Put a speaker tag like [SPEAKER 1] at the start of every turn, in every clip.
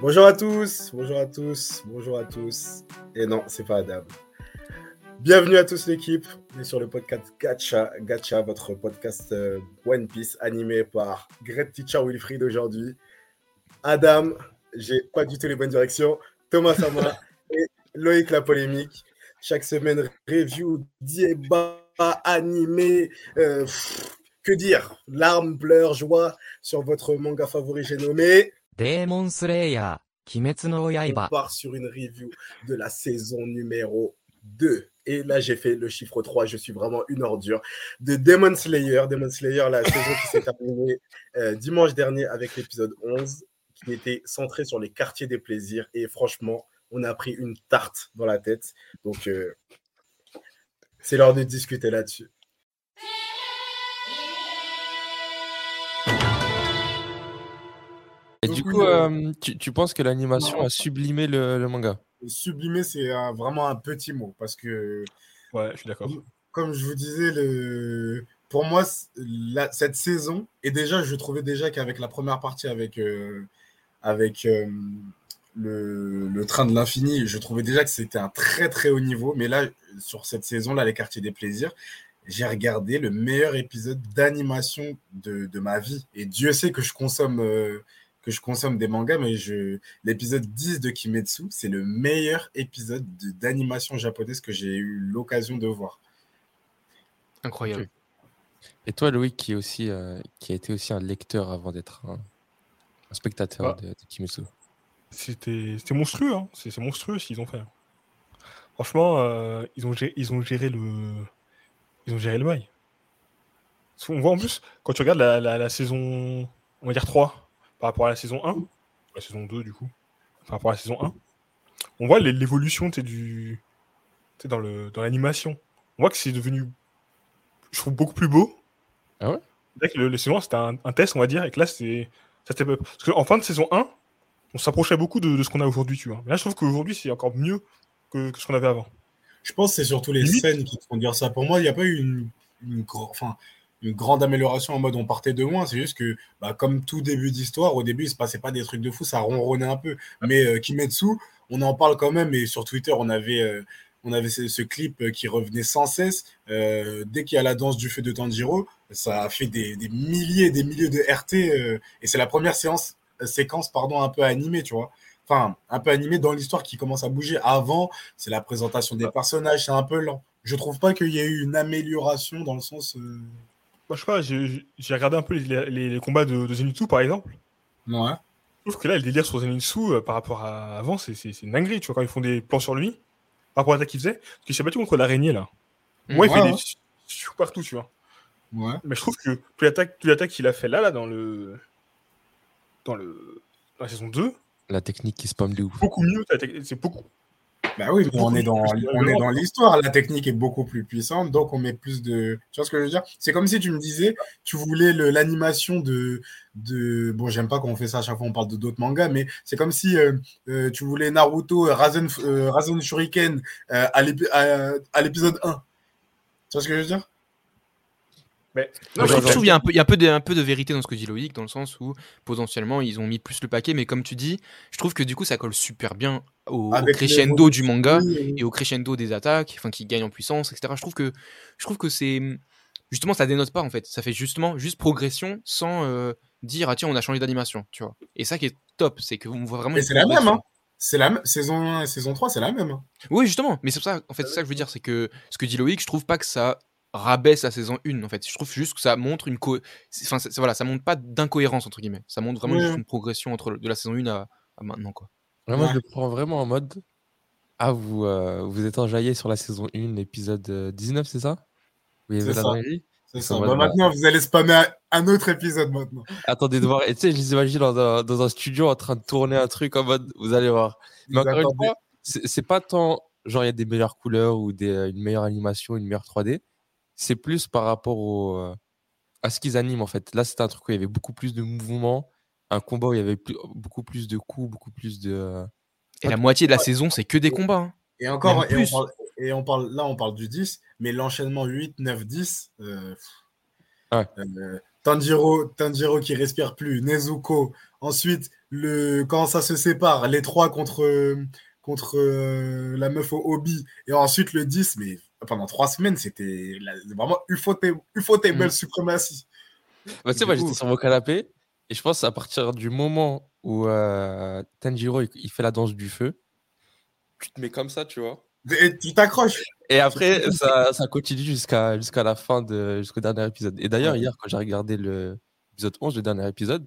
[SPEAKER 1] Bonjour à tous, bonjour à tous, bonjour à tous. Et non, c'est pas Adam. Bienvenue à tous l'équipe. On est sur le podcast Gacha, Gacha, votre podcast euh, One Piece animé par Great Teacher Wilfried aujourd'hui. Adam, j'ai pas du tout les bonnes directions. Thomas Sama et Loïc La Polémique. Chaque semaine, review, débat, animé, euh, que dire? Larmes, pleurs, joie sur votre manga favori, j'ai nommé.
[SPEAKER 2] Demon Slayer, Kimetsu no
[SPEAKER 1] On
[SPEAKER 2] Yaiba.
[SPEAKER 1] part sur une review de la saison numéro 2. Et là, j'ai fait le chiffre 3. Je suis vraiment une ordure. De Demon Slayer. Demon Slayer, la saison qui s'est terminée euh, dimanche dernier avec l'épisode 11, qui était centré sur les quartiers des plaisirs. Et franchement, on a pris une tarte dans la tête. Donc, euh, c'est l'heure de discuter là-dessus.
[SPEAKER 3] Et du coup,
[SPEAKER 1] euh,
[SPEAKER 3] euh, tu, tu penses que l'animation a sublimé le, le manga?
[SPEAKER 1] Sublimer, c'est un- vraiment un petit mot parce que
[SPEAKER 4] Ouais, je suis d'accord.
[SPEAKER 1] comme je vous disais, le... pour moi, la- cette saison, et déjà, je trouvais déjà qu'avec la première partie, avec, euh, avec euh, le, le train de l'infini, je trouvais déjà que c'était un très très haut niveau. Mais là, sur cette saison-là, les quartiers des plaisirs, j'ai regardé le meilleur épisode d'animation de, de ma vie. Et Dieu sait que je consomme, euh, que je consomme des mangas, mais je... l'épisode 10 de Kimetsu, c'est le meilleur épisode de- d'animation japonaise que j'ai eu l'occasion de voir.
[SPEAKER 5] Incroyable.
[SPEAKER 3] Et toi, Loïc, qui, est aussi, euh, qui a été aussi un lecteur avant d'être un, un spectateur
[SPEAKER 4] Ah.
[SPEAKER 3] de, de Kimetsu.
[SPEAKER 4] C'était monstrueux, hein. c'est monstrueux ce qu'ils ont fait. Franchement, euh, ils, ont géré, ils ont géré le ils ont géré le bail. Qu'on voit en plus, quand tu regardes la, la- la saison, on va dire 3, par rapport à la saison 1, la saison 2 du coup, par rapport à la saison 1, on voit l'é- l'évolution du tu sais, dans le dans l'animation. On voit que c'est devenu, je trouve, beaucoup plus beau.
[SPEAKER 3] Ah ouais?
[SPEAKER 4] Que le, le saison 1, c'était un, un test, on va dire, et que là, c'est ça step up. Parce qu'en fin de saison 1, on s'approchait beaucoup de, de ce qu'on a aujourd'hui, tu vois. Mais là, je trouve qu'aujourd'hui, c'est encore mieux que, que ce qu'on avait avant.
[SPEAKER 1] Je pense que c'est surtout les
[SPEAKER 4] Limite.
[SPEAKER 1] scènes qui font dire ça. Pour moi, il n'y a pas eu une, une, enfin, une grande amélioration en mode on partait de loin. C'est juste que, bah, comme tout début d'histoire, au début, il se passait pas des trucs de fou, ça ronronnait un peu. Mais euh, Kimetsu, on en parle quand même. Et sur Twitter, on avait, euh, on avait ce, ce clip euh, qui revenait sans cesse. Euh, dès qu'il y a la danse du feu de Tanjiro, ça a fait des, des milliers et des milliers de RT. et c'est la première séance, séquence pardon, un peu animée, tu vois. Enfin, un peu animée dans l'histoire qui commence à bouger. Avant, c'est la présentation des personnages, c'est un peu lent. Je trouve pas qu'il y ait eu une amélioration dans le sens. euh,
[SPEAKER 4] Moi, je sais pas, j'ai regardé un peu les, les- les combats de, de Zenitsu, par exemple.
[SPEAKER 1] Ouais.
[SPEAKER 4] Je trouve que là, le délire sur Zenitsu euh, par rapport à avant, c'est c'est- c'est une dinguerie, tu vois, quand ils font des plans sur lui, par rapport à l'attaque qu'il faisait. Parce qu'il s'est battu contre l'araignée, là. Moi, il
[SPEAKER 1] Ouais,
[SPEAKER 4] fait
[SPEAKER 1] ouais.
[SPEAKER 4] des partout, tu vois.
[SPEAKER 1] Ouais.
[SPEAKER 4] Mais je trouve que toute l'attaque toute l'attaque qu'il a fait là, là, dans le. Dans le. Dans la saison 2,
[SPEAKER 3] La technique qui spam de ouf.
[SPEAKER 4] beaucoup mieux. C'est beaucoup.
[SPEAKER 1] Bah oui, mais on est dans, on est dans l'histoire. La technique est beaucoup plus puissante, donc on met plus de. Tu vois ce que je veux dire? C'est comme si tu me disais, tu voulais l'animation de, de. Bon, j'aime pas quand on fait ça à chaque fois, on parle de d'autres mangas, mais c'est comme si euh, euh, tu voulais Naruto, euh, Rasen, euh, Rasen Shuriken à l'épisode 1. Tu vois ce que je veux dire?
[SPEAKER 4] Mais
[SPEAKER 5] Non, je trouve- qu'il y a un peu, il y a un peu de, un peu de vérité dans ce que dit Loïc, dans le sens où potentiellement ils ont mis plus le paquet, mais comme tu dis, je trouve que du coup ça colle super bien au, crescendo du manga
[SPEAKER 1] Oui,
[SPEAKER 5] et au crescendo des attaques, enfin qui gagnent en puissance, etc. Je trouve que, je trouve que c'est justement ça dénote pas en fait, ça fait justement juste progression sans euh, dire ah tiens on a changé d'animation, tu vois. Et ça qui est top, c'est qu'on voit vraiment.
[SPEAKER 1] C'est la même, hein C'est la même. Saison 1 et saison 3, c'est la même.
[SPEAKER 5] Oui, justement, mais c'est ça, en fait, c'est ça que je veux dire, c'est que ce que dit Loïc, je trouve pas que ça rabaisse la saison 1, en fait. Je trouve juste que ça montre une co... Enfin, voilà, ça montre pas d'incohérence, entre guillemets. Ça montre vraiment
[SPEAKER 1] Ouais.
[SPEAKER 5] juste une progression entre le- de la saison 1 à, à maintenant, quoi.
[SPEAKER 3] Vraiment,
[SPEAKER 1] Ouais.
[SPEAKER 3] je le prends vraiment en mode. Ah, vous, euh, vous êtes enjaillé sur la saison 1, l'épisode euh, 19, c'est ça avait
[SPEAKER 1] C'est ça. Bah,
[SPEAKER 3] mode,
[SPEAKER 1] maintenant, vous allez spammer un- un autre épisode maintenant.
[SPEAKER 3] Attendez de voir. Et tu sais, je les imagine dans un, dans un studio en train de tourner un truc en mode. Vous allez voir. Mais
[SPEAKER 1] Vous
[SPEAKER 3] encore une
[SPEAKER 1] attendez.
[SPEAKER 3] fois, c'est c'est pas tant genre il y a des meilleures couleurs ou des, euh, une meilleure animation, une meilleure 3D. C'est plus par rapport au, euh, à ce qu'ils animent en fait. Là, c'était un truc où il y avait beaucoup plus de mouvements, un combat où il y avait plus- beaucoup plus de coups, beaucoup plus de. euh,
[SPEAKER 5] Et la moitié de la saison, c'est que des combats. hein.
[SPEAKER 1] Et encore, et on,
[SPEAKER 5] plus.
[SPEAKER 1] parle, et on parle, là, on parle du 10, mais l'enchaînement 8, 9, 10. euh,
[SPEAKER 3] Ouais.
[SPEAKER 1] euh, Tanjiro, Tanjiro qui respire plus, Nezuko, ensuite le, quand ça se sépare, les trois contre, contre euh, la meuf au hobby, et ensuite le 10, mais pendant trois semaines, c'était vraiment ufotable, ufotable
[SPEAKER 5] Mm.
[SPEAKER 1] suprématie.
[SPEAKER 3] Bah, tu sais, moi, j'étais sur mon canapé et je pense à partir du moment où euh, Tanjiro il, fait la danse du feu, tu te mets comme ça, tu vois.
[SPEAKER 1] Et tu t'accroches.
[SPEAKER 3] Et après, ça, ça continue jusqu'à jusqu'à la fin, de, jusqu'au dernier épisode. Et d'ailleurs, hier, quand j'ai regardé le- l'épisode 11, le dernier épisode,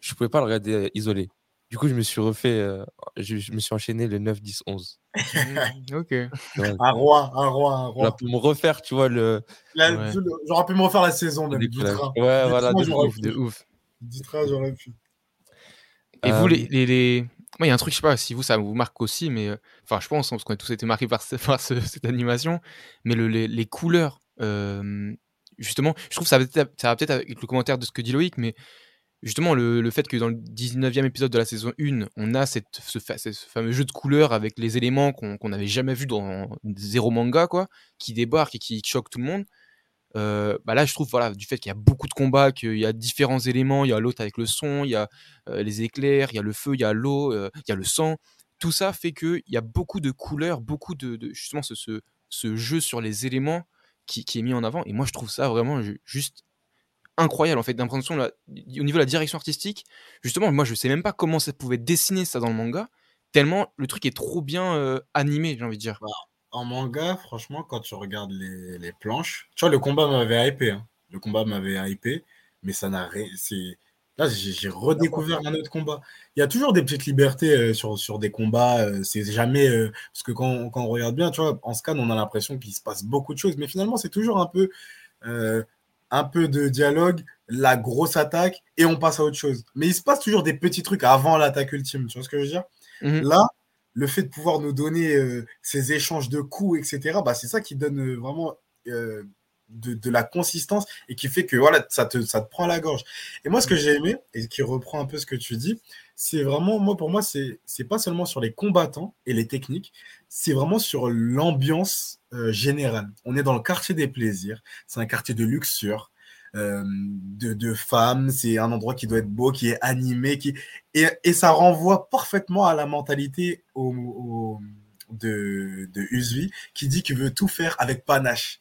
[SPEAKER 3] je pouvais pas le regarder isolé. Du coup, je me suis refait, euh, je, je me suis enchaîné le 9, 10, 11.
[SPEAKER 5] Mm, ok.
[SPEAKER 3] Ouais.
[SPEAKER 1] Un roi, un roi, un roi.
[SPEAKER 3] pour me refaire, tu vois, le.
[SPEAKER 1] Là,
[SPEAKER 5] Ouais.
[SPEAKER 1] J'aurais pu me refaire la saison même. Du
[SPEAKER 3] décollage.
[SPEAKER 1] train.
[SPEAKER 3] Ouais,
[SPEAKER 1] Du
[SPEAKER 3] voilà,
[SPEAKER 1] train,
[SPEAKER 3] de ouf.
[SPEAKER 1] pu.
[SPEAKER 5] De ouf.
[SPEAKER 1] Du train, j'aurais pu.
[SPEAKER 5] Et
[SPEAKER 3] Euh,
[SPEAKER 5] vous, les, les, les- Moi, il y a un truc, je sais pas si vous, ça vous marque aussi, mais. euh, Enfin, je pense, parce qu'on a tous été marqués par, ce- par ce- cette animation. Mais le- les, les couleurs, euh, justement, je trouve que ça va peut-être ça va peut-être avec le commentaire de ce que dit Loïc, mais justement, le, le fait que dans le 19e épisode de la saison 1, on a cette, ce, ce fameux jeu de couleurs avec les éléments qu'on n'avait jamais vu dans zéro manga, quoi, qui débarquent et qui choquent tout le monde. Euh, bah là, je trouve, voilà, du fait qu'il y a beaucoup de combats, qu'il y a différents éléments, il y a l'autre avec le son, il y a euh, les éclairs, il y a le feu, il y a l'eau, euh, il y a le sang. Tout ça fait qu'il y a beaucoup de couleurs, beaucoup de, justement ce, ce, ce jeu sur les éléments qui, qui est mis en avant. Et moi, je trouve ça vraiment ju- juste incroyable en fait d'impression là, au niveau de la direction artistique. Justement, moi, je sais même pas comment ça pouvait dessiner ça dans le manga. Tellement le truc est trop bien euh, animé, j'ai envie de dire.
[SPEAKER 1] En manga, franchement, quand tu regardes les, les planches, tu vois, le combat m'avait hypé. hein. Le combat m'avait hypé, mais ça n'a rien. Là, j'ai redécouvert un autre combat. Il y a toujours des petites libertés euh, sur, sur des combats. euh, c'est jamais. parce que quand, quand on regarde bien, tu vois, en scan, on a l'impression qu'il se passe beaucoup de choses, mais finalement, c'est toujours un peu. Un peu de dialogue, la grosse attaque, et on passe à autre chose. Mais il se passe toujours des petits trucs avant l'attaque ultime. Tu vois ce que je veux dire?
[SPEAKER 5] Mhm.
[SPEAKER 1] Là, le fait de pouvoir nous donner euh, ces échanges de coups, etc., bah, c'est ça qui donne euh, vraiment euh, de, de la consistance et qui fait que voilà, ça te, ça te prend à la gorge. Et moi, ce que j'ai aimé, et qui reprend un peu ce que tu dis, c'est vraiment, moi, pour moi, c'est c'est pas seulement sur les combattants et les techniques, c'est vraiment sur l'ambiance euh, générale. On est dans le quartier des plaisirs, c'est un quartier de luxure. euh, de, de femmes, c'est un endroit qui doit être beau, qui est animé, qui, et, et ça renvoie parfaitement à la mentalité au, au- de, de Usui qui dit qu'il veut tout faire avec panache.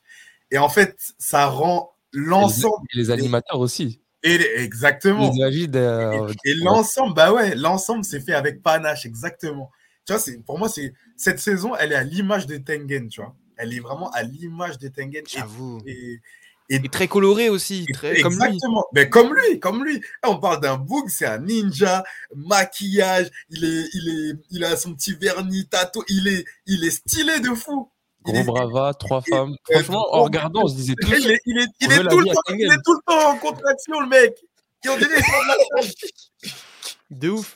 [SPEAKER 1] Et en fait, ça rend l'ensemble.
[SPEAKER 3] Et les animateurs aussi.
[SPEAKER 1] Et exactement.
[SPEAKER 3] Euh,
[SPEAKER 1] Et l'ensemble, bah ouais, l'ensemble c'est fait avec panache, exactement. Tu vois, pour moi, c'est, cette saison, elle est à l'image de Tengen, tu vois. Elle est vraiment à l'image de Tengen. Et-
[SPEAKER 5] J'avoue.
[SPEAKER 1] Et,
[SPEAKER 5] Et très coloré aussi, très comme lui.
[SPEAKER 1] Exactement. Mais comme lui, comme lui. Là, on parle d'un book, c'est un ninja, maquillage, il est, il est, il a son petit vernis, tato, il est, il est stylé de fou.
[SPEAKER 3] Gros brava, trois femmes. Franchement, en regardant, on se disait tous.
[SPEAKER 1] il est, il est, il
[SPEAKER 3] on
[SPEAKER 1] est
[SPEAKER 3] veut la
[SPEAKER 1] tout le temps, il est tout le temps en contraction, le mec.
[SPEAKER 5] De ouf.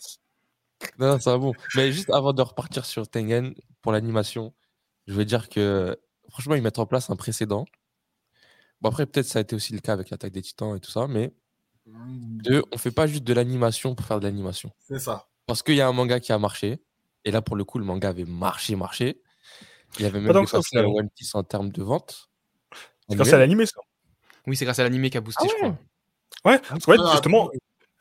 [SPEAKER 3] Non, non, ça va bon. Mais juste avant de repartir sur Tengen pour l'animation, je veux dire que franchement, ils mettent en place un précédent. Bon, après, peut-être ça a été aussi le cas avec l'attaque des titans et tout ça, mais deux, on fait pas juste de l'animation pour faire de l'animation.
[SPEAKER 1] C'est ça.
[SPEAKER 3] Parce qu'il y a un manga qui a marché, et là, pour le coup, le manga avait marché, marché. Il avait
[SPEAKER 4] Pas
[SPEAKER 3] même
[SPEAKER 4] que
[SPEAKER 3] dépassé. One Piece en termes de vente.
[SPEAKER 4] C'est grâce à l'animé, ça.
[SPEAKER 5] Oui, c'est grâce à l'animé qui a boosté,
[SPEAKER 3] Ah
[SPEAKER 5] je
[SPEAKER 3] ouais.
[SPEAKER 5] crois.
[SPEAKER 4] Ouais, parce qu'en fait,
[SPEAKER 1] Ah,
[SPEAKER 4] justement,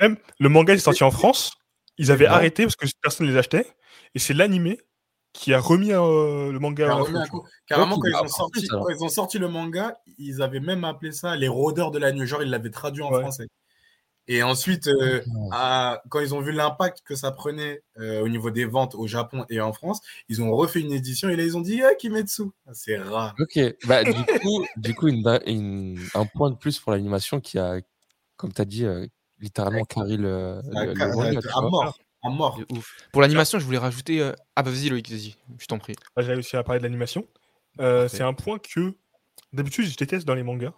[SPEAKER 4] même le manga est sorti en France, ils avaient
[SPEAKER 3] Ouais.
[SPEAKER 4] arrêté parce que personne ne les achetait, et c'est l'animé qui a remis euh, le manga à tu vois.
[SPEAKER 1] carrément,
[SPEAKER 3] Ok,
[SPEAKER 1] quand, ils ont
[SPEAKER 3] en
[SPEAKER 1] sorti, quand ils ont sorti le manga, ils avaient même appelé ça les rôdeurs de la nuit. Genre, ils l'avaient traduit en
[SPEAKER 4] Ouais.
[SPEAKER 1] français. Et ensuite, euh, à- quand ils ont vu l'impact que ça prenait euh, au niveau des ventes au Japon et en France, ils ont refait une édition et là, ils ont dit ah, Kimetsu. C'est rare.
[SPEAKER 3] Ok, bah, du coup, du coup une, une- un point de plus pour l'animation qui a, comme tu as dit, euh, littéralement carré le,
[SPEAKER 1] À,
[SPEAKER 3] le-
[SPEAKER 1] à mort. À mort.
[SPEAKER 5] Pour l'animation, je voulais rajouter. euh, Ah bah vas-y Loïc, vas-y, je t'en prie.
[SPEAKER 4] Là, j'ai réussi à parler de l'animation. Euh, c'est un point que d'habitude je déteste dans les mangas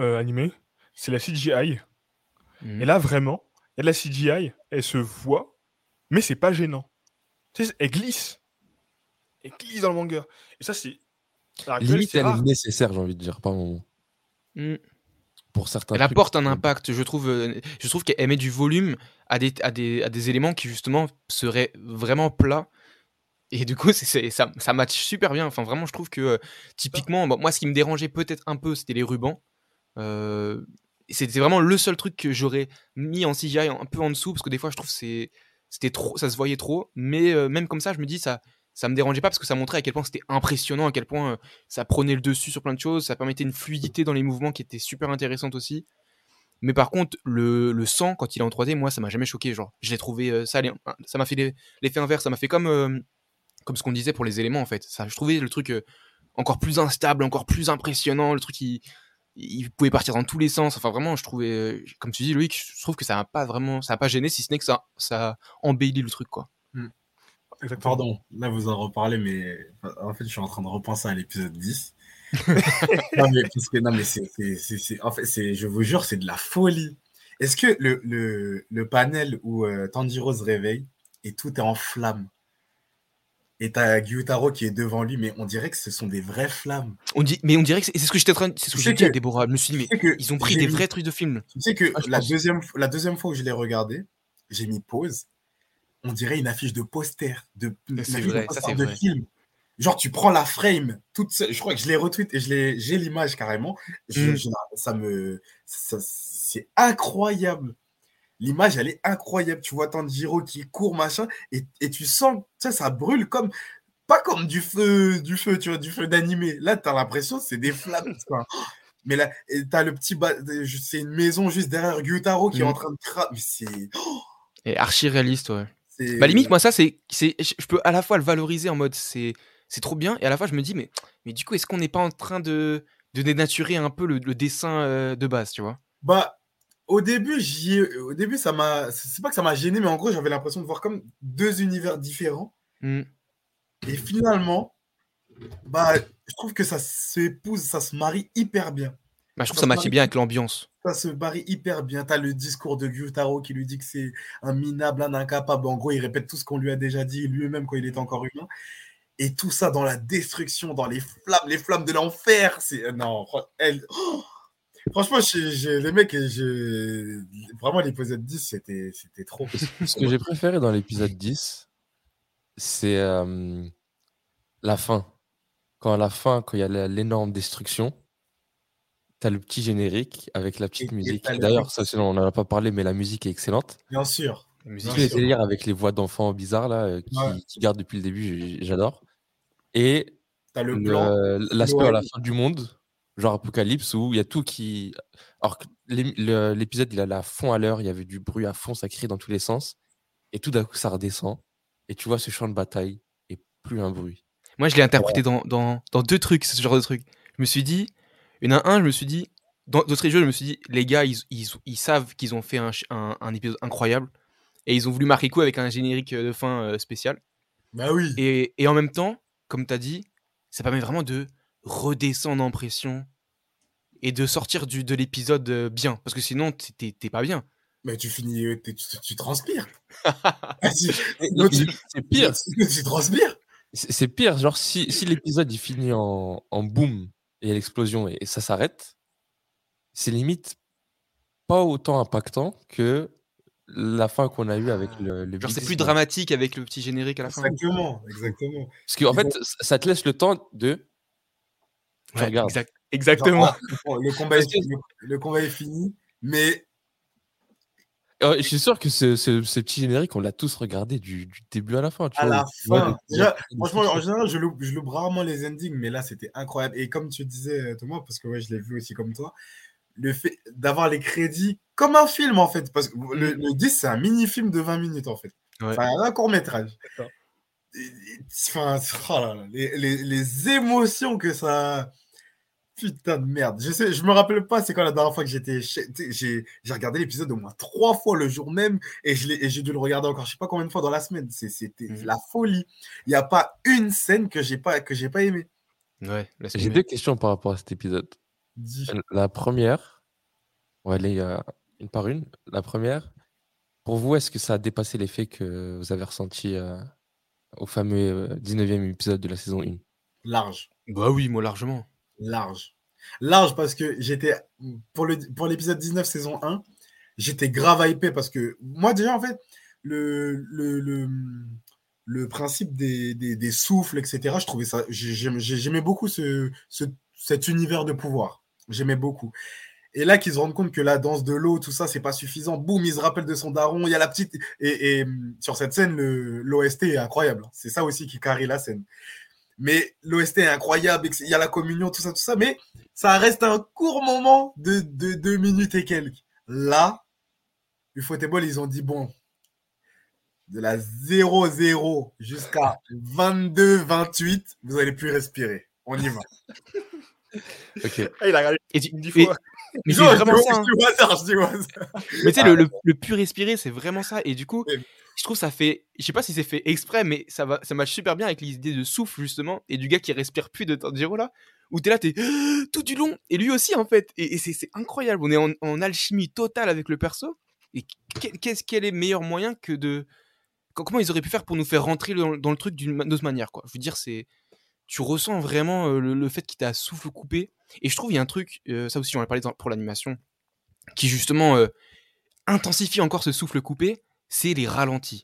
[SPEAKER 4] euh, animés, c'est la CGI. Et là vraiment, il y a de la CGI, elle se voit, mais c'est pas gênant. Tu sais, elle glisse. Elle glisse dans le manga. Et ça c'est.
[SPEAKER 3] Limite, elle
[SPEAKER 4] rare.
[SPEAKER 3] est nécessaire, j'ai envie de dire, pas moment.
[SPEAKER 5] Mm.
[SPEAKER 3] Pour certains
[SPEAKER 5] Elle
[SPEAKER 3] trucs,
[SPEAKER 5] apporte un impact, je trouve. euh, Je trouve qu'elle met du volume à des, à des, à des éléments qui justement seraient vraiment plats. Et du coup, c'est- ça, ça match super bien. Enfin, vraiment, je trouve que euh, typiquement, bon, moi, ce qui me dérangeait peut-être un peu, c'était les rubans. Euh, c'était vraiment le seul truc que j'aurais mis en CGI un peu en dessous, parce que des fois, je trouve c'était trop, ça se voyait trop. Mais euh, même comme ça, je me dis, ça, ça me dérangeait pas parce que ça montrait à quel point c'était impressionnant, à quel point euh, ça prenait le dessus sur plein de choses, ça permettait une fluidité dans les mouvements qui était super intéressante aussi. Mais par contre, le, le sang, quand il est en 3D, moi, ça m'a jamais choqué. Genre, je l'ai trouvé, euh, ça, allait- ça m'a fait l'effet inverse, ça m'a fait comme, comme ce qu'on disait pour les éléments en fait. Ça, je trouvais le truc encore plus instable, encore plus impressionnant. Le truc, il, il pouvait partir dans tous les sens. Enfin, vraiment, je trouvais, euh, comme tu dis, Loïc, je trouve que ça n'a pas vraiment, ça a pas gêné, si ce n'est que ça, ça embellit le truc, quoi.
[SPEAKER 4] Exactement.
[SPEAKER 1] Pardon, là vous en reparlez, mais en fait je suis en train de repenser à l'épisode 10. non mais, parce que, non, mais c'est, c'est- c'est- c'est- en fait, c'est, je vous jure, c'est de la folie. Est-ce que le, le, le panel où euh, Tanjiro se réveille et tout est en flammes et t'as Gyutaro qui est devant lui, mais on dirait que ce sont des vraies flammes.
[SPEAKER 5] On dit, mais on dirait que c'est ce que j'étais en train, de- c'est ce que j'ai dit à
[SPEAKER 1] que-
[SPEAKER 5] Déborah. Je me suis dit, mais
[SPEAKER 1] que
[SPEAKER 5] ils ont pris des vrais trucs de film.
[SPEAKER 1] Tu sais que
[SPEAKER 3] Ah,
[SPEAKER 1] la,
[SPEAKER 3] pense.
[SPEAKER 1] deuxième, la deuxième fois où je l'ai regardé, j'ai mis pause. On dirait une affiche de poster, de, une
[SPEAKER 5] c'est
[SPEAKER 1] affiche de
[SPEAKER 5] vrai, ça,
[SPEAKER 1] poster de film. Genre, tu prends la frame toute seule. Je crois que je l'ai retweet et je l'ai- j'ai l'image carrément. Je-
[SPEAKER 5] Mm.
[SPEAKER 1] je- ça me, ça- c'est incroyable. L'image, elle est incroyable. Tu vois Tanjiro qui court, machin, et, et tu sens, sais, ça brûle comme, pas comme du feu, du feu, tu vois, du feu d'animé. Là, tu as l'impression que c'est des flammes. quoi. Mais là, t'as le petit, ba- c'est une maison juste derrière Gyutaro qui est
[SPEAKER 5] Mm.
[SPEAKER 1] en train de cramer. Mais c'est,
[SPEAKER 5] Et archi réaliste, ouais. Bah limite, moi ça, c'est, c'est, je je peux à la fois le valoriser en mode c'est, c'est trop bien, et à la fois je me dis mais, mais du coup est-ce qu'on n'est pas en train de, de dénaturer un peu le, le dessin euh, de base, tu vois?
[SPEAKER 1] Bah, au début, j'y ai- au début, ça m'a, c'est pas que ça m'a gêné, mais en gros, j'avais l'impression de voir comme deux univers différents.
[SPEAKER 5] Hmm.
[SPEAKER 1] Et finalement, bah, je trouve que ça s'épouse, ça se marie hyper bien.
[SPEAKER 5] Bah, je trouve
[SPEAKER 1] Ça
[SPEAKER 5] ça matche
[SPEAKER 1] marie.
[SPEAKER 5] bien avec l'ambiance.
[SPEAKER 1] Ça se marie hyper bien. T'as le discours de Gyutaro qui lui dit que c'est un minable, un incapable. En gros, il répète tout ce qu'on lui a déjà dit lui-même quand il était encore humain. Et tout ça dans la destruction, dans les flammes, les flammes de l'enfer. C'est euh, non, elle. oh Franchement, les mecs, je... vraiment l'épisode 10, c'était c'était trop.
[SPEAKER 3] Ce que j'ai préféré dans l'épisode 10, c'est euh, la fin. Quand à la fin, quand il y a l'énorme destruction, t'as le petit générique avec la petite
[SPEAKER 1] Et- et
[SPEAKER 3] musique. D'ailleurs, ça, sinon, on n'en a pas parlé, mais la musique est excellente.
[SPEAKER 1] Bien sûr.
[SPEAKER 5] La musique,
[SPEAKER 3] les délires avec les voix d'enfants bizarres là, euh, qui,
[SPEAKER 1] Ouais.
[SPEAKER 3] qui gardent depuis le début, j'adore. Et
[SPEAKER 1] T'as le
[SPEAKER 3] le-
[SPEAKER 1] plan.
[SPEAKER 3] l'aspect à la fin du monde, genre Apocalypse, où il y a tout qui. Alors l'épisode, il allait à fond à l'heure, il y avait du bruit à fond, ça crie dans tous les sens. Et tout d'un coup, ça redescend. Et tu vois ce champ de bataille et plus un bruit.
[SPEAKER 5] Moi, je l'ai interprété dans, dans, dans deux trucs, ce genre de truc. Je me suis dit, il y en a un, je me suis dit, dans d'autres jeux, je me suis dit, les gars, ils, ils, ils savent qu'ils ont fait un, un, un épisode incroyable. Et ils ont voulu marquer le coup avec un générique euh, de fin euh, spécial.
[SPEAKER 1] Bah oui.
[SPEAKER 5] Et, et en même temps, comme tu as dit, ça permet vraiment de redescendre en pression et de sortir du, de l'épisode euh, bien. Parce que sinon, t'es- pas bien.
[SPEAKER 1] Mais tu finis, tu, tu transpires. Ah,
[SPEAKER 3] C'est pire.
[SPEAKER 1] tu, transpires.
[SPEAKER 3] C'est pire. Genre, si, si l'épisode il finit en, en boom et l'explosion et, et ça s'arrête, c'est limite pas autant impactant que la fin qu'on a eue avec le, le
[SPEAKER 5] Genre, c'est plus dramatique avec le petit générique à la fin.
[SPEAKER 1] Exactement, exactement.
[SPEAKER 3] Parce qu'en fait, ça- te laisse le temps de.
[SPEAKER 5] Ouais,
[SPEAKER 3] regardes.
[SPEAKER 5] exact- exactement.
[SPEAKER 1] Genre, le, combat est, le, le combat est fini, mais
[SPEAKER 3] Euh, je suis sûr que ce, ce, ce petit générique, on l'a tous regardé du, du début à la fin. Tu
[SPEAKER 1] à
[SPEAKER 3] vois,
[SPEAKER 1] la
[SPEAKER 3] vois
[SPEAKER 1] fin, déjà, franchement, en général, je loupe, je loupe rarement les endings, mais là, c'était incroyable. Et comme tu disais, Thomas, parce que ouais, je l'ai vu aussi comme toi, le fait d'avoir les crédits comme un film, en fait, parce que le, le 10, c'est un mini-film de 20 minutes, en fait.
[SPEAKER 5] Ouais.
[SPEAKER 1] Enfin, un court-métrage. Enfin, oh là là, les, les- les émotions que ça. Putain de merde. Je sais, je me rappelle pas, c'est quand la dernière fois que j'étais. J'ai j'ai regardé l'épisode au moins trois fois le jour même et je l'ai- et j'ai dû le regarder encore, je sais pas combien de fois dans la semaine. C'était
[SPEAKER 5] Mhm.
[SPEAKER 1] la folie. Il n'y a pas une scène que j'ai pas, que j'ai pas aimé.
[SPEAKER 5] Ouais,
[SPEAKER 3] J'ai deux questions par rapport à cet épisode.
[SPEAKER 1] Dis.
[SPEAKER 3] La première, on va aller euh, une par une. La première, pour vous, est-ce que ça a dépassé l'effet que vous avez ressenti euh, au fameux euh, 19e épisode de la saison 1
[SPEAKER 1] Large.
[SPEAKER 5] Bah oui, moi largement.
[SPEAKER 1] Large. Large parce que j'étais. Pour le pour l'épisode 19, saison 1, j'étais grave hypé parce que moi, déjà, en fait, le, le, le, principe des, des, des souffles, etc., je trouvais ça. j'ai- J'aimais beaucoup ce, ce, cet univers de pouvoir. J'aimais beaucoup. Et là, qu'ils se rendent compte que la danse de l'eau, tout ça, c'est pas suffisant. Boum, il se rappelle de son daron. Il y a la petite. Et, et sur cette scène, l'OST est incroyable. C'est ça aussi qui carry la scène. Mais l'OST est incroyable. Il y a la communion, tout ça, tout ça. Mais ça reste un court moment de, de deux minutes et quelques. Là, Ufotable, ils ont dit bon, de la 0-0 jusqu'à 22-28, vous allez plus respirer. On y va.
[SPEAKER 3] Ok.
[SPEAKER 4] Ah, il a regardé
[SPEAKER 5] Et tu-
[SPEAKER 4] dix
[SPEAKER 5] mais-
[SPEAKER 4] fois.
[SPEAKER 5] mais c'est vraiment ça. hein.
[SPEAKER 1] Hasard.
[SPEAKER 5] Mais tu sais, le, le, le plus respirer, c'est vraiment ça. Et du coup. Je trouve ça fait. Je sais pas si c'est fait exprès, mais ça va, ça match super bien avec l'idée de souffle, justement, et du gars qui respire plus de Tanjiro là, où t'es là, t'es tout du long, et lui aussi, en fait. Et, c'est incroyable. On est en, alchimie totale avec le perso. Et qu'est-ce quel est le meilleur moyen que de. co- Comment ils auraient pu faire pour nous faire rentrer dans, le truc d'une autre manière, quoi? Je veux dire, c'est. Tu ressens vraiment euh, le, fait qu'il t'a souffle coupé. Et je trouve, il y a un truc, euh, ça aussi, on a parlé pour l'animation, qui justement euh, intensifie encore ce souffle coupé, c'est les ralentis.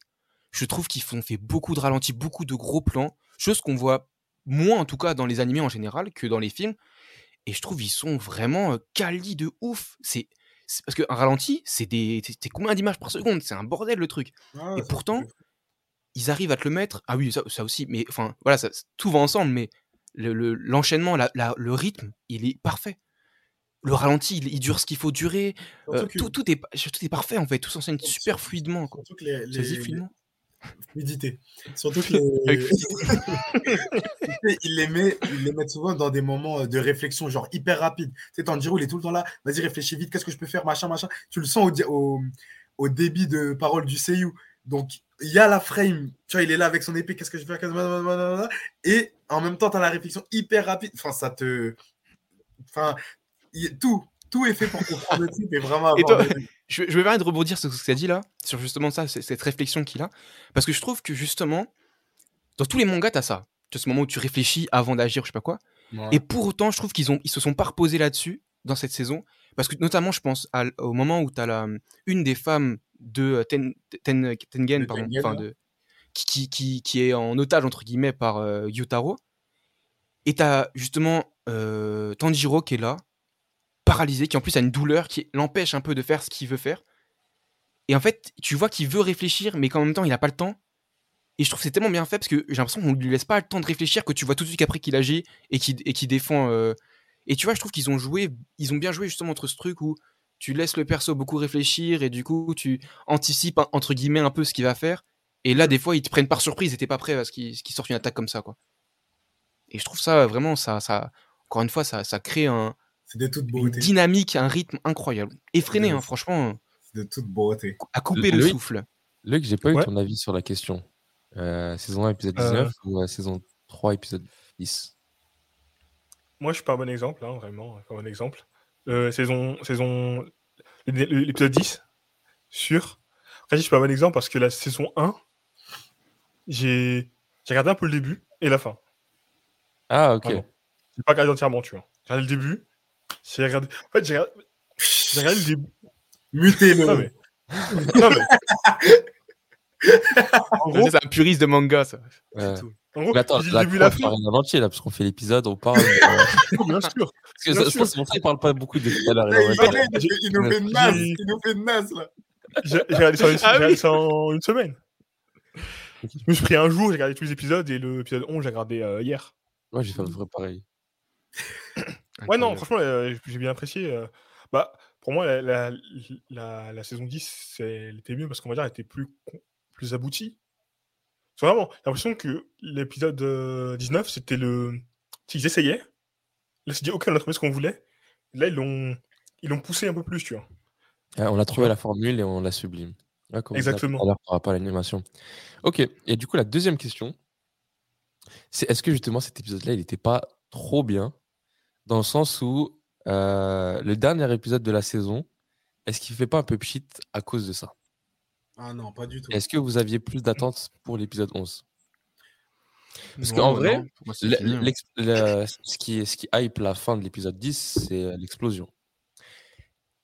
[SPEAKER 5] Je trouve qu'ils font fait beaucoup de ralentis, beaucoup de gros plans, chose qu'on voit moins en tout cas dans les animés en général que dans les films. Et je trouve ils sont vraiment euh, quali de ouf. C'est parce qu'un ralenti, c'est des c'est- combien d'images par seconde? C'est un bordel le truc.
[SPEAKER 1] Ah,
[SPEAKER 5] Et pourtant, ils arrivent à te le mettre. Ah oui, ça, ça aussi. Mais enfin, voilà, ça, tout va ensemble. Mais le- le- l'enchaînement, la- la- le rythme, il est parfait. Le ralenti, il, il dure ce qu'il faut durer. Euh, tout, tout est, tout est parfait en fait. Tout s'enseigne super fluidement. Quoi.
[SPEAKER 1] Surtout que les,
[SPEAKER 5] dit
[SPEAKER 1] les-
[SPEAKER 5] fluidement?
[SPEAKER 1] Fluidité. Surtout que les... Ils les met, ils les mettent souvent dans des moments euh, de réflexion, genre hyper rapide. Tu sais, Tanjiro, il est tout le temps là. Vas-y, réfléchis vite. Qu'est-ce que je peux faire, machin, machin. Tu le sens au, au, au débit de parole du Seiyu. Donc, il y a la frame. Tu vois, il est là avec son épée. Qu'est-ce que je vais faire? Et en même temps, tu as la réflexion hyper rapide. Enfin, ça te. Enfin, tout. Tout est fait pour comprendre le type et vraiment
[SPEAKER 5] Et toi- je, je vais permettre de rebondir sur ce que tu as dit là, sur justement ça, cette réflexion qu'il a. Parce que je trouve que justement, dans tous les mangas, tu as ça. Tu as ce moment où tu réfléchis avant d'agir, je sais pas quoi.
[SPEAKER 1] Ouais.
[SPEAKER 5] Et pour autant, je trouve qu'ils ont, ils se sont pas reposés là-dessus dans cette saison. Parce que notamment, je pense à au moment où tu as la, une des femmes de euh, Ten, Ten- Tengen,
[SPEAKER 1] De
[SPEAKER 5] pardon,
[SPEAKER 1] Tengen,
[SPEAKER 5] enfin,
[SPEAKER 1] ouais.
[SPEAKER 5] de, qui, qui, qui, qui est en otage, entre guillemets, par euh, Gyutaro. Et tu as justement euh, Tanjiro qui est là, paralysé, qui en plus a une douleur qui l'empêche un peu de faire ce qu'il veut faire. Et en fait, tu vois qu'il veut réfléchir, mais qu'en même temps, il n'a pas le temps. Et je trouve que c'est tellement bien fait parce que j'ai l'impression qu'on ne lui laisse pas le temps de réfléchir, que tu vois tout de suite après qu'il agit et qu'il défend. euh. Et tu vois, je trouve qu'ils ont joué, ils ont bien joué justement entre ce truc où tu laisses le perso beaucoup réfléchir et du coup tu anticipes entre guillemets un peu ce qu'il va faire. Et là, des fois, ils te prennent par surprise et t'es pas prêt à ce qu'ils qu'ils sortent une attaque comme ça, quoi. Et je trouve ça vraiment, ça, ça encore une fois, ça, ça crée un,
[SPEAKER 1] C'est de toute
[SPEAKER 5] une
[SPEAKER 1] beauté.
[SPEAKER 5] dynamique, un rythme incroyable. Effréné, hein, franchement,
[SPEAKER 1] C'est de toute beauté.
[SPEAKER 5] à couper le
[SPEAKER 3] Loïc
[SPEAKER 5] souffle.
[SPEAKER 3] Luc, j'ai pas eu ton avis sur la question. Euh, saison 1, épisode 19 ou euh, saison 3, épisode 10
[SPEAKER 4] Moi, je suis pas un bon exemple, hein, vraiment, pas un bon exemple. Euh, saison, saison, l'épisode 10, sûr. Après, je suis pas un bon exemple parce que la saison 1, j'ai j'ai regardé un peu le début et la fin.
[SPEAKER 3] Ah, ok.
[SPEAKER 4] J'ai pas regardé entièrement, tu vois. J'ai regardé le début, j'ai regardé. En fait, j'ai regardé... j'ai regardé le début.
[SPEAKER 1] Mutez-le.
[SPEAKER 4] Non, mais. Non, mais. en gros,
[SPEAKER 5] C'est un puriste de manga, ça.
[SPEAKER 3] Ouais.
[SPEAKER 5] C'est tout.
[SPEAKER 4] en gros
[SPEAKER 3] Mais attends,
[SPEAKER 4] j'ai dit
[SPEAKER 3] la
[SPEAKER 4] le début la
[SPEAKER 3] on
[SPEAKER 4] fin.
[SPEAKER 3] parle en entier là, parce qu'on fait l'épisode, on parle. euh,
[SPEAKER 4] Bien sûr.
[SPEAKER 3] Parce que
[SPEAKER 4] Bien
[SPEAKER 3] ça- je
[SPEAKER 4] sûr.
[SPEAKER 3] pense pour ça qu'il parle pas beaucoup de tout à l'heure.
[SPEAKER 1] Là, il, là, nous fait de naze. Il nous fait de naze, là.
[SPEAKER 4] J'ai regardé ça en une,
[SPEAKER 5] Ah
[SPEAKER 4] j'ai regardé
[SPEAKER 5] oui.
[SPEAKER 4] ça en une semaine. Je me suis pris un jour, j'ai regardé tous les épisodes et l'épisode 11, j'ai regardé euh, hier.
[SPEAKER 3] Moi, j'ai fait le vrai pareil.
[SPEAKER 4] Ouais, non, franchement, euh, j'ai bien apprécié. euh, bah, pour moi, la, la, la- la saison 10, c'est- elle était mieux parce qu'on va dire elle était plus, con- plus aboutie. C'est vraiment, j'ai l'impression que l'épisode euh, 19, c'était le. Ils essayaient. Là, c'est dit, ok, on a trouvé ce qu'on voulait. Là, ils l'ont ils l'ont poussé un peu plus, tu vois.
[SPEAKER 3] Ah, on a trouvé la formule et on la sublime. Ouais, comme on disait
[SPEAKER 4] Exactement.
[SPEAKER 3] Tout à l'heure par rapport à l'animation. Ok. Et du coup, la deuxième question, c'est est-ce que justement cet épisode-là, il n'était pas trop bien dans le sens où euh, le dernier épisode de la saison, est-ce qu'il fait pas un peu pchit à cause de ça?
[SPEAKER 1] Ah non, pas du tout.
[SPEAKER 3] Est-ce que vous aviez plus d'attentes pour l'épisode 11 Parce qu'en vrai,
[SPEAKER 5] moi,
[SPEAKER 3] Le-
[SPEAKER 5] hein.
[SPEAKER 3] le- ce, qui, ce qui hype la fin de l'épisode 10, c'est euh, l'explosion.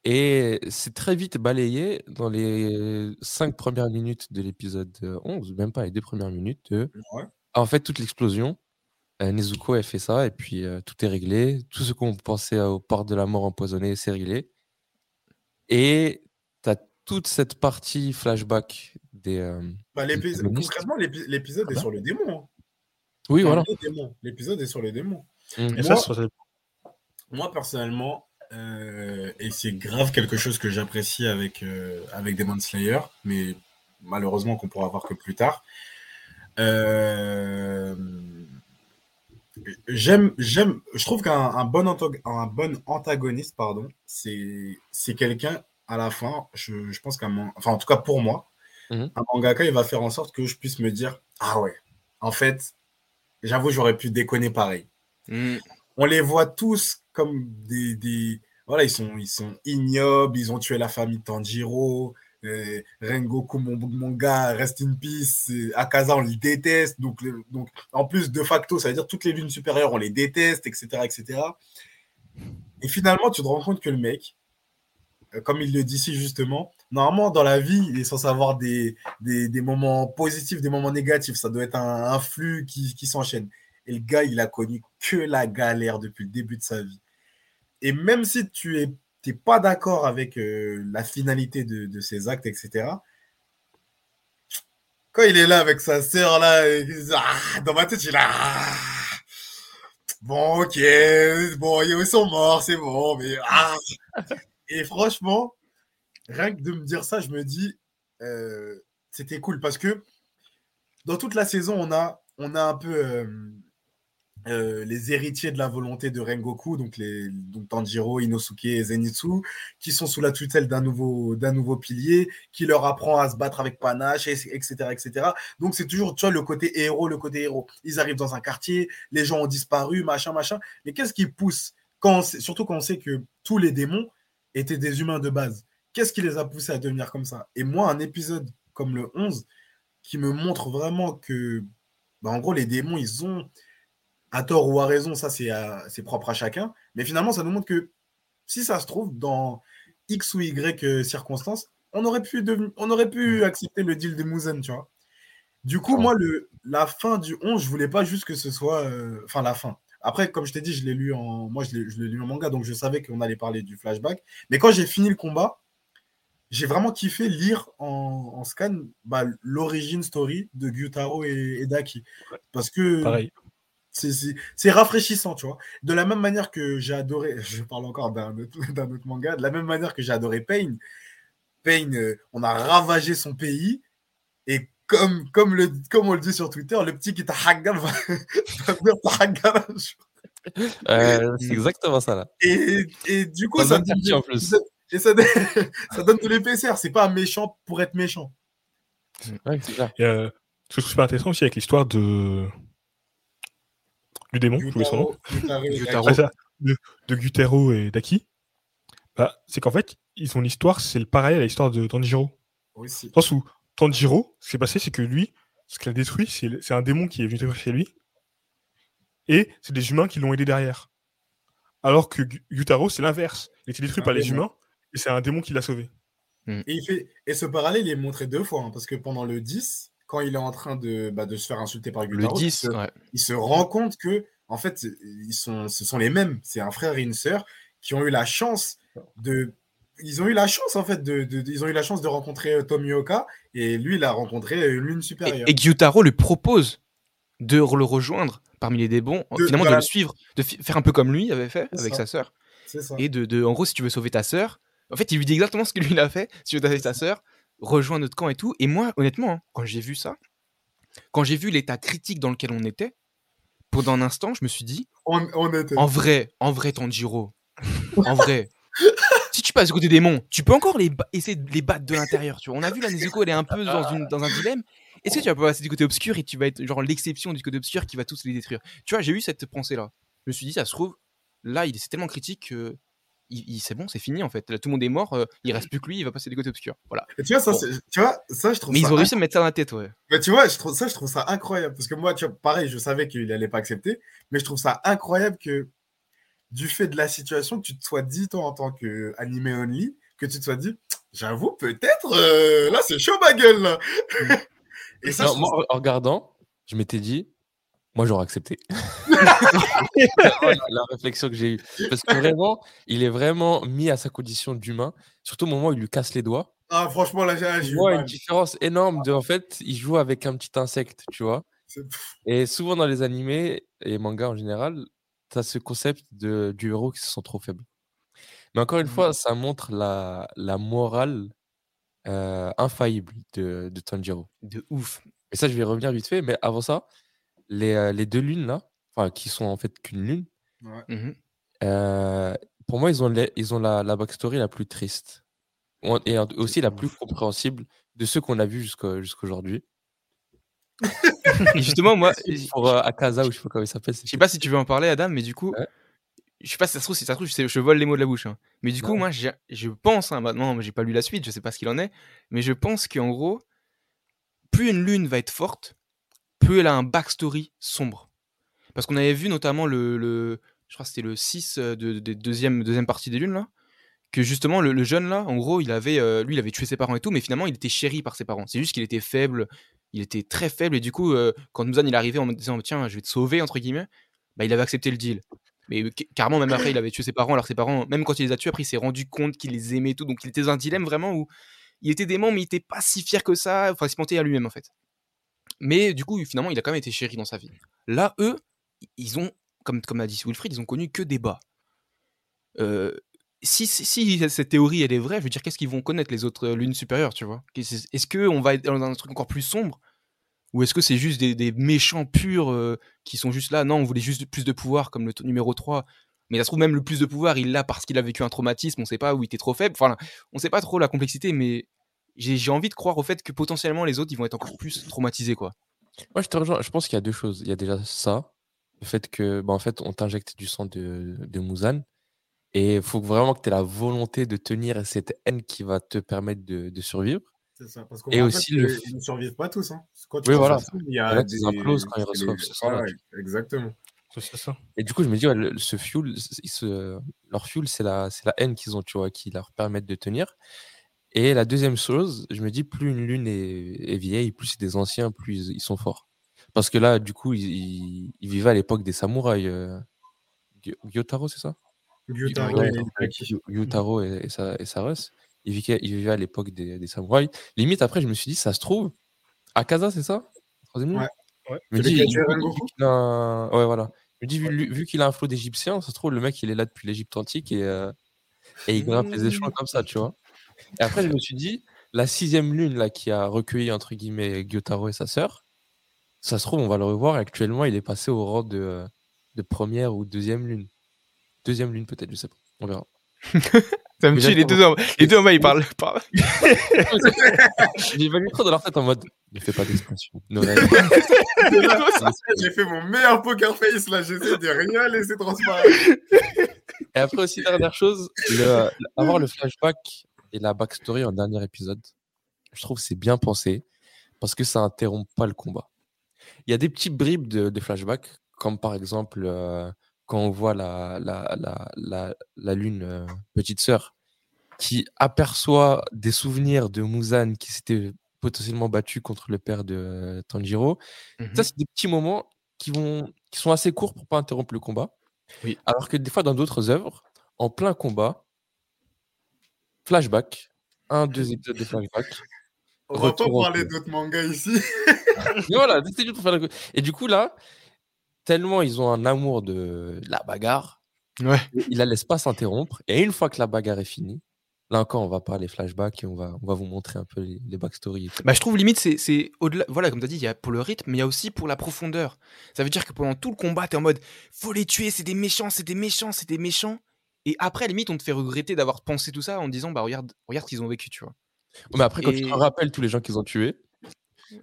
[SPEAKER 3] Et c'est très vite balayé dans les cinq premières minutes de l'épisode euh, 11, même pas les deux premières minutes. de,
[SPEAKER 1] Ouais.
[SPEAKER 3] En fait, toute l'explosion, euh, Nezuko, elle fait ça, et puis euh, tout est réglé. Tout ce qu'on pensait au port de la mort empoisonné, c'est réglé. Et tu as toute cette partie flashback des. euh,
[SPEAKER 1] Bah, concrètement, l'épi- l'épisode est sur le démon. hein.
[SPEAKER 3] Oui,
[SPEAKER 1] Enfin,
[SPEAKER 3] voilà.
[SPEAKER 1] le démon. L'épisode est sur le démon.
[SPEAKER 4] Et
[SPEAKER 1] Moi-
[SPEAKER 4] ça, ça-
[SPEAKER 1] Moi, personnellement, euh, et c'est grave quelque chose que j'apprécie avec, euh, avec Demon Slayer, mais malheureusement qu'on pourra voir que plus tard. Euh, j'aime, j'aime, je trouve qu'un un bon, antag- un bon antagoniste, pardon, c'est, c'est quelqu'un à la fin, je, je pense qu'un, enfin en tout cas pour moi,
[SPEAKER 3] Mhm.
[SPEAKER 1] un mangaka, il va faire en sorte que je puisse me dire, ah ouais, en fait, j'avoue, j'aurais pu déconner pareil
[SPEAKER 5] Mm.
[SPEAKER 1] on les voit tous comme des, des- voilà, ils sont, ils sont ignobles, ils ont tué la famille Tanjiro, Rengoku, mon, mon gars, rest in peace, Akaza, on le déteste, donc, donc en plus, de facto, ça veut dire toutes les lunes supérieures, on les déteste, etc., etc. Et finalement, tu te rends compte que le mec, euh, comme il le dit ici justement, normalement, dans la vie, il est censé avoir des, des, des moments positifs, des moments négatifs, ça doit être un, un flux qui, qui s'enchaîne. Et le gars, il a connu que la galère depuis le début de sa vie. Et même si tu es t'es pas d'accord avec euh, la finalité de, de ses actes, etc., quand il est là avec sa sœur, là, Ah, dans ma tête, il a ah, Bon, ok, bon, ils sont morts, c'est bon, mais. ah. Et franchement, rien que de me dire ça, je me dis, euh, c'était cool parce que dans toute la saison, on a, on a un peu euh, euh, les héritiers de la volonté de Rengoku, donc, les, donc Tanjiro, Inosuke et Zenitsu, qui sont sous la tutelle d'un nouveau, nouveau pilier, qui leur apprend à se battre avec panache, et- etc. etc. Donc c'est toujours tu le côté héros, le côté héros. Ils arrivent dans un quartier, les gens ont disparu, machin, machin. Mais qu'est-ce qui pousse, quand surtout quand on sait que tous les démons étaient des humains de base? Qu'est-ce qui les a poussés à devenir comme ça? Et moi, un épisode comme le 11, qui me montre vraiment que, bah, en gros, les démons, ils ont, à tort ou à raison, ça c'est à- c'est propre à chacun, mais finalement, ça nous montre que si ça se trouve, dans X ou Y euh, circonstances, on aurait pu, deven- on aurait pu accepter le deal de Muzen, tu vois. Du coup, moi, le, la fin du 11, je voulais pas juste que ce soit. euh, Enfin, la fin. Après, comme je t'ai dit, je l'ai lu en. Moi, je l'ai je l'ai lu en manga, donc je savais qu'on allait parler du flashback. Mais quand j'ai fini le combat, j'ai vraiment kiffé lire en, en scan bah, l'origine story de Gyutaro et, et Daki. Parce que
[SPEAKER 4] pareil.
[SPEAKER 1] C'est- rafraîchissant, tu vois. De la même manière que j'ai adoré, je parle encore d'un autre, d'un autre manga, de la même manière que j'ai adoré Pain. Pain, euh, on a ravagé son pays et comme, comme, le, comme on le dit sur Twitter, le petit qui t'a Hagan va, va venir te Hagan un jour.
[SPEAKER 3] Euh, c'est exactement ça là.
[SPEAKER 1] Et, et du coup, ça
[SPEAKER 3] quartier, en plus.
[SPEAKER 1] Et ça, ça donne de l'épaisseur. C'est pas un méchant pour être méchant.
[SPEAKER 3] Ouais, c'est ça.
[SPEAKER 4] Et, euh, ce que je trouve super intéressant aussi avec l'histoire de du démon, je voulais son nom.
[SPEAKER 1] Gyutaro, Gyutaro,
[SPEAKER 5] Gyutaro.
[SPEAKER 4] Ouais, ça, de, de Gutero et Daki, bah, c'est qu'en fait, ils ont l'histoire, c'est le pareil à l'histoire de Tanjiro.
[SPEAKER 1] aussi.
[SPEAKER 4] Dans le sens où Tanjiro, ce qui s'est passé, c'est que lui, ce qu'il a détruit, c'est c'est un démon qui est venu détruire chez lui. Et c'est des humains qui l'ont aidé derrière. Alors que Gu- Gyutaro, c'est l'inverse. Il a été détruit
[SPEAKER 1] Un
[SPEAKER 4] par les humains et c'est un démon qui l'a sauvé.
[SPEAKER 1] Et, il fait... et ce parallèle, il est montré deux fois. hein, parce que pendant le 10, quand il est en train de, bah, de se faire insulter par
[SPEAKER 5] Le
[SPEAKER 1] Gyutaro,
[SPEAKER 5] 10,
[SPEAKER 1] il, se...
[SPEAKER 5] ouais.
[SPEAKER 1] il se rend compte que, en fait, ils sont... ce sont les mêmes. C'est un frère et une sœur qui ont eu la chance de. Ils ont eu la chance, en fait, de, de- ils ont eu la chance de rencontrer euh, Tomioka et lui, il a rencontré euh, une lune
[SPEAKER 5] Et,
[SPEAKER 1] supérieure.
[SPEAKER 5] et Gyutaro lui propose de le rejoindre parmi les démons,
[SPEAKER 1] De-
[SPEAKER 5] finalement de le suivre, de faire un peu comme lui avait fait avec
[SPEAKER 1] ça.
[SPEAKER 5] sa sœur. Et de, de- en gros, si tu veux sauver ta sœur, en fait, il lui dit exactement ce que lui il a fait. Si tu veux sauver ta sœur, rejoins notre camp et tout. Et moi, honnêtement, hein, quand j'ai vu ça, quand j'ai vu l'état critique dans lequel on était, pendant un instant, je me suis dit,
[SPEAKER 1] On, on était.
[SPEAKER 5] en vrai, en vrai, Tanjiro, en vrai, si tu passes du côté des démons, tu peux encore les essayer de les battre de l'intérieur. Tu vois, on a vu la Nezuko, elle est un peu dans, une, dans un dilemme. Est-ce que tu vas pas passer du côté obscur et tu vas être genre l'exception du côté obscur qui va tous les détruire? Tu vois, j'ai eu cette pensée-là. Je me suis dit, ça se trouve, là, il c'est tellement critique que il- il- c'est bon, c'est fini en fait. Là, tout le monde est mort, euh, il reste plus que lui, il va passer du côté obscur. Voilà.
[SPEAKER 1] Et tu vois, ça,
[SPEAKER 5] Bon.
[SPEAKER 1] tu vois, ça, je trouve
[SPEAKER 5] Mais
[SPEAKER 1] ça
[SPEAKER 5] ils ont réussi à mettre ça dans la tête, ouais.
[SPEAKER 1] Mais tu vois, je trouve ça, je trouve ça incroyable. Parce que moi, tu vois, pareil, je savais qu'il n'allait pas accepter. Mais je trouve ça incroyable que, du fait de la situation, que tu te sois dit, toi, en tant qu'animé only, que tu te sois dit, j'avoue, peut-être, euh, là, c'est chaud ma gueule, là. Et ça,
[SPEAKER 3] Non,
[SPEAKER 1] je
[SPEAKER 3] moi, en regardant, je m'étais dit, Moi, j'aurais accepté. la, la réflexion que j'ai eue. Parce que vraiment, il est vraiment mis à sa condition d'humain. Surtout au moment où il lui casse les doigts.
[SPEAKER 1] Ah, franchement, là, j'ai
[SPEAKER 3] vois une différence énorme de, en fait, il joue avec un petit insecte, tu vois. Et souvent dans les animés et mangas en général, tu as ce concept de, du héros qui se sent trop faible. Mais encore une
[SPEAKER 1] Mhm.
[SPEAKER 3] fois, ça montre la, la morale euh, infaillible de, de Tanjiro.
[SPEAKER 5] De ouf.
[SPEAKER 3] Et ça, je vais y revenir vite fait. Mais avant ça, les, euh, les deux lunes là, enfin, qui sont en fait qu'une lune,
[SPEAKER 1] ouais.
[SPEAKER 5] Mhm.
[SPEAKER 3] euh, pour moi, ils ont, les- ils ont la, la backstory la plus triste. Et aussi la plus compréhensible de ceux qu'on a vus jusqu'à jusqu'aujourd'hui.
[SPEAKER 5] Justement, moi,
[SPEAKER 3] Pour euh, Akaza, ou je sais pas comment il s'appelle.
[SPEAKER 5] Je sais pas si tu veux en parler, Adam, mais du coup,
[SPEAKER 3] Ouais.
[SPEAKER 5] je sais pas si ça se trouve, si ça se trouve, je, sais- je vole les mots de la bouche. hein. Mais du coup, moi, je pense, hein, maintenant, j'ai pas lu la suite, je sais pas ce qu'il en est, mais je pense qu'en gros, plus une lune va être forte, plus elle a un backstory sombre. Parce qu'on avait vu notamment le, le- je crois c'était le 6 euh, de, de deuxième, deuxième partie des lunes, là, que justement, le, jeune, là, en gros, il avait, euh, lui, il avait tué ses parents et tout, mais finalement, il était chéri par ses parents. C'est juste qu'il était faible, il était très faible, et du coup, euh, quand Muzan, il arrivait en me disant, tiens, je vais te sauver, entre guillemets, bah, il avait accepté le deal. Mais ca- carrément, même après, il avait tué ses parents, alors ses parents, même quand il les a tués, après, il s'est rendu compte qu'il les aimait et tout, donc il était dans un dilemme vraiment où il était dément, mais il était pas si fier que ça, enfin, il se mentait à lui-même, en fait. Mais du coup, finalement, il a quand même été chéri dans sa vie. Là, eux, ils ont, comme, comme a dit Wilfried, ils ont connu que des bas. Euh, si, si, cette théorie elle est vraie, je veux dire, qu'est-ce qu'ils vont connaître les autres euh, lunes supérieures, tu vois? Est-ce qu'on va être dans un truc encore plus sombre? Ou est-ce que c'est juste des, méchants purs euh, qui sont juste là Non, on voulait juste plus de pouvoir, comme le numéro 3. Mais ça se trouve, même le plus de pouvoir, il l'a parce qu'il a vécu un traumatisme, on sait pas, où il était trop faible. Enfin, on sait pas trop la complexité, mais j'ai j'ai envie de croire au fait que potentiellement les autres, ils vont être encore plus traumatisés, quoi.
[SPEAKER 3] Moi, je te rejoins. Je pense qu'il y a deux choses. Il y a déjà ça, le fait que, bah, en fait, on t'injecte du sang de, de Muzan. Et il faut vraiment que tu aies la volonté de tenir cette haine qui va te permettre de, de survivre.
[SPEAKER 1] C'est ça. Parce qu'on
[SPEAKER 3] Et aussi le
[SPEAKER 1] Ils ne survivent pas tous. Hein. Quand
[SPEAKER 3] Oui, voilà.
[SPEAKER 1] ça, Il y a des...
[SPEAKER 3] implosent quand ils reçoivent ce sang-là.
[SPEAKER 1] voilà, exactement.
[SPEAKER 4] Ça.
[SPEAKER 3] Et du coup, je me dis, ouais, le- ce fuel, leur fuel, c'est la, c'est la haine qu'ils ont, tu vois, qui leur permettent de tenir. Et la deuxième chose, je me dis, plus une lune est, est vieille, plus c'est des anciens, plus ils, ils sont forts. Parce que là, du coup, ils, ils- ils vivaient à l'époque des samouraïs. euh, Gyo- Gyotaro, c'est ça?
[SPEAKER 1] Gyutaro
[SPEAKER 3] Ouais,
[SPEAKER 1] et
[SPEAKER 3] et, et sa, et sa Russ, ils vivaient, à l'époque des, des samouraïs. Limite, après, je me suis dit, ça se trouve, Akaza, c'est ça? Troisième
[SPEAKER 1] Ouais.
[SPEAKER 4] Ouais.
[SPEAKER 3] Je me dis, vu- vu a Ouais, voilà. Je me dis, vu, vu qu'il a un flot d'Égyptiens, ça se trouve, le mec, il est là depuis l'Égypte antique et, euh, et il grimpe les échelons comme ça, tu vois? Et après, je me suis dit, la sixième lune, là, qui a recueilli, entre guillemets, Gyotaro et sa sœur, ça se trouve, on va le revoir. Actuellement, il est passé au rang de, euh, de première ou deuxième lune. Deuxième lune, peut-être, je sais pas. On verra.
[SPEAKER 5] Ça me tue, les deux, en- les deux en bas, ils parlent. parlent.
[SPEAKER 3] J'ai évalué trop dans leur tête en mode ne fais pas d'expression.
[SPEAKER 1] J'ai fait mon meilleur poker face là, j'essaie de rien laisser transparaître.
[SPEAKER 3] Et après aussi, dernière chose, le- avoir le flashback et la backstory en dernier épisode, je trouve que c'est bien pensé parce que ça interrompt pas le combat. Il y a des petits bribes de, de flashback, comme par exemple euh, quand on voit la, la, la, la, la lune euh, petite sœur qui aperçoit des souvenirs de Muzan qui s'était potentiellement battu contre le père de euh, Tanjiro.
[SPEAKER 5] Mhm.
[SPEAKER 3] Ça, c'est des petits moments qui, vont, qui sont assez courts pour pas interrompre le combat.
[SPEAKER 5] Oui.
[SPEAKER 3] Alors que des fois, dans d'autres œuvres, en plein combat, flashback, un, deux épisodes de flashback.
[SPEAKER 1] On va pas parler d'autres mangas ici.
[SPEAKER 3] Et voilà, juste pour faire la... Et du coup, là, tellement ils ont un amour de la bagarre,
[SPEAKER 5] Ouais.
[SPEAKER 3] ils la laissent pas s'interrompre. Et une fois que la bagarre est finie, là encore, on va parler flashback et on va, on va vous montrer un peu les, les backstories.
[SPEAKER 5] Bah, je trouve limite, c'est- c'est au-delà. Voilà, comme tu as dit, il y a pour le rythme, mais il y a aussi pour la profondeur. Ça veut dire que pendant tout le combat, tu es en mode faut les tuer, c'est des méchants, c'est des méchants, c'est des méchants. Et après, limite, on te fait regretter d'avoir pensé tout ça en disant bah regarde, regarde ce qu'ils ont vécu, tu vois.
[SPEAKER 3] Mais après, quand tu te rappelles tous les gens qu'ils ont tués,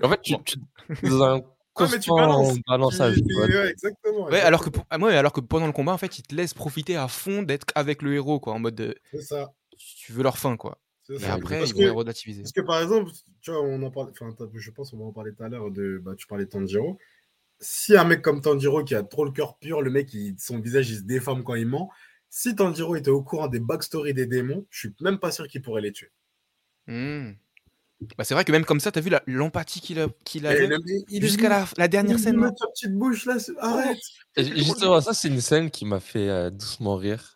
[SPEAKER 3] en fait, tu, tu dans un
[SPEAKER 1] Ouais, mais tu
[SPEAKER 3] constant
[SPEAKER 1] balances.
[SPEAKER 3] balançage.
[SPEAKER 1] Tu- ouais, exactement.
[SPEAKER 5] Ouais, alors que, pour- ah, ouais, alors que pendant le combat, en fait, ils te laissent profiter à fond d'être avec le héros, quoi, en mode de,
[SPEAKER 1] C'est ça.
[SPEAKER 5] tu veux leur fin, quoi.
[SPEAKER 1] c'est
[SPEAKER 5] Et après,
[SPEAKER 1] Parce
[SPEAKER 5] ils vont relativiser.
[SPEAKER 1] Parce que par exemple, tu vois, on en parle, enfin, je pense qu'on va en parler tout à l'heure de, bah, tu parlais de Tanjiro. Si un mec comme Tanjiro qui a trop le cœur pur, le mec, il- son visage, il se déforme quand il ment. Si Tanjiro était au courant des backstories des démons, je suis même pas sûr qu'il pourrait les tuer.
[SPEAKER 5] Hmm. Bah, c'est vrai que même comme ça, t'as vu la- l'empathie qu'il a, qu'il
[SPEAKER 1] Eh,
[SPEAKER 5] avait jusqu'à la, la dernière
[SPEAKER 1] il
[SPEAKER 5] scène.
[SPEAKER 1] met ta petite bouche là, c'est- arrête.
[SPEAKER 3] Et Justement, ça, c'est une scène qui m'a fait euh, doucement rire.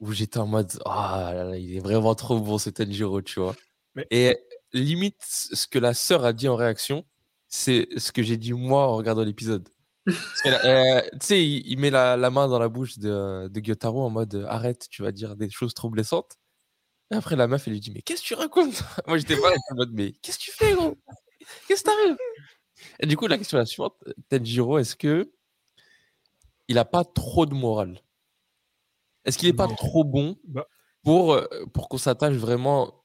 [SPEAKER 3] Où j'étais en mode, ah là là, il est vraiment trop bon, ce Tanjiro, tu vois.
[SPEAKER 4] Mais-
[SPEAKER 3] Et limite, ce que la sœur a dit en réaction, c'est ce que j'ai dit moi en regardant l'épisode. Euh, Tu sais, il, il met la, la main dans la bouche de, de Gyotaro en mode, euh, arrête, tu vas dire des choses trop blessantes. Et après, la meuf, elle lui dit, mais qu'est-ce que tu racontes? Moi, j'étais pas en mode, mais qu'est-ce que tu fais, gros? Qu'est-ce qui t'arrive Et du coup, la question est la suivante. Tanjiro, est-ce que il a pas trop de morale? Est-ce qu'il est pas
[SPEAKER 1] Non.
[SPEAKER 3] trop bon
[SPEAKER 4] Bah.
[SPEAKER 3] pour, euh, pour qu'on s'attache vraiment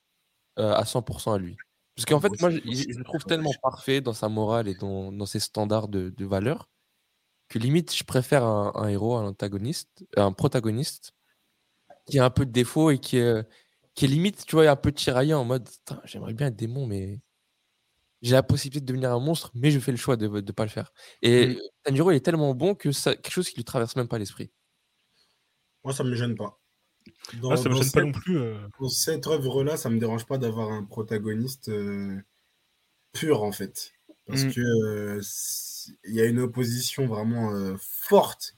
[SPEAKER 3] euh, à 100% à lui? Parce qu'en fait, moi, je, je le trouve tellement parfait dans sa morale et dans, dans ses standards de, de valeur que limite, je préfère un, un héros, un antagoniste, un protagoniste qui a un peu de défaut et qui est, qui est limite, tu vois, un peu tiraillé en mode j'aimerais bien être démon, mais j'ai la possibilité de devenir un monstre, mais je fais le choix de ne pas le faire. Et
[SPEAKER 5] Mm.
[SPEAKER 3] Tanjiro, il est tellement bon que ça, quelque chose qui lui traverse même pas l'esprit.
[SPEAKER 1] Moi, ça me gêne pas. Dans,
[SPEAKER 4] Ah, ça me gêne pas
[SPEAKER 1] cette-
[SPEAKER 4] non plus. euh.
[SPEAKER 1] dans cette œuvre-là, ça me dérange pas d'avoir un protagoniste euh, pur en fait, parce
[SPEAKER 5] Mm.
[SPEAKER 1] que euh, c'est- il y a une opposition vraiment euh, forte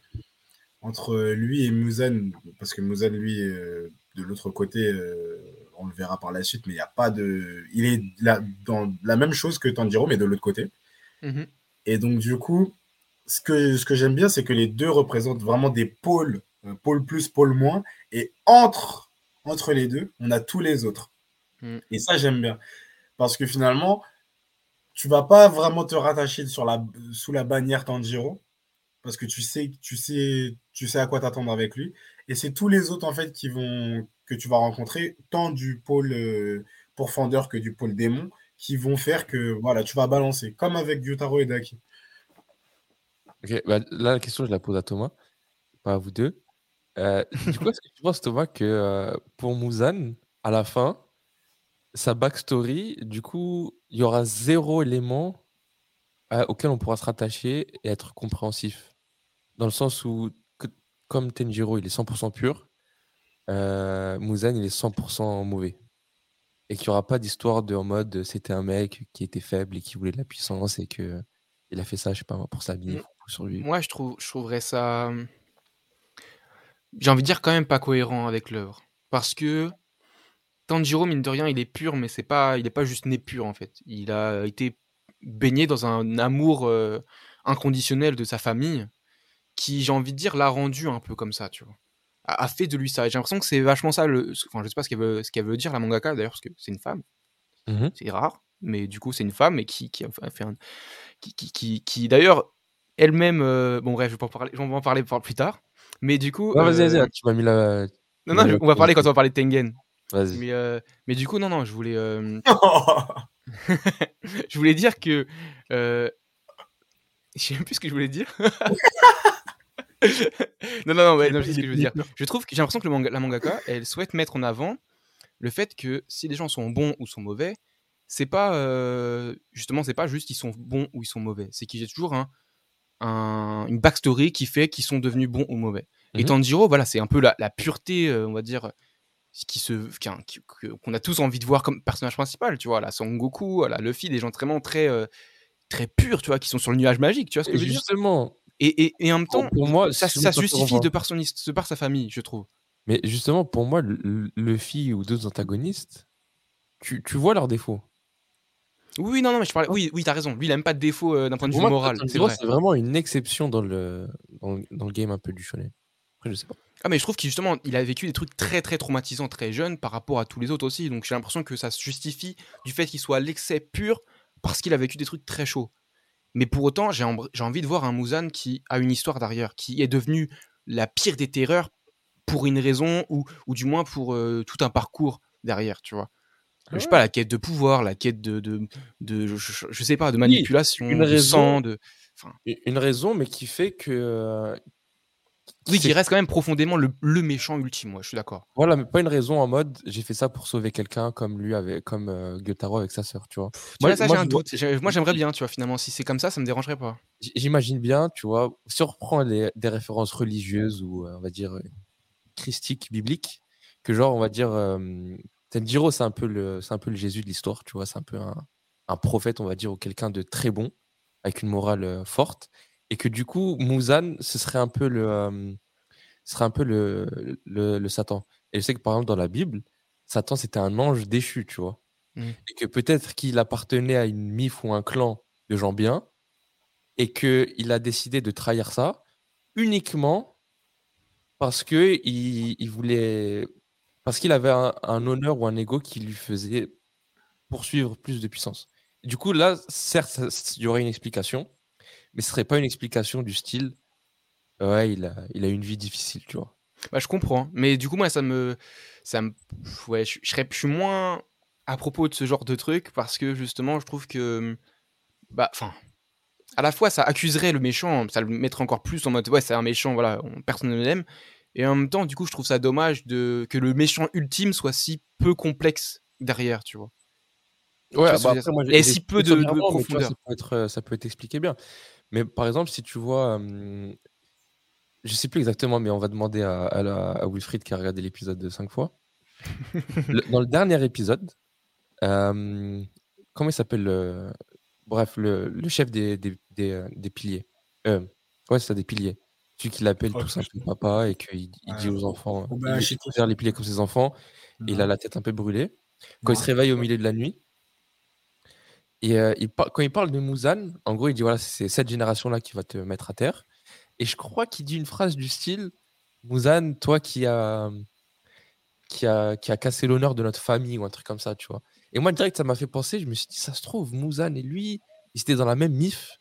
[SPEAKER 1] entre lui et Muzan, parce que Muzan lui euh, de l'autre côté, euh, on le verra par la suite, mais il n'y a pas de, il est là, dans la même chose que Tanjiro, mais de l'autre côté.
[SPEAKER 5] Mhm.
[SPEAKER 1] Et donc, du coup, ce que, ce que j'aime bien, c'est que les deux représentent vraiment des pôles, euh, pôle plus, pôle moins. Et entre, entre les deux, on a tous les autres.
[SPEAKER 5] Mm.
[SPEAKER 1] Et ça, j'aime bien. Parce que finalement, tu vas pas vraiment te rattacher sur la, sous la bannière Tanjiro. Parce que tu sais, tu sais, tu sais à quoi t'attendre avec lui. Et c'est tous les autres, en fait, qui vont, que tu vas rencontrer, tant du pôle euh, pourfendeur que du pôle démon, qui vont faire que voilà, tu vas balancer, comme avec Gyutaro et Daki.
[SPEAKER 3] Bah, là, la question, je la pose à Thomas, pas à vous deux. Euh, du coup, est-ce que tu penses, Thomas, que euh, pour Muzan, à la fin, sa backstory, du coup, il y aura zéro élément euh, auquel on pourra se rattacher et être compréhensif Dans le sens où, que- comme Tenjiro, il est 100% pur, euh, Muzan, il est 100% mauvais. Et qu'il n'y aura pas d'histoire de en mode c'était un mec qui était faible et qui voulait de la puissance et que il a fait ça, je sais pas, pour
[SPEAKER 5] Mm.
[SPEAKER 3] pour survivre.
[SPEAKER 5] Moi, je, trouve, je trouverais ça. J'ai envie de dire quand même pas cohérent avec l'œuvre. Parce que Tanjiro, mine de rien, il est pur, mais c'est pas, il n'est pas juste né pur en fait. Il a été baigné dans un amour euh, inconditionnel de sa famille qui, j'ai envie de dire, l'a rendu un peu comme ça, tu vois. A, a fait de lui ça. J'ai l'impression que c'est vachement ça. Le... Enfin, je sais pas ce qu'elle veut, ce qu'elle veut dire, la mangaka d'ailleurs, parce que c'est une femme.
[SPEAKER 3] Mhm.
[SPEAKER 5] C'est rare, mais du coup, c'est une femme et qui, qui a fait un. Qui, qui, qui, qui, d'ailleurs, elle-même. euh, Bon, bref, je vais, pas en parler, je vais en parler plus tard. Mais du coup.
[SPEAKER 3] Ouais, vas-y,
[SPEAKER 5] euh,
[SPEAKER 3] vas-y, tu m'as mis la.
[SPEAKER 5] Non, non, on va parler quand on va parler de Tengen.
[SPEAKER 3] Vas-y.
[SPEAKER 5] Mais, euh, mais du coup, non, non, je voulais. euh, je voulais dire que. euh, Je sais même plus ce que je voulais dire. non, non, non, ouais, non, je sais ce que je veux dire. Je trouve que j'ai l'impression que le manga- la mangaka, elle souhaite mettre en avant le fait que si les gens sont bons ou sont mauvais, c'est pas euh, justement, c'est pas juste ils sont bons ou ils sont mauvais. C'est qu'il y a toujours un, un- une backstory qui fait qu'ils sont devenus bons ou mauvais. Et
[SPEAKER 3] Mhm.
[SPEAKER 5] Tanjiro, voilà, c'est un peu la, la pureté, euh, on va dire, qui se, qu'on a tous envie de voir comme personnage principal. Tu vois, la Son Goku, la Luffy, des gens vraiment très euh, très purs, tu vois, qui sont sur le nuage magique. Tu vois ce que
[SPEAKER 3] Et
[SPEAKER 5] je veux dire?
[SPEAKER 3] justement,
[SPEAKER 5] et, et, et en même temps,
[SPEAKER 3] pour moi,
[SPEAKER 5] ça, justifie de par, son, de par sa famille, je trouve.
[SPEAKER 3] Mais justement, pour moi, fille ou deux antagonistes, tu, tu vois leurs défauts.
[SPEAKER 5] Oui, non, non, mais je parlais. Oui, oui, t'as raison. Lui, il a même pas de défaut euh, d'un point de
[SPEAKER 3] Pour
[SPEAKER 5] vue
[SPEAKER 3] moi,
[SPEAKER 5] moral. C'est vrai.
[SPEAKER 3] vraiment une exception dans le, dans, le- dans le game un peu du shonen. Après, je sais pas.
[SPEAKER 5] Ah, mais je trouve qu'il justement, il a vécu des trucs très très traumatisants très jeune par rapport à tous les autres aussi. Donc j'ai l'impression que ça se justifie du fait qu'il soit à l'excès pur parce qu'il a vécu des trucs très chauds. Mais pour autant, j'ai envie de voir un Muzan qui a une histoire derrière, qui est devenu la pire des terreurs pour une raison ou, ou du moins pour euh, tout un parcours derrière, tu vois.
[SPEAKER 3] Ah
[SPEAKER 5] Je sais pas, la quête de pouvoir, la quête de, de, de- je, je- je sais pas, de manipulation,
[SPEAKER 3] une
[SPEAKER 5] de
[SPEAKER 3] raison.
[SPEAKER 5] sang, de...
[SPEAKER 3] Une une raison, mais qui fait que.
[SPEAKER 5] Oui, qui reste quand même profondément le, le méchant ultime, ouais, je suis d'accord.
[SPEAKER 3] Voilà, mais pas une raison en mode j'ai fait ça pour sauver quelqu'un comme lui, avec, comme euh, Gyotaro avec sa sœur, tu vois.
[SPEAKER 5] Tu
[SPEAKER 3] Moi-
[SPEAKER 5] vois, ça,
[SPEAKER 3] moi,
[SPEAKER 5] j'ai un
[SPEAKER 3] je vois-
[SPEAKER 5] doute. J'ai- Moi, j'aimerais bien, tu vois, finalement, si c'est comme ça, ça me dérangerait pas.
[SPEAKER 3] J'imagine bien, tu vois, si on reprend les- des références religieuses ou euh, on va dire euh, christiques, bibliques, que genre on va dire euh, Tenjiro, c'est un, peu le- c'est un peu le Jésus de l'histoire, tu vois. C'est un peu un, un prophète, on va dire, ou quelqu'un de très bon, avec une morale forte. Et que du coup, Muzan, ce serait un peu le, euh, ce serait un peu le, le, le Satan. Et je sais que par exemple, dans la Bible, Satan, c'était un ange déchu, tu vois.
[SPEAKER 5] Mm.
[SPEAKER 3] Et que peut-être qu'il appartenait à une mif ou un clan de gens bien, et qu'il a décidé de trahir ça uniquement parce que il, il voulait parce qu'il avait un, un honneur ou un ego qui lui faisait poursuivre plus de puissance. Du coup, là, certes, il y aurait une explication, mais ce serait pas une explication du style ouais, il a, il a une vie difficile, tu vois.
[SPEAKER 5] Bah, je comprends. Mais du coup, moi, ça me. Ça me ouais, je, je serais, je suis moins à propos de ce genre de truc parce que justement, je trouve que. Bah, enfin. À la fois, ça accuserait le méchant, ça le mettrait encore plus en mode ouais, c'est un méchant, voilà, on- personne ne l'aime. Et en même temps, du coup, je trouve ça dommage de, que le méchant ultime soit si peu complexe derrière, tu vois.
[SPEAKER 3] Ouais, moi,
[SPEAKER 5] Et si peu de- de
[SPEAKER 3] vois,
[SPEAKER 5] profondeur.
[SPEAKER 3] Ça peut, être, ça peut être expliqué bien. Mais par exemple, si tu vois, hum, je sais plus exactement, mais on va demander à, à, la- à Wilfried qui a regardé l'épisode de 5 fois. Le- dans le dernier épisode, euh, comment il s'appelle le- Bref, le, le chef des, des, des, euh, des piliers. Euh, ouais, c'est ça, des piliers. Celui qui l'appelle
[SPEAKER 4] Oh,
[SPEAKER 3] tout simplement papa et qu'il il dit aux enfants,
[SPEAKER 1] Oh,
[SPEAKER 3] il
[SPEAKER 1] bah,
[SPEAKER 3] considère les piliers comme ses enfants, et il a la tête un peu brûlée. Quand il se réveille au milieu de la nuit, et euh, il par- quand il parle de Muzan, en gros, il dit voilà, c'est cette génération-là qui va te mettre à terre. Et je crois qu'il dit une phrase du style Muzan, toi qui a, qui a, qui a cassé l'honneur de notre famille, ou un truc comme ça, tu vois. Et moi, direct, ça m'a fait penser, je me suis dit, ça se trouve, Muzan et lui, ils étaient dans la même mif,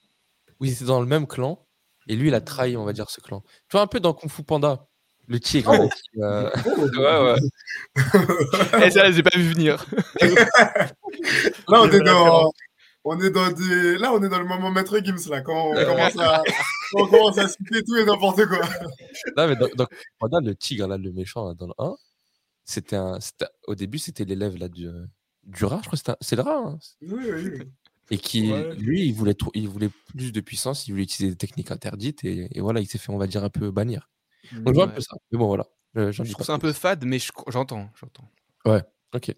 [SPEAKER 3] ou ils étaient dans le même clan, et lui, il a trahi, on va dire, ce clan. Tu vois, un peu dans Kung Fu Panda, le tigre. là, qui, euh, ouais, ouais.
[SPEAKER 5] Et ça, je les ai pas vu venir.
[SPEAKER 1] Là, on est dans. On est dans des... Là, on est dans le moment maître Gims, là, quand on commence à, on commence à citer tout et n'importe quoi.
[SPEAKER 3] Non, mais dans, dans le tigre, là, le méchant, là, dans le 1, c'était un, c'était- au début, c'était l'élève là, du, du rat, je crois que c'était un- c'est le rat. hein.
[SPEAKER 1] Oui, oui, oui.
[SPEAKER 3] Et qui,
[SPEAKER 4] Ouais.
[SPEAKER 3] lui, il voulait, trop- il voulait plus de puissance, il voulait utiliser des techniques interdites, et, et voilà, il s'est fait, on va dire, un peu bannir. Donc, je vois un
[SPEAKER 5] Ouais.
[SPEAKER 3] peu ça. Mais bon, voilà.
[SPEAKER 5] Je trouve ça un peu fade, mais je- j'entends, j'entends.
[SPEAKER 3] Ok.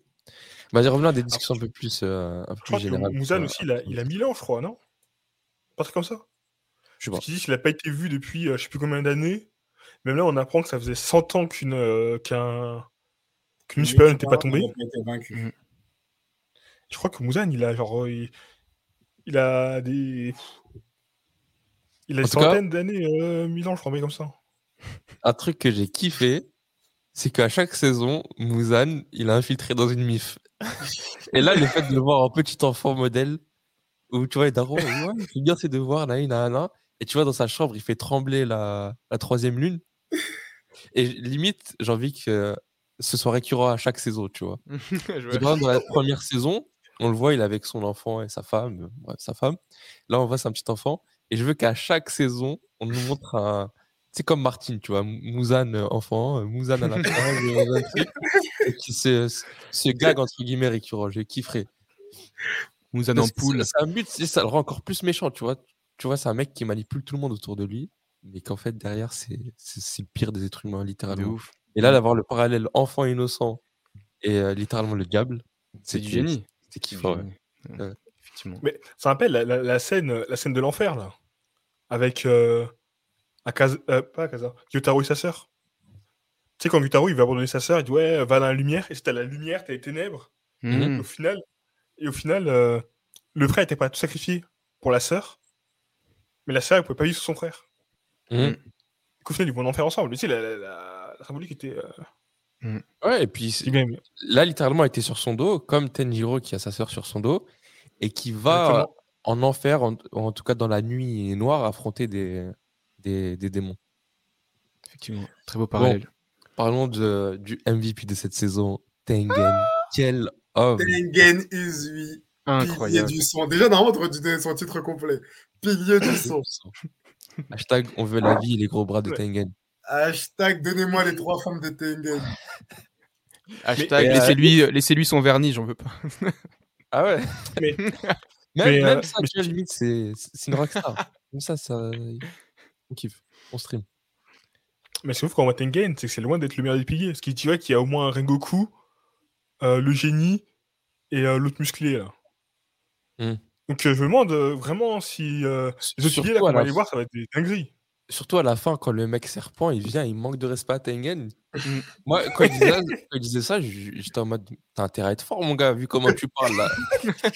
[SPEAKER 3] Vas-y, revenons à des discussions un peu plus, euh, un peu
[SPEAKER 4] Je crois
[SPEAKER 3] plus
[SPEAKER 4] que
[SPEAKER 3] générales.
[SPEAKER 4] Muzan
[SPEAKER 3] euh,
[SPEAKER 4] aussi, il a, il a 1000 ans, je crois, non? Pas truc comme ça?
[SPEAKER 3] Je sais pas.
[SPEAKER 4] Parce disent qu'il n'a pas été vu depuis euh, je sais plus combien d'années. Même là, on apprend que ça faisait 100 ans qu'une euh, qu'un qu'une supérieure n'était pas tombée.
[SPEAKER 1] Pas été vaincu.
[SPEAKER 4] Je crois que Muzan, il a genre. euh, Il, il a des. Il a des centaines d'années, euh, 1000 ans, je crois, mais comme ça.
[SPEAKER 3] Un truc que j'ai kiffé, c'est qu'à chaque saison, Muzan, il a infiltré dans une mif. Et là, le fait de voir en petit enfant modèle, où tu vois, les darons, ouais, il fait bien ses devoirs, là, là, là, et tu vois, dans sa chambre, il fait trembler la, la troisième lune. Et limite, j'ai envie que ce soit récurrent à chaque saison, tu vois.
[SPEAKER 5] Vois.
[SPEAKER 3] dans la première saison, on le voit, il est avec son enfant et sa femme. euh, bref, sa femme. Là, on voit c'est un petit enfant. Et je veux qu'à chaque saison, on nous montre un. C'est comme Martine, tu vois. Mouzane euh, enfant, euh, Mouzane à la euh, Mouzane puis ce, ce- ce gag, entre guillemets, récurrent. Je kifferais.
[SPEAKER 5] Muzan
[SPEAKER 3] Parce
[SPEAKER 5] en poule.
[SPEAKER 3] C'est un but, ça le rend encore plus méchant, tu vois. Tu vois, c'est un mec qui manipule tout le monde autour de lui, mais qu'en fait, derrière, c'est le pire des êtres humains,
[SPEAKER 5] De
[SPEAKER 3] littéralement.
[SPEAKER 5] ouf.
[SPEAKER 3] Et là, d'avoir le parallèle enfant innocent et euh, littéralement le diable,
[SPEAKER 5] C'est du génie. C'est
[SPEAKER 3] kiffant, ouais.
[SPEAKER 5] génie. Ouais,
[SPEAKER 3] Ouais.
[SPEAKER 5] Effectivement.
[SPEAKER 4] Mais ça rappelle la, la- la scène, la scène de l'enfer, là. Avec. Euh, Akaza- euh, pas Akaza, Gyutaro et sa sœur. Tu sais, quand Gyutaro il va abandonner sa sœur, il dit Ouais, va dans la lumière. Et c'était la lumière, t'as les ténèbres.
[SPEAKER 5] Mhm.
[SPEAKER 4] Au final, et au final euh, le frère était pas tout sacrifié pour la sœur. Mais la sœur, elle pouvait pas vivre sans son frère.
[SPEAKER 3] Mhm.
[SPEAKER 4] Au final, ils vont en enfer ensemble. Mais tu sais, la, la- la- la symbolique était. euh,
[SPEAKER 3] Ouais, et puis là, littéralement, elle était sur son dos, comme Tenjiro qui a sa sœur sur son dos, et qui va
[SPEAKER 4] Exactement.
[SPEAKER 3] en enfer, en, en tout cas dans la nuit noire, affronter des, des, des démons.
[SPEAKER 5] Effectivement. Très beau parallèle.
[SPEAKER 3] Parlons de- du MVP de cette saison, Tengen. Quel homme
[SPEAKER 1] Tengen Uzui, pilier
[SPEAKER 5] Incroyable.
[SPEAKER 1] du son. Déjà, normalement, tu aurais dû donner son titre complet. Pilier du son.
[SPEAKER 3] Hashtag on veut la vie et les gros bras de
[SPEAKER 4] Ouais.
[SPEAKER 3] Tengen.
[SPEAKER 1] Hashtag donnez-moi les trois femmes de Tengen.
[SPEAKER 5] Hashtag
[SPEAKER 3] euh,
[SPEAKER 5] laissez-lui laissez-lui son vernis, j'en veux pas.
[SPEAKER 3] Ah ouais
[SPEAKER 4] Mais-
[SPEAKER 3] Même,
[SPEAKER 4] mais,
[SPEAKER 3] même
[SPEAKER 4] euh,
[SPEAKER 3] ça,
[SPEAKER 4] mais
[SPEAKER 3] tu vois, limite, c'est c'est une rockstar. Comme ça, ça. On kiffe. On stream.
[SPEAKER 4] Mais ce que je trouve quand on voit Tengen, c'est que c'est loin d'être le meilleur des piliers. Parce qu'il tu vois qu'il y a au moins un Rengoku, euh, le génie et euh, l'autre musclé. Là.
[SPEAKER 3] Hmm.
[SPEAKER 4] Donc euh, je me demande euh, vraiment si euh, les autres billets là qu'on va
[SPEAKER 3] la
[SPEAKER 4] aller voir, ça va être des dingueries.
[SPEAKER 3] Surtout à la fin, quand le mec serpent, il vient, il manque de respect à Tengen.
[SPEAKER 5] Mm.
[SPEAKER 3] Moi, quand il disait, ça- quand il disait ça, j'étais en mode T'as intérêt à être fort, mon gars, vu comment tu parles là.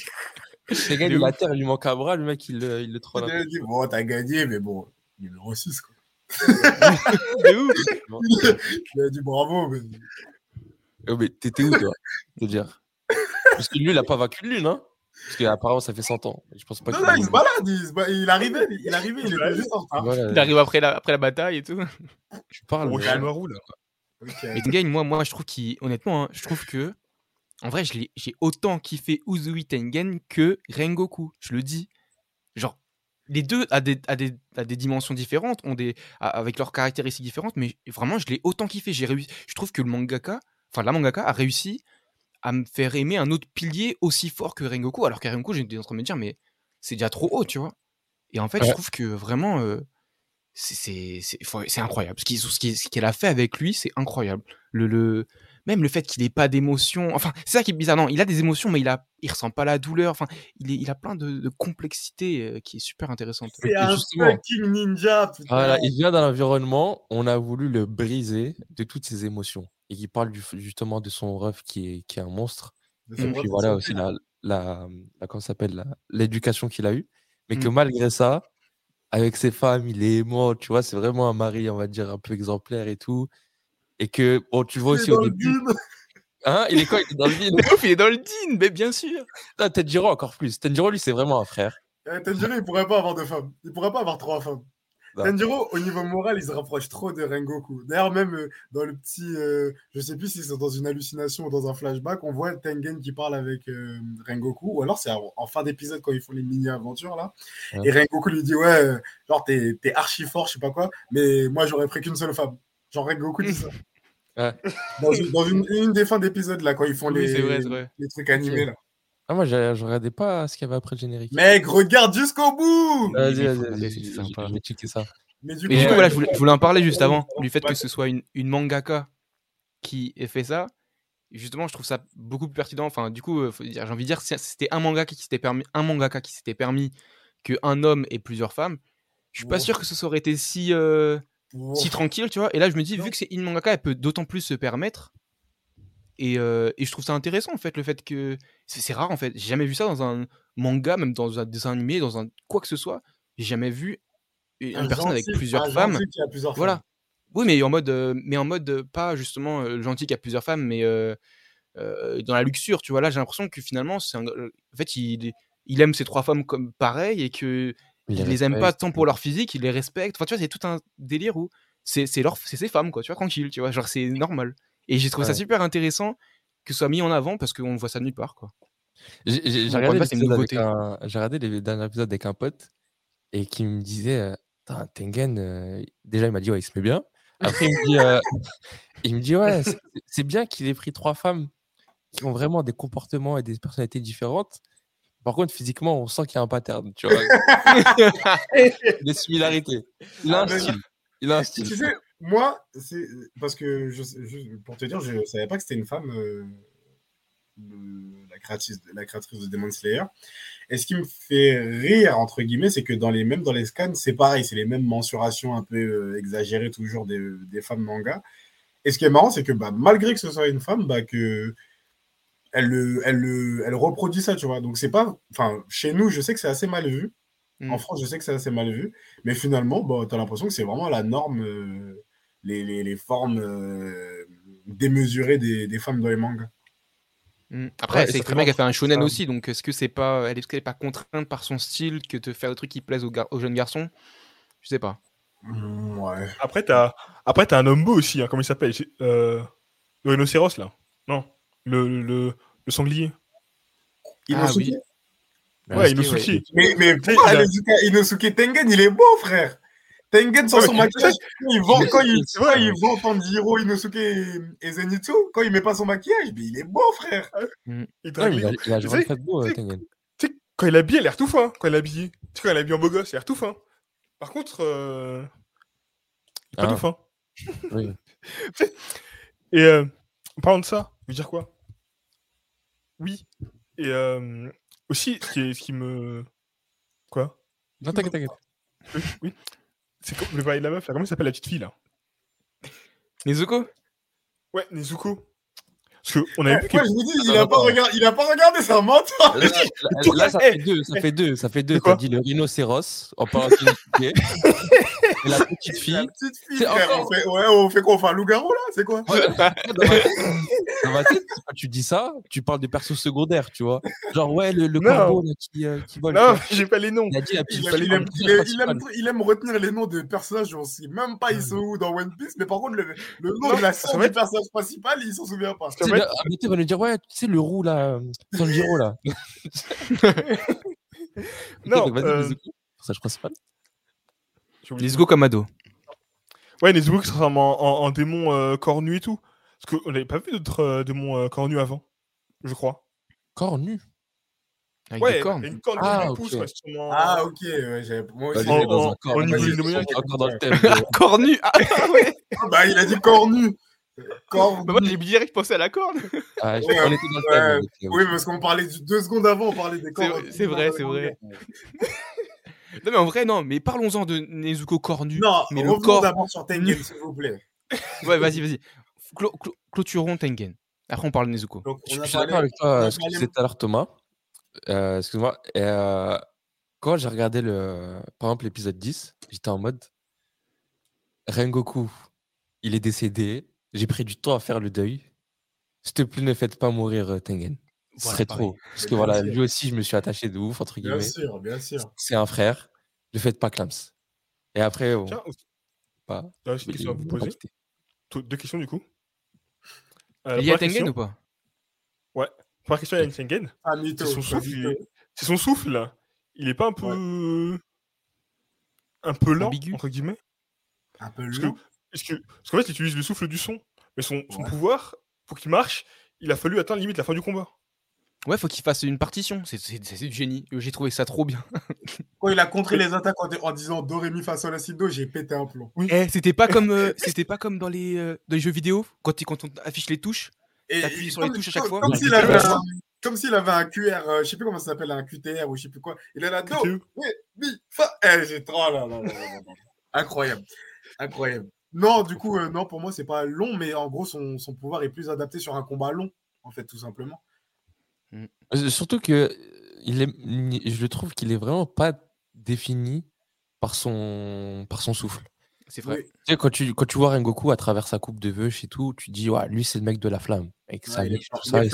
[SPEAKER 3] Tengen,
[SPEAKER 5] De
[SPEAKER 3] il a
[SPEAKER 5] ouf.
[SPEAKER 3] terre, il lui manque un bras, le mec, il, le- il le troll.
[SPEAKER 1] Il dit, bon, t'as gagné, mais bon, numéro 6, quoi.
[SPEAKER 5] Ouf.
[SPEAKER 1] Il a dit bravo, mais.
[SPEAKER 3] Oh, mais t'étais où, toi Je veux dire? Parce que lui, il a pas vaincu de lune, hein Parce qu'apparemment, ça fait 100 ans. Je pense pas
[SPEAKER 1] Non, non, il se balade, il, se ba- il arrivait, il arrivait, il était juste en retard.
[SPEAKER 3] Voilà,
[SPEAKER 5] Il arrive après la, après la bataille et tout.
[SPEAKER 3] tu parles.
[SPEAKER 4] Au
[SPEAKER 3] mais-
[SPEAKER 4] là?
[SPEAKER 5] Mais Tengen, moi, moi, je trouve qu'il, honnêtement, hein, je trouve que, en vrai, je j'ai autant kiffé Uzui Tengen que Rengoku. Je le dis. Les deux à des, à des, à des dimensions différentes, ont des, à- avec leurs caractéristiques différentes, mais vraiment, je l'ai autant kiffé. J'ai réussi. Je trouve que le mangaka, enfin, la mangaka a réussi à me faire aimer un autre pilier aussi fort que Rengoku, alors que Rengoku, j'étais en train de me dire, mais c'est déjà trop haut, tu vois. Et en fait, je trouve que vraiment, euh, c'est- incroyable. Ce qu'il ce qu'elle a fait avec lui, c'est incroyable. Le, le, même le fait qu'il ait pas d'émotions. Enfin, c'est ça qui est bizarre. Non, il a des émotions, mais il, a, il ressent pas la douleur. Enfin, il, est, il a plein de, de complexité euh, qui est super intéressante.
[SPEAKER 1] C'est un fucking ninja, putain.
[SPEAKER 3] Voilà, il vient d'un environnement, on a voulu le briser de toutes ses émotions. Et il parle du- justement de son ref qui est, qui est un monstre. Et puis voilà aussi la, la, la- comment s'appelle, la- l'éducation qu'il a eue. Mais que
[SPEAKER 5] Mm.
[SPEAKER 3] malgré ça, avec ses femmes, il est aimant, tu vois, c'est vraiment un mari, on va dire, un peu exemplaire et tout. Et que, bon, tu vois
[SPEAKER 1] Il est
[SPEAKER 3] aussi
[SPEAKER 1] dans
[SPEAKER 3] au
[SPEAKER 1] le
[SPEAKER 3] début. Hein, il est quoi? Il est dans le vide.
[SPEAKER 5] Il est dans le din, mais bien sûr.
[SPEAKER 3] Ah, Tenjiro encore plus. Tenjiro, lui, c'est vraiment un frère.
[SPEAKER 1] Eh, Tanjiro, il pourrait pas avoir de femmes. Il pourrait pas avoir trois femmes.
[SPEAKER 3] Non.
[SPEAKER 1] Tanjiro, au niveau moral, il se rapproche trop de Rengoku. D'ailleurs, même euh, dans le petit. euh, je sais plus si c'est dans une hallucination ou dans un flashback, on voit Tengen qui parle avec euh, Rengoku. Ou alors c'est en, fin d'épisode quand ils font les mini-aventures là.
[SPEAKER 3] Ouais.
[SPEAKER 1] Et Rengoku lui dit Ouais, euh, genre, t'es t'es archi fort, je sais pas quoi, mais moi, j'aurais pris qu'une seule femme. Genre, Rengoku dit ça.
[SPEAKER 3] Ouais.
[SPEAKER 1] Dans, une, dans une- une des fins d'épisode là, quand ils font
[SPEAKER 5] Oui,
[SPEAKER 1] les,
[SPEAKER 5] vrai,
[SPEAKER 1] trucs animés là.
[SPEAKER 3] Ah, moi, j'ai- je regardais pas ce qu'il y avait après le générique.
[SPEAKER 1] Mec, regarde jusqu'au bout
[SPEAKER 3] Vas-y, vas-y,
[SPEAKER 5] c'est
[SPEAKER 3] je-
[SPEAKER 5] sympa.
[SPEAKER 3] je vais checker ça.
[SPEAKER 1] Mais du
[SPEAKER 5] Mais du
[SPEAKER 3] Et,
[SPEAKER 5] coup, voilà, je voulais, je voulais en parler juste avant, du fait que ce soit une, une mangaka qui ait fait ça. Et justement, je trouve ça beaucoup plus pertinent. Enfin, du coup, euh, j'ai envie de dire, si c'était un mangaka qui s'était permis, un mangaka qui s'était permis qu'un homme ait plusieurs femmes, je suis pas sûr que ce aurait été si, euh, Si tranquille, tu vois. Et là, je me dis,
[SPEAKER 1] Non.
[SPEAKER 5] vu que c'est une mangaka, elle peut d'autant plus se permettre. Et, euh, et je trouve ça intéressant, en fait, le fait que. C'est rare, en fait. J'ai jamais vu ça dans un manga, même dans un dessin animé, dans un quoi que ce soit. J'ai jamais vu une
[SPEAKER 1] Un
[SPEAKER 5] personne avec plusieurs
[SPEAKER 1] un
[SPEAKER 5] femmes.
[SPEAKER 1] gentil qui a plusieurs
[SPEAKER 5] Voilà.
[SPEAKER 1] femmes.
[SPEAKER 5] Oui, mais en mode, euh, mais en mode euh, pas justement le gentil qui a plusieurs femmes, mais dans la luxure, tu vois. Là, j'ai l'impression que finalement, c'est un... en fait, il, il aime ces trois femmes comme pareil et que il les aime pas tant pour leur physique, il les respecte. Enfin, tu vois, c'est tout un délire où c'est ses femmes, quoi. Tu vois, tranquille, tu vois, genre c'est normal. Et j'ai trouvé ça super intéressant que ce soit mis en avant parce qu'on voit ça nulle part, quoi.
[SPEAKER 3] J'ai regardé, un- regardé les derniers épisodes avec un pote et qui me disait euh, Tengen, euh, déjà il m'a dit ouais, il se met bien. Après il me dit, euh, il me dit ouais, c'est bien qu'il ait pris trois femmes qui ont vraiment des comportements et des personnalités différentes. Par contre, physiquement, on sent qu'il y a un pattern, tu vois, des similarités. Il a un
[SPEAKER 1] Ah, mais-
[SPEAKER 3] style. Il a un
[SPEAKER 1] Tu
[SPEAKER 3] style.
[SPEAKER 1] sais, moi, c'est parce que je, je- pour te dire, je savais pas que c'était une femme, euh, le- la, créatrice, la créatrice de Demon Slayer. Et ce qui me fait rire, entre guillemets, c'est que dans les, même dans les scans, c'est pareil, c'est les mêmes mensurations un peu euh, exagérées toujours des, des femmes manga. Et ce qui est marrant, c'est que bah, malgré que ce soit une femme, bah, que elle, le- elle, le- elle reproduit ça, tu vois. Donc c'est pas, enfin, chez nous, je sais que c'est assez mal vu.
[SPEAKER 5] Mm.
[SPEAKER 1] En France, je sais que c'est assez mal vu. Mais finalement, bah, tu as l'impression que c'est vraiment la norme, euh, les, les, les formes euh, démesurées des, des femmes dans les mangas.
[SPEAKER 5] Mm. Après,
[SPEAKER 3] Ouais,
[SPEAKER 5] c'est très bien qu'elle fait un shonen
[SPEAKER 3] ça.
[SPEAKER 5] aussi, donc est-ce que c'est pas, elle est-ce qu'elle est pas contrainte par son style que de faire des trucs qui plaisent aux, gar- aux jeunes garçons? Je sais pas.
[SPEAKER 1] Mm, ouais.
[SPEAKER 4] Après, t'as Après, t'as un homme beau aussi, hein, comment il s'appelle? Euh... Le rhinocéros, là Non. Le, le, le sanglier.
[SPEAKER 1] Inosuke.
[SPEAKER 5] oui.
[SPEAKER 4] Ouais,
[SPEAKER 5] Inosuke.
[SPEAKER 1] Mais, mais pourquoi
[SPEAKER 4] il a-
[SPEAKER 1] Inosuke, Inosuke Tengen, il est beau, frère. Tengen sans
[SPEAKER 4] Ouais,
[SPEAKER 1] son maquillage, il vend, quand il,
[SPEAKER 3] vrai.
[SPEAKER 1] il vend Tanjiro, Inosuke et, et Zenitsu, quand il met pas son maquillage, mais il est beau, frère.
[SPEAKER 4] Il
[SPEAKER 3] mais il a, il a
[SPEAKER 4] sais-
[SPEAKER 3] fait beau, Tengen.
[SPEAKER 4] Tu sais, quand il est habillé, il a l'air tout fin. Quand il est habillé. Tu sais, quand il est habillé en beau gosse, il a l'air tout fin. Par contre, euh... il est pas
[SPEAKER 3] Ah.
[SPEAKER 4] tout fin.
[SPEAKER 3] Oui.
[SPEAKER 4] Et euh, en parlant de ça, je veux dire quoi? Oui. Et euh, aussi, ce qui, est- ce qui me. Quoi?
[SPEAKER 3] Non, t'inquiète, t'inquiète.
[SPEAKER 4] Oui. oui. C'est comme le bail de la meuf, là. Comment elle s'appelle la petite fille, là?
[SPEAKER 5] Nezuko?
[SPEAKER 4] Ouais, Nezuko. Parce qu'on avait vu
[SPEAKER 1] Moi,
[SPEAKER 4] que.
[SPEAKER 1] je vous dis, il a pas regardé, il a pas regardé, c'est un menteur.
[SPEAKER 3] Là, là, là, ça
[SPEAKER 4] Eh,
[SPEAKER 3] fait deux, ça fait deux, ça fait deux. T'as dit le rhinocéros en parlant de Et la petite
[SPEAKER 1] La
[SPEAKER 3] fille.
[SPEAKER 1] petite fille,
[SPEAKER 3] C'est
[SPEAKER 1] frère,
[SPEAKER 3] encore-
[SPEAKER 1] on fait, ouais, on fait quoi On fait un loup-garou, là C'est quoi?
[SPEAKER 3] Ouais, dans ma tête, dans ma tête, quand tu dis ça, tu parles des persos secondaires, tu vois. Genre, ouais, le, le corbeau là, qui, euh, qui vole.
[SPEAKER 4] Non, j'ai pas les noms.
[SPEAKER 3] Il a dit la petite
[SPEAKER 1] il,
[SPEAKER 3] fille,
[SPEAKER 1] il
[SPEAKER 3] le
[SPEAKER 1] aime,
[SPEAKER 3] personnage
[SPEAKER 1] il aime- il
[SPEAKER 3] principal.
[SPEAKER 1] aime- il aime retenir les noms de personnages, on sait même pas ils sont où dans One Piece, mais par contre, le, le nom
[SPEAKER 4] Non,
[SPEAKER 1] de la
[SPEAKER 4] va
[SPEAKER 1] du personnage principal, il s'en souvient pas.
[SPEAKER 3] Tu sais, va lui dire, ouais, tu sais, le roux là, euh, Sanjiro là.
[SPEAKER 4] Non,
[SPEAKER 3] Ok, donc vas-y,
[SPEAKER 4] euh,
[SPEAKER 3] personnage principal?
[SPEAKER 4] Oublié.
[SPEAKER 5] Nezuko Kamado.
[SPEAKER 4] Ouais, Nezuko qui se transforme en, en- en démon euh, cornu et tout. Parce qu'on n'avait pas vu d'autres euh, démons euh, cornus avant, je crois.
[SPEAKER 3] Corps nu.
[SPEAKER 5] Avec
[SPEAKER 4] ouais,
[SPEAKER 5] des cornes.
[SPEAKER 4] une corne
[SPEAKER 3] Ah,
[SPEAKER 4] qui lui
[SPEAKER 3] ok.
[SPEAKER 4] pousse, ouais, sûrement.
[SPEAKER 1] Ah, ok, ouais, j'avais- moi aussi.
[SPEAKER 4] En-
[SPEAKER 3] il est dans un corps.
[SPEAKER 4] démoniaque.
[SPEAKER 3] encore dans le thème. de-
[SPEAKER 5] Corps nu Ah ouais
[SPEAKER 1] Ah, bah, il a dit corps nu. Corps
[SPEAKER 5] Bah, Moi, j'ai direct pensé à la corne.
[SPEAKER 3] Ah, je-
[SPEAKER 1] Ouais,
[SPEAKER 3] on était dans le
[SPEAKER 1] ouais.
[SPEAKER 3] thème.
[SPEAKER 1] Oui, parce qu'on parlait du, deux secondes avant, on parlait des corps.
[SPEAKER 5] C'est- c'est vrai, c'est vrai. Non, mais en vrai, non, mais parlons-en de Nezuko cornu.
[SPEAKER 1] Non,
[SPEAKER 5] Mais le corps-
[SPEAKER 1] d'abord sur Tengen, s'il vous plaît.
[SPEAKER 5] Ouais, vas-y, vas-y. Clo- clo- clôturons Tengen. Après, on parle de Nezuko.
[SPEAKER 1] Donc,
[SPEAKER 3] Je suis d'accord avec toi,
[SPEAKER 1] a
[SPEAKER 3] ce que disais tout à l'heure, Thomas. Euh, Excuse-moi. Euh, quand j'ai regardé, le, par exemple, l'épisode 10, j'étais en mode Rengoku, il est décédé. J'ai pris du temps à faire le deuil. S'il te plaît, ne faites pas mourir euh, Tengen. Ce
[SPEAKER 5] Voilà,
[SPEAKER 3] serait
[SPEAKER 5] pareil.
[SPEAKER 3] trop. Parce que
[SPEAKER 1] Bien
[SPEAKER 3] voilà,
[SPEAKER 1] sûr.
[SPEAKER 3] lui aussi, je me suis attaché de ouf, entre
[SPEAKER 1] Bien
[SPEAKER 3] guillemets.
[SPEAKER 1] sûr, bien sûr.
[SPEAKER 3] C'est un frère. Ne faites pas Clams. Et après, on
[SPEAKER 4] Tiens,
[SPEAKER 3] pas.
[SPEAKER 4] j'ai une question à vous poser? Deux questions du coup. Euh,
[SPEAKER 5] Il y a Tengen
[SPEAKER 4] question-
[SPEAKER 5] ou pas?
[SPEAKER 4] Première question, il y a une Tengen.
[SPEAKER 1] Ah.
[SPEAKER 4] C'est son souffle, il- C'est son souffle. Il est pas un peu. un peu lent,
[SPEAKER 5] Ambigu.
[SPEAKER 4] entre guillemets?
[SPEAKER 1] Un peu
[SPEAKER 4] Parce que-
[SPEAKER 1] lent.
[SPEAKER 4] Parce que- parce qu'en fait, il utilise le souffle du son. Mais son, son
[SPEAKER 1] Ouais.
[SPEAKER 4] pouvoir, pour qu'il marche, il a fallu atteindre limite la fin du combat.
[SPEAKER 5] Ouais, faut qu'il fasse une partition. C'est c'est- c'est du génie. J'ai trouvé ça trop bien.
[SPEAKER 1] Quand il a contré les attaques en, en disant Do, Ré, Mi, Fa, Sol, La, Si, Do, j'ai pété un plomb.
[SPEAKER 5] Eh, c'était pas comme euh, c'était pas comme dans les, euh, dans les jeux vidéo quand, quand on affiche les touches.
[SPEAKER 1] Et,
[SPEAKER 5] T'appuies sur les
[SPEAKER 1] comme-
[SPEAKER 5] touches à chaque fois.
[SPEAKER 1] Comme s'il avait, un, avait un QR, euh, je sais plus comment ça s'appelle, un QTR ou je sais plus quoi. Il est là, Do. Ré, Mi, Fa. Eh, j'ai trop. là, là, là, là, là, là. Incroyable. Incroyable. Non, du coup, euh, non, pour moi, c'est pas long, mais en gros, son, son pouvoir est plus adapté sur un combat long, en fait, tout simplement.
[SPEAKER 3] Euh, Surtout que il est, ni- je trouve qu'il est vraiment pas défini par son, par son souffle.
[SPEAKER 5] C'est vrai.
[SPEAKER 1] Oui.
[SPEAKER 3] Tu sais, quand tu, quand tu vois Rengoku à travers sa coupe de veuche et tout, tu dis, ouais, lui, c'est le mec de la flamme.
[SPEAKER 1] Ouais, il est
[SPEAKER 3] tout ça, il.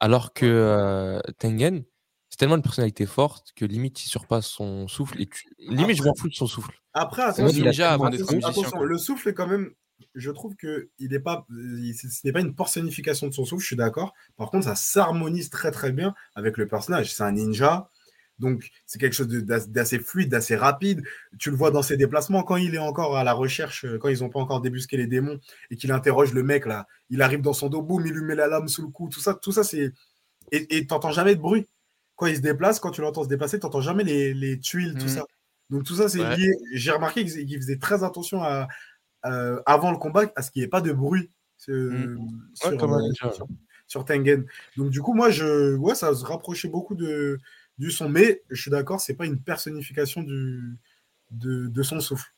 [SPEAKER 3] Alors que euh, Tengen, c'est tellement une personnalité forte que limite, il surpasse son souffle. Et tu... Limite, je m'en fous de son souffle.
[SPEAKER 1] Après, attention,
[SPEAKER 5] ninja avant
[SPEAKER 1] attention,
[SPEAKER 5] quoi.
[SPEAKER 1] le souffle est quand même. Je trouve que il pas, ce n'est pas une personnification de son souffle. Je suis d'accord. Par contre, ça s'harmonise très très bien avec le personnage. C'est un ninja, donc c'est quelque chose d'assez fluide, d'assez rapide. Tu le vois dans ses déplacements quand il est encore à la recherche, euh, quand ils n'ont pas encore débusqué les démons et qu'il interroge le mec là. Il arrive dans son dos, boum, il lui met la lame sous le cou. Tout ça, tout ça, c'est et t'entends jamais de bruit quand il se déplace. Quand tu l'entends se déplacer, t'entends jamais les, les tuiles, tout
[SPEAKER 5] Mhm.
[SPEAKER 1] ça. Donc tout ça, c'est
[SPEAKER 5] Ouais.
[SPEAKER 1] lié. J'ai remarqué qu'ils faisaient très attention à, euh, avant le combat à ce qu'il n'y ait pas de bruit euh,
[SPEAKER 5] Mm.
[SPEAKER 1] sur,
[SPEAKER 3] Ouais, comme un
[SPEAKER 1] euh, sur- sur Tengen. Donc du coup, moi, je, ouais, ça se rapprochait beaucoup de, du son, mais je suis d'accord, c'est pas une personnification du, de, de son souffle.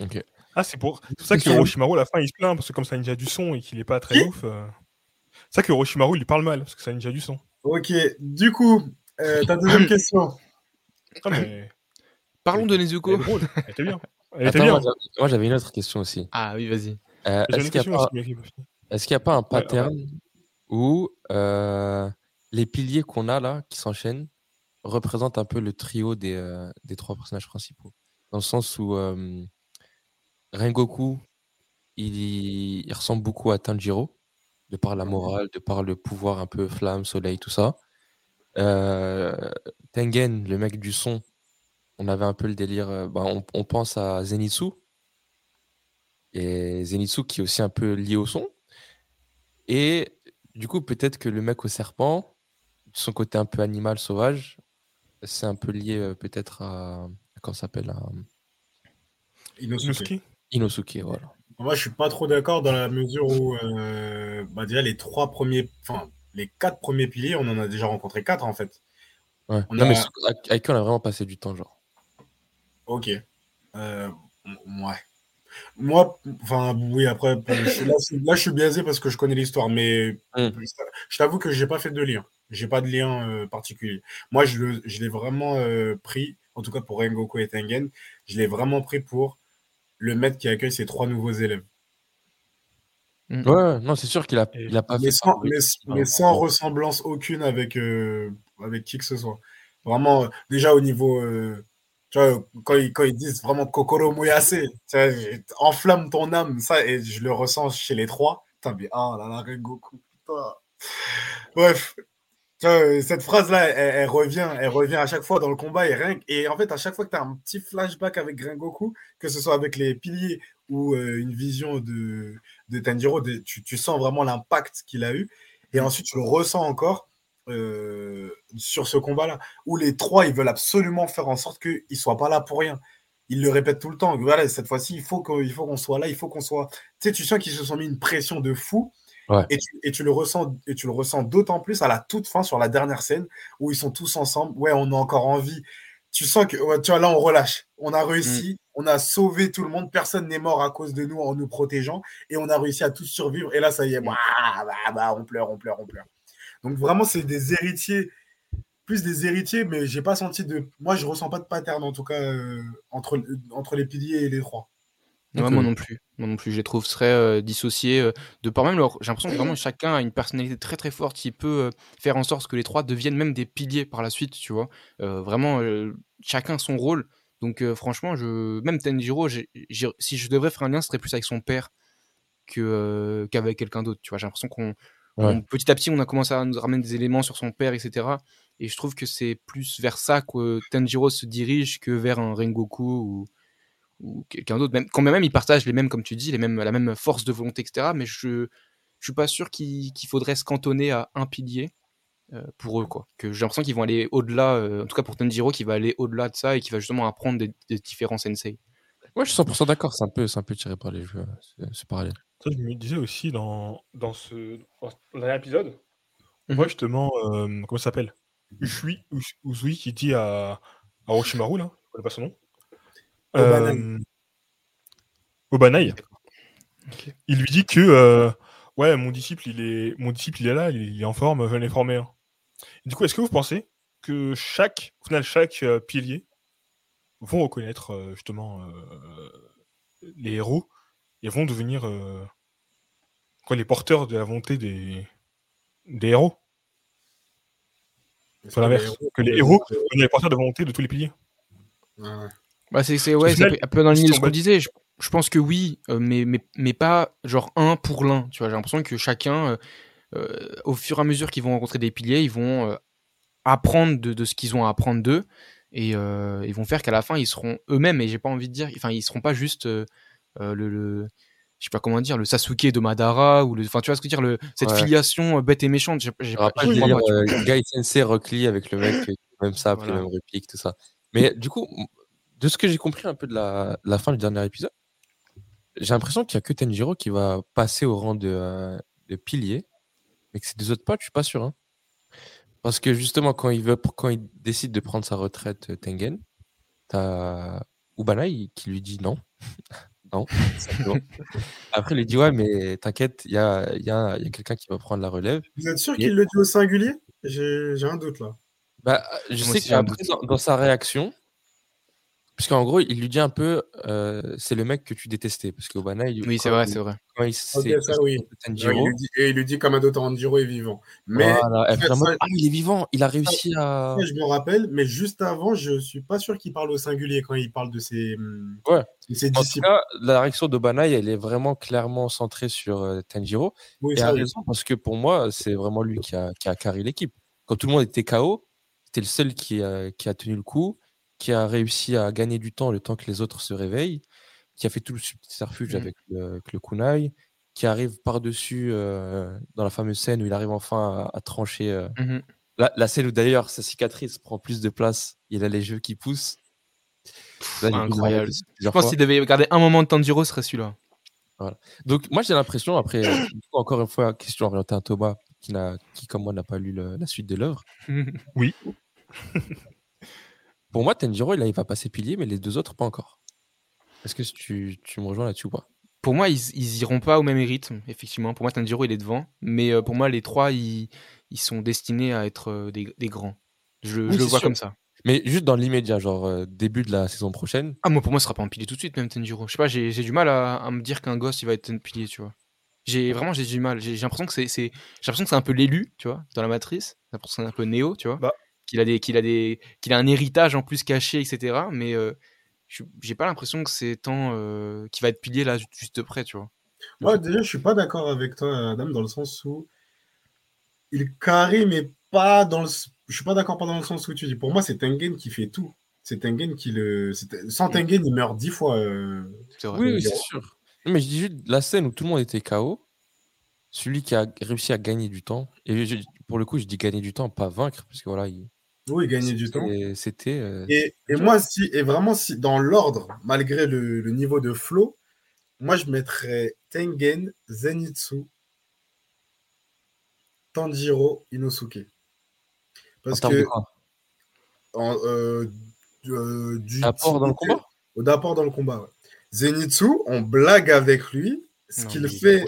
[SPEAKER 3] Ok.
[SPEAKER 4] Ah, c'est pour, c'est ça que. Orochimaru, à la fin, il se plaint, parce que comme un ninja du son et qu'il est pas très ouf. euh, C'est ça que Orochimaru, il lui parle mal, parce que un ninja du son.
[SPEAKER 1] Ok, du coup, euh, ta deuxième question.
[SPEAKER 4] Ah, mais.
[SPEAKER 5] Parlons de Nezuko.
[SPEAKER 4] elle était bien. Elle était
[SPEAKER 3] Attends,
[SPEAKER 4] bien.
[SPEAKER 3] moi, j'avais- une autre question aussi.
[SPEAKER 5] Ah oui, vas-y.
[SPEAKER 3] Euh, Est-ce qu'il n'y a, pas-
[SPEAKER 4] est
[SPEAKER 3] y a pas un
[SPEAKER 4] Ouais,
[SPEAKER 3] pattern où euh, les piliers qu'on a là, qui s'enchaînent, représentent un peu le trio des, euh, des trois personnages principaux? Dans le sens où euh, Rengoku, il, il ressemble beaucoup à Tanjiro, de par la morale, de par le pouvoir un peu flamme, soleil, tout ça. Euh, Tengen, le mec du son, on avait un peu le délire. euh, bah, on, on pense à Zenitsu. Et Zenitsu qui est aussi un peu lié au son. Et du coup, peut-être que le mec au serpent, son côté un peu animal sauvage, c'est un peu lié euh, peut-être à. Comment ça s'appelle à
[SPEAKER 1] Inosuke.
[SPEAKER 4] Inosuke
[SPEAKER 3] Inosuke, voilà.
[SPEAKER 1] Moi, je suis pas trop d'accord dans la mesure où, euh, bah, déjà, les trois premiers, enfin, les quatre premiers piliers, on en a déjà rencontré quatre en fait.
[SPEAKER 3] Ouais.
[SPEAKER 1] On
[SPEAKER 3] Non,
[SPEAKER 1] a-
[SPEAKER 3] mais avec- avec qui on a vraiment passé du temps, genre.
[SPEAKER 1] Ok. Euh, ouais. Moi, enfin, oui, après, là, je suis- là, je suis biaisé parce que je connais l'histoire, mais
[SPEAKER 3] Mm.
[SPEAKER 1] je t'avoue que j'ai pas fait de lien. J'ai pas de lien euh, particulier. Moi, je le- je l'ai vraiment euh, pris, en tout cas pour Rengoku et Tengen, je l'ai vraiment pris pour le maître qui accueille ses trois nouveaux élèves.
[SPEAKER 5] Mm.
[SPEAKER 3] Ouais, non, c'est sûr qu'il a, il a pas
[SPEAKER 1] mais
[SPEAKER 3] fait
[SPEAKER 1] sans,
[SPEAKER 3] ça.
[SPEAKER 1] mais, mais sans ressemblance aucune avec, euh, avec qui que ce soit. Vraiment, déjà au niveau. Tu vois, quand ils, quand ils disent vraiment Kokoro j'ai- enflamme ton âme, ça, et je le ressens chez les trois. Putain, mais ah là là, Rengoku, putain. Bref, cette phrase-là, elle, elle revient, elle revient à chaque fois dans le combat. Et, rien, et en fait, à chaque fois que tu as un petit flashback avec Rengoku, que ce soit avec les piliers ou euh, une vision de, de Tanjiro, de- tu, tu sens vraiment l'impact qu'il a eu. Et ensuite, tu le ressens encore euh, sur ce combat-là, où les trois, ils veulent absolument faire en sorte qu'ils ne soient pas là pour rien. Ils le répètent tout le temps. Voilà, cette fois-ci, il faut qu'on soit là, il faut qu'on soit. Tu sais, tu sens qu'ils se sont mis une pression de fou.
[SPEAKER 3] Ouais.
[SPEAKER 1] Et, tu, et tu le ressens, et tu le ressens d'autant plus à la toute fin, sur la dernière scène, où ils sont tous ensemble. Ouais, on a encore envie. Tu sens que, ouais, tu vois, là, on relâche. On a réussi, on a sauvé tout le monde. Personne n'est mort à cause de nous en nous protégeant. Et on a réussi à tous survivre. Et là, ça y est, bah, bah, bah, on pleure, on pleure, on pleure. Donc vraiment, c'est des héritiers, plus des héritiers, mais j'ai pas senti de. Moi, je ressens pas de pattern en tout cas euh, entre, entre les piliers et les trois.
[SPEAKER 5] Ouais, moi
[SPEAKER 3] euh,
[SPEAKER 5] non plus. Moi non plus. Je les trouve très euh, dissociés. euh, de par même leur. J'ai l'impression que vraiment chacun a une personnalité très très forte qui peut euh, faire en sorte que les trois deviennent même des piliers par la suite, tu vois. Euh, vraiment, euh, chacun son rôle. Donc euh, franchement, je... même Tenjiro, si je devrais faire un lien, ce serait plus avec son père que, euh, qu'avec quelqu'un d'autre. Tu vois, j'ai l'impression qu'on Petit à petit, on a commencé à nous ramener des éléments sur son père, etc. Et je trouve que c'est plus vers ça que Tenjiro se dirige que vers un Rengoku ou, quelqu'un d'autre. Même, quand même, ils partagent les mêmes, comme tu dis, les mêmes, la même force de volonté, etc. Mais je je suis pas sûr qu'il faudrait se cantonner à un pilier euh, pour eux. quoi. Que j'ai l'impression qu'ils vont aller au-delà, euh, en tout cas pour Tenjiro, qui va aller au-delà de ça et qui va justement apprendre des, des différents sensei.
[SPEAKER 3] Ouais, je suis 100% d'accord. C'est un, peu, c'est un peu tiré par les jeux, ce, ce parallèle.
[SPEAKER 4] Ça, je me disais aussi dans, dans ce dans dernier épisode, on
[SPEAKER 5] Mhm.
[SPEAKER 4] voit justement, euh, comment ça s'appelle? Ushui, qui dit à, à Orochimaru, là, je connais pas son nom.
[SPEAKER 1] Obanai.
[SPEAKER 4] Euh, Obanai. Il lui dit que, euh, ouais, mon disciple, il est, mon disciple, il est là, il est en forme, je l'ai formé. un. Du coup, est-ce que vous pensez que chaque, au final, chaque euh, pilier vont reconnaître euh, justement euh, les héros et vont devenir euh, quoi, les porteurs de la volonté des, des héros C'est l'inverse. Que les héros deviennent les porteurs de volonté de tous les piliers.
[SPEAKER 1] Ouais.
[SPEAKER 5] Bah c'est c'est- ouais, un
[SPEAKER 4] final,
[SPEAKER 5] peu- un peu dans ligne de ce qu'on disait. Je, je pense que oui, euh, mais, mais, mais pas genre un pour l'un. Tu vois, j'ai l'impression que chacun, euh, au fur et à mesure qu'ils vont rencontrer des piliers, ils vont euh, apprendre de, de ce qu'ils ont à apprendre d'eux et euh, ils vont faire qu'à la fin ils seront eux-mêmes. Et j'ai pas envie de dire, enfin ils seront pas juste euh, euh, le, le- je sais pas comment dire, le Sasuke de Madara ou le, enfin tu vois ce que je veux dire, le, cette
[SPEAKER 3] Ouais.
[SPEAKER 5] filiation bête et méchante. J'ai, pas, pas, vois.
[SPEAKER 3] euh, Guy Sensei Rock Lee avec le mec même ça,
[SPEAKER 5] Voilà.
[SPEAKER 3] les mêmes répliques, tout ça. Mais du coup, de ce que j'ai compris un peu de la, la fin du dernier épisode, j'ai l'impression qu'il n'y a que Tenjiro qui va passer au rang de, de pilier, mais que ces deux autres potes, je suis pas sûr. hein. Parce que justement, quand il, veut, quand il décide de prendre sa retraite, euh, Tengen, t'as Ubanai qui lui dit non. non. Après, il lui dit Ouais, mais t'inquiète, il y a, il y a, il y a quelqu'un qui va prendre la relève.
[SPEAKER 1] Vous êtes sûr
[SPEAKER 3] Et-
[SPEAKER 1] qu'il le dit au singulier? J'ai j'ai un doute là.
[SPEAKER 3] Bah, je
[SPEAKER 5] Moi
[SPEAKER 3] sais qu'après, dans, dans sa réaction, puisqu'en gros, il lui dit un peu euh, c'est le mec que tu détestais. Parce qu'Obana, il,
[SPEAKER 5] Oui, c'est vrai,
[SPEAKER 3] il-
[SPEAKER 5] c'est vrai.
[SPEAKER 3] Quand il
[SPEAKER 1] ça, oui. lui dit, et il lui dit Kamado Tanjiro est vivant. Mais
[SPEAKER 3] voilà,
[SPEAKER 1] ça- ça-
[SPEAKER 3] ah, il est vivant, il a réussi à.
[SPEAKER 1] je me rappelle, mais juste avant, je suis pas sûr qu'il parle au singulier quand il parle de ses, hum,
[SPEAKER 3] Ouais.
[SPEAKER 1] de ses
[SPEAKER 3] En tout
[SPEAKER 1] disciples.
[SPEAKER 3] cas, la réaction d'Obanaï, elle est vraiment clairement centrée sur euh, Tanjiro.
[SPEAKER 1] Oui,
[SPEAKER 3] Et
[SPEAKER 1] ça,
[SPEAKER 3] a
[SPEAKER 1] oui.
[SPEAKER 3] raison, parce que pour moi, c'est vraiment lui qui a, qui a carré l'équipe. Quand tout le monde était KO, c'était le seul qui a, qui a tenu le coup, qui a réussi à gagner du temps le temps que les autres se réveillent, qui a fait tout le subterfuge
[SPEAKER 5] Mhm.
[SPEAKER 3] avec, le, avec le kunai, qui arrive par-dessus euh, dans la fameuse scène où il arrive enfin à, à trancher. euh,
[SPEAKER 5] Mhm.
[SPEAKER 3] la, la scène où d'ailleurs sa cicatrice prend plus de place, il a les jeux qui poussent. Là,
[SPEAKER 5] incroyable. Je pense qu'il devait garder un moment de Tanjiro, ce serait celui-là.
[SPEAKER 3] Donc, moi, j'ai l'impression, après, coup, encore une fois, question orientée à Thomas, qui, qui comme moi, n'a pas lu le- la suite de l'œuvre.
[SPEAKER 4] Oui.
[SPEAKER 3] Pour moi, Tanjiro, il, il va passer pilier, mais les deux autres, pas encore. Est-ce que tu, tu me rejoins là-dessus ou pas?
[SPEAKER 5] Pour moi, ils, ils iront pas au même rythme, effectivement. Pour moi, Tanjiro, il est devant. Mais euh, pour moi, les trois, ils, ils sont destinés à être euh, des, des grands. Je,
[SPEAKER 3] Oui,
[SPEAKER 5] je le vois
[SPEAKER 3] sûr.
[SPEAKER 5] comme ça.
[SPEAKER 3] Mais juste dans l'immédiat, genre euh, début de la saison prochaine.
[SPEAKER 5] Ah, moi, pour moi, ce sera pas un pilier tout de suite, même Tanjiro. Je sais pas, j'ai j'ai du mal à, à me dire qu'un gosse, il va être un pilier, tu vois. J'ai vraiment j'ai du mal. J'ai j'ai l'impression que c'est c'est- j'ai l'impression que c'est un peu l'élu, tu vois, dans la matrice. J'ai l'impression que c'est un peu Néo, tu vois.
[SPEAKER 4] Bah.
[SPEAKER 5] Qu'il a des qu'il a des qu'il a un héritage en plus caché, etc. Mais euh, je- j'ai pas l'impression que c'est tant euh, qu'il va être pilier là juste près, tu vois.
[SPEAKER 1] Moi, déjà, je suis pas d'accord avec toi, Adam, dans le sens où il carry, mais pas dans le. Je suis pas d'accord pas dans le sens où tu dis. Pour moi, c'est Tengen qui fait tout. C'est Tengen qui le. Sans Tengen, il meurt dix fois. euh.
[SPEAKER 5] Vrai.
[SPEAKER 3] Oui, oui, c'est sûr. Non, mais je dis juste la scène où tout le monde était KO, celui qui a réussi à gagner du temps, et je- pour le coup, je dis gagner du temps, pas vaincre, parce que voilà, il-
[SPEAKER 1] Oui, gagner du temps.
[SPEAKER 3] c'était- euh,
[SPEAKER 1] Et, et moi, si, et vraiment, si dans l'ordre, malgré le, le niveau de flow, moi, je mettrais Tengen, Zenitsu, Tanjiro, Inosuke. Parce que en, euh, euh, du
[SPEAKER 3] Apport dans le combat?
[SPEAKER 1] D'apport dans le combat. ouais. Zenitsu, on blague avec lui. Ce qu'il fait.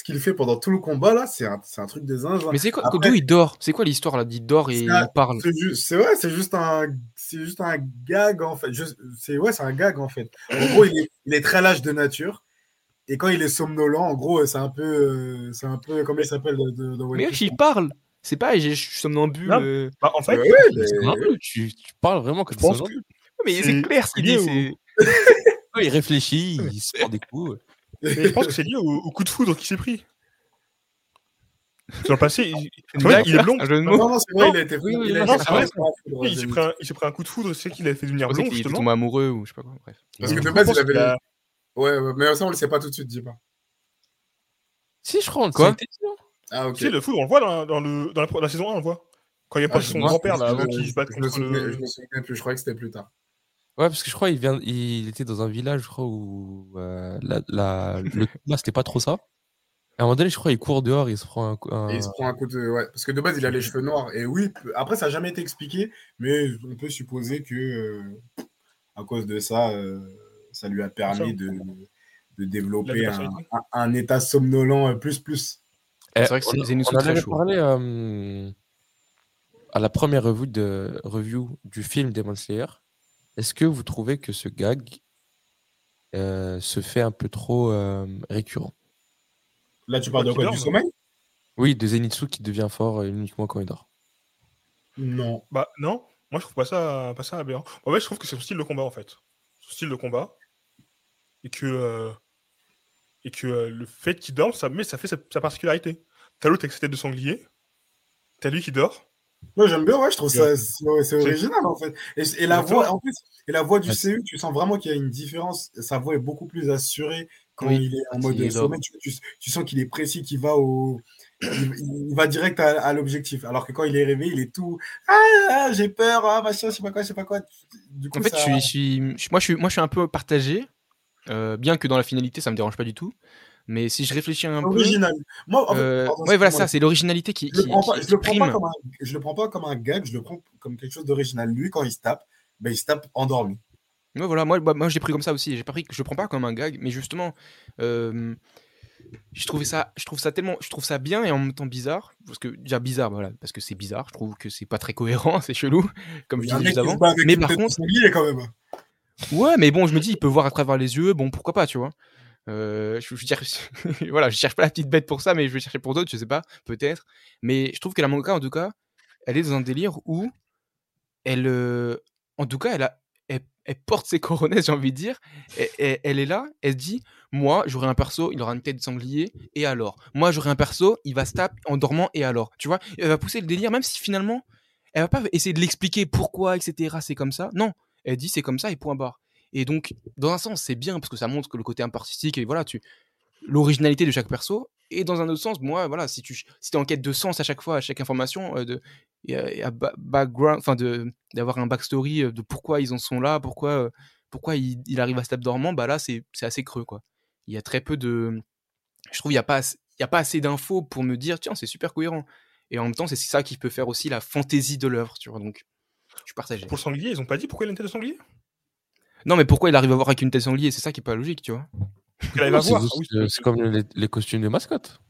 [SPEAKER 1] Ce qu'il fait pendant tout le combat là, c'est un, truc de zinzin.
[SPEAKER 5] Mais c'est quoi
[SPEAKER 1] Après-
[SPEAKER 5] D'où il dort C'est quoi l'histoire là? Il dort et il parle.
[SPEAKER 1] C'est ouais, c'est juste un, c'est juste un gag en fait. Je- C'est ouais, c'est un gag en fait. En gros, il est, il est très lâche de nature. Et quand il est somnolent, en gros, c'est un peu, euh, c'est un peu, comment il s'appelle de, de, de
[SPEAKER 5] Mais il parle C'est pas, je suis somnambule. Euh.
[SPEAKER 4] Bah, en fait,
[SPEAKER 1] Ouais, mais-
[SPEAKER 3] tu, tu parles vraiment comme
[SPEAKER 4] je pense
[SPEAKER 3] ça.
[SPEAKER 4] que
[SPEAKER 5] Mais
[SPEAKER 4] C'est-
[SPEAKER 5] clair ce qu'il dit. c'est-
[SPEAKER 3] Il réfléchit, il se prend des coups.
[SPEAKER 4] Mais je pense que c'est lié au, au coup de foudre qu'il s'est pris. Dans le passé, il, tu vois, il est blond.
[SPEAKER 1] Non, non, c'est vrai, il a été, il
[SPEAKER 4] il s'est pris, un, il s'est pris un coup de foudre, c'est qu'il a fait devenir blond,
[SPEAKER 5] était
[SPEAKER 4] justement.
[SPEAKER 5] tombé amoureux ou je sais pas quoi. Bref.
[SPEAKER 1] Parce que de base, il avait
[SPEAKER 4] qu'il a-
[SPEAKER 1] Ouais, ouais, mais ça, on le sait pas tout de suite, dis pas.
[SPEAKER 3] Si, je crois, on dit, non
[SPEAKER 1] Ah, ok.
[SPEAKER 4] Tu sais, le foudre, on le voit dans, dans le, dans la, dans la saison 1, on le voit. Quand il y a
[SPEAKER 1] Ah,
[SPEAKER 4] pas
[SPEAKER 1] je
[SPEAKER 4] son grand-père, là, avant qu'il se batte
[SPEAKER 1] me
[SPEAKER 4] contre le...
[SPEAKER 1] Je me souviens plus, je crois que c'était plus tard.
[SPEAKER 3] Ouais, parce que je crois qu'il vient, il était dans un village, je crois, où euh, la, la, le combat, c'était pas trop ça. Et à un moment donné, je crois, il court dehors, il se prend un, coup- un-
[SPEAKER 1] Et il se prend un coup de. Ouais, parce que de base, il a les cheveux noirs. Et oui, après, ça n'a jamais été expliqué, mais on peut supposer que, euh, à cause de ça, euh, ça lui a permis de, de développer un,
[SPEAKER 4] personnalité.
[SPEAKER 1] un- un état somnolent euh, plus plus.
[SPEAKER 3] Eh,
[SPEAKER 5] C'est vrai que
[SPEAKER 3] on,
[SPEAKER 5] c'est- Zenitsu
[SPEAKER 3] on
[SPEAKER 5] très
[SPEAKER 3] avait
[SPEAKER 5] chaud.
[SPEAKER 3] parlé euh, à la première revue, de, review du film Demon Slayer. Est-ce que vous trouvez que ce gag euh, se fait un peu trop euh, récurrent?
[SPEAKER 1] Là, tu parles de
[SPEAKER 4] Qui
[SPEAKER 1] quoi?
[SPEAKER 4] dort,
[SPEAKER 1] Du sommeil?
[SPEAKER 3] Oui, de Zenitsu qui devient fort euh, uniquement quand il dort.
[SPEAKER 1] Non.
[SPEAKER 4] Bah, non, moi, je trouve pas ça, pas ça aberrant. En fait, je trouve que c'est son style de combat, en fait. Son style de combat. Et que, euh, et que euh, le fait qu'il dorme, ça, mais ça fait sa, sa particularité. T'as l'autre avec sa tête de sanglier. T'as lui qui dort.
[SPEAKER 1] Moi, j'aime bien, ouais, je trouve ça, c'est original, en fait. Et, et la voix, en plus, et la voix du. CU, tu sens vraiment qu'il y a une différence. Sa voix est beaucoup plus assurée quand
[SPEAKER 5] Oui,
[SPEAKER 1] il est en mode
[SPEAKER 5] est
[SPEAKER 1] sommeil. Tu, tu- tu sens qu'il est précis, qu'il va au. Il, il va direct à, à l'objectif. Alors que quand il est réveillé, il est tout. Ah, ah, j'ai peur, ah, machin, je sais pas quoi, je sais pas quoi. Du coup,
[SPEAKER 5] En fait,
[SPEAKER 1] ça-
[SPEAKER 5] je suis, je suis- je- moi, je suis, moi, je suis un peu partagé. euh, bien que dans la finalité, ça me dérange pas du tout. Mais si je réfléchis un peu,
[SPEAKER 1] original. Moi, en fait,
[SPEAKER 5] euh,
[SPEAKER 1] pardon,
[SPEAKER 5] ouais, voilà, ça, c'est l'originalité qui,
[SPEAKER 1] Je le
[SPEAKER 5] qui,
[SPEAKER 1] prends pas,
[SPEAKER 5] qui-
[SPEAKER 1] je le
[SPEAKER 5] qui
[SPEAKER 1] prends pas
[SPEAKER 5] prime.
[SPEAKER 1] comme un, je le prends pas comme un gag, je le prends comme quelque chose d'original. Lui, quand il se tape, ben, il se tape endormi.
[SPEAKER 5] Ouais, voilà, moi, moi, l'ai pris comme ça aussi. J'ai pas pris, je le prends pas comme un gag, mais justement, euh, je trouvais ça, je trouve ça tellement, je trouve ça bien et en même temps bizarre, parce que déjà bizarre, voilà, parce que c'est bizarre. Je trouve que c'est pas très cohérent, c'est chelou, comme je disais juste avant. Mais par contre,
[SPEAKER 1] quand même.
[SPEAKER 5] ouais, mais bon, je me dis, il peut voir à travers les yeux, bon, pourquoi pas, tu vois. Euh, je, cherche, voilà, je cherche pas la petite bête pour ça, mais je vais chercher pour d'autres, je sais pas, peut-être. Mais je trouve que la manga, en tout cas, elle est dans un délire où elle, euh, en tout cas, elle a, elle, porte ses coronets, j'ai envie de dire. Elle est là, elle se dit, moi, j'aurai un perso, il aura une tête de sanglier, et alors Moi, j'aurai un perso, il va se taper en dormant, et alors Tu vois, elle va pousser le délire, même si finalement, elle va pas essayer de l'expliquer pourquoi, etc. C'est comme ça. Non, elle dit c'est comme ça et point barre. Et donc, dans un sens, c'est bien parce que ça montre que le côté un peu artistique et voilà, tu l'originalité de chaque perso. Et dans un autre sens, moi, voilà, si tu si es en quête de sens à chaque fois, à chaque information, euh, de ba- background, enfin d'avoir un backstory euh, de pourquoi ils en sont là, pourquoi euh, pourquoi il, il arrive à taper dormant, bah là c'est assez creux quoi. Il y a très peu de, je trouve il y a pas assez- n'y a pas assez d'infos pour me dire, tiens, c'est super cohérent. Et en même temps, c'est ça qui peut faire aussi la fantaisie de l'œuvre, tu vois. Donc, je suis partagé.
[SPEAKER 4] Pour le sanglier, ils ont pas dit pourquoi il tête de sanglier?
[SPEAKER 5] Non, mais pourquoi il arrive à voir avec une tête sanglier? C'est ça qui est pas logique, tu vois.
[SPEAKER 4] Il arrive à
[SPEAKER 3] C'est
[SPEAKER 4] voir?
[SPEAKER 3] juste,
[SPEAKER 4] Ah
[SPEAKER 3] c'est comme les, les costumes de mascotte.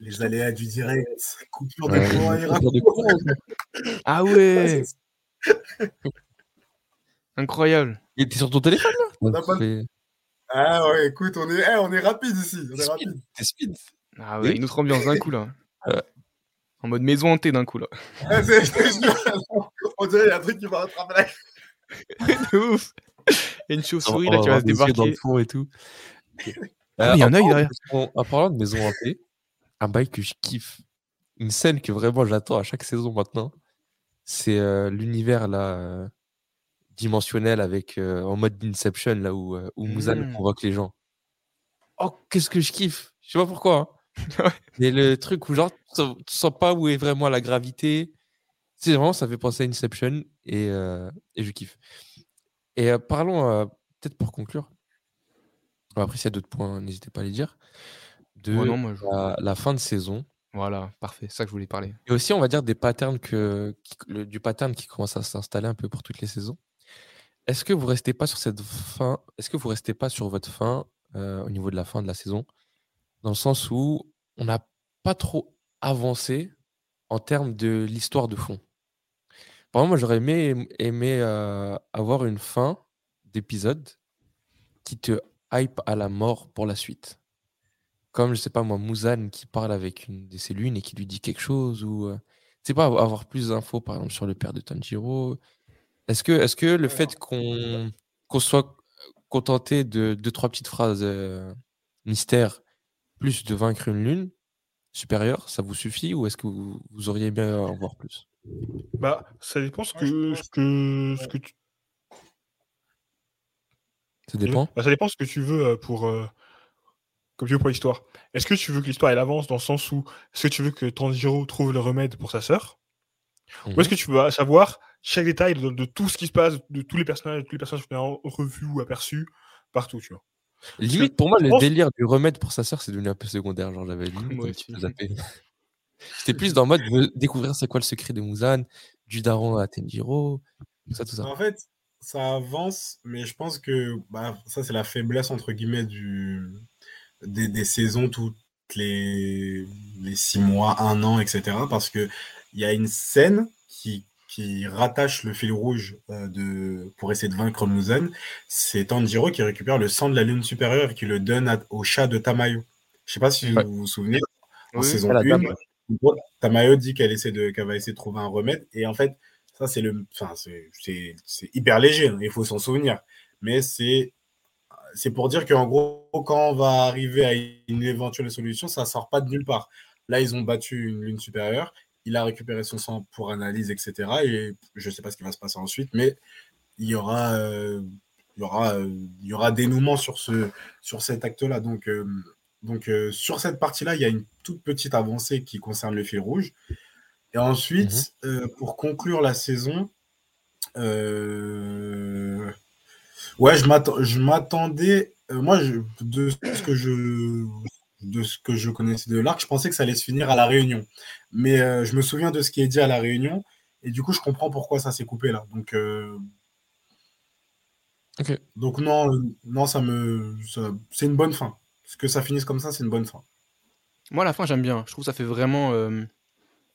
[SPEAKER 1] Les aléas du direct, coupure de
[SPEAKER 3] Ouais,
[SPEAKER 1] courant et
[SPEAKER 3] de.
[SPEAKER 5] Ah ouais Incroyable.
[SPEAKER 3] Et t'es sur ton téléphone là?
[SPEAKER 1] On a pas-
[SPEAKER 3] Fais-
[SPEAKER 1] Ah ouais, écoute, on est, eh, on est rapide ici. On est rapide.
[SPEAKER 3] speed, speed.
[SPEAKER 5] Ah ouais,
[SPEAKER 3] Oui.
[SPEAKER 5] une autre ambiance d'un coup, là. En mode maison hantée d'un coup, là.
[SPEAKER 1] On dirait qu'il y a un truc qui va rattraper la
[SPEAKER 5] De ouf Il a une chauve-souris, là, qui va se
[SPEAKER 3] yeux dans
[SPEAKER 5] débarquer.
[SPEAKER 3] le fond et tout.
[SPEAKER 5] Ah, il y a
[SPEAKER 3] en
[SPEAKER 5] œil
[SPEAKER 3] parlant
[SPEAKER 5] derrière.
[SPEAKER 3] En parlant de maison hantée, un bail que je kiffe, une scène que vraiment j'attends à chaque saison maintenant, c'est euh, l'univers là euh, dimensionnel avec euh, en mode Inception là où, euh, où Muzan
[SPEAKER 5] Mm.
[SPEAKER 3] convoque les gens. Oh qu'est-ce que je kiffe Je sais pas pourquoi. Hein. Mais le truc où genre tu sens, tu sens pas où est vraiment la gravité. C'est vraiment ça fait penser à Inception et, euh, et je kiffe. Et euh, parlons euh, peut-être pour conclure. Après s'il y a d'autres points, n'hésitez pas à les dire. De
[SPEAKER 5] Moi, non, moi, je-
[SPEAKER 3] la, la fin de saison.
[SPEAKER 5] Voilà, parfait. C'est ça que je voulais parler.
[SPEAKER 3] Et aussi, on va dire des patterns que, qui- le- du pattern qui commence à s'installer un peu pour toutes les saisons. Est-ce que vous restez pas sur cette fin Est-ce que vous restez pas sur votre fin euh, au niveau de la fin de la saison, dans le sens où on n'a pas trop avancé en termes de l'histoire de fond. Par exemple, moi, j'aurais aimé, euh, avoir une fin d'épisode qui te hype à la mort pour la suite. Comme, je sais pas moi, Muzan qui parle avec une de ses lunes et qui lui dit quelque chose, ou, euh, sais pas, avoir plus d'infos, par exemple, sur le père de Tanjiro. Est-ce que, le fait qu'on qu'on soit contenté de deux, trois petites phrases euh, mystères, plus de vaincre une lune supérieure, ça vous suffit, ou est-ce que vous, vous auriez bien en voir plus?
[SPEAKER 4] Bah, ça dépend ce que, ce que, ce que tu.
[SPEAKER 3] Ça dépend
[SPEAKER 4] Bah, ça dépend ce que tu veux euh, pour. euh, Comme tu veux pour l'histoire. Est-ce que tu veux que l'histoire elle avance dans le sens où est-ce que tu veux que Tanjiro trouve le remède pour sa sœur?
[SPEAKER 3] Mhm.
[SPEAKER 4] Ou est-ce que tu veux savoir chaque détail de, de tout ce qui se passe, de tous les personnages, de tous les personnages qu'on a revus ou aperçus partout, tu vois?
[SPEAKER 3] Limite, pour moi, le
[SPEAKER 4] pense-
[SPEAKER 3] délire du remède pour sa sœur, c'est devenu un peu secondaire. Genre, j'avais limite
[SPEAKER 5] Moi
[SPEAKER 3] un petit peu
[SPEAKER 5] aussi.
[SPEAKER 3] zappé. J'étais plus dans le mode veux découvrir c'est quoi le secret de Muzan, du daron à Tenjiro, tout ça, tout ça.
[SPEAKER 1] En fait, ça avance, mais je pense que bah, ça, c'est la faiblesse, entre guillemets, du, des, des saisons toutes les, les six mois, un an, etc. Parce qu'il y a une scène qui, qui rattache le fil rouge euh, de, pour essayer de vaincre Muzan. C'est Tanjiro qui récupère le sang de la lune supérieure et qui le donne à- au chat de Tamayo. Je sais pas si
[SPEAKER 3] Ouais.
[SPEAKER 1] vous vous souvenez, en
[SPEAKER 5] Oui.
[SPEAKER 1] saison
[SPEAKER 3] Ah, la
[SPEAKER 1] 1,
[SPEAKER 3] dame.
[SPEAKER 1] en gros, Tamayo dit qu'elle essaie de, qu'elle va essayer de trouver un remède. Et en fait, ça, c'est le, enfin, c'est, hyper léger. hein, il faut s'en souvenir. Mais c'est, c'est pour dire qu'en gros, quand on va arriver à une éventuelle solution, ça sort pas de nulle part. Là, ils ont battu une lune supérieure. Il a récupéré son sang pour analyse, etc. Et je sais pas ce qui va se passer ensuite, mais il y aura, euh, il y aura, euh, il y aura dénouement sur ce, sur cet acte-là. Donc, euh, donc euh, sur cette partie-là, il y a une toute petite avancée qui concerne le fil rouge. Et ensuite, euh, pour conclure la saison, euh, ouais, je m'attendais, moi, je- de ce que je, de ce que je connaissais de l'arc, je pensais que ça allait se finir à la Réunion. Mais je me souviens de ce qui est dit à la Réunion, et du coup, je comprends pourquoi ça s'est coupé là. Donc, donc non, non, ça me, ça- c'est une bonne fin. Ce que ça finisse comme ça, c'est une bonne fin.
[SPEAKER 5] Moi, la fin, j'aime bien. Je trouve que ça fait vraiment. euh,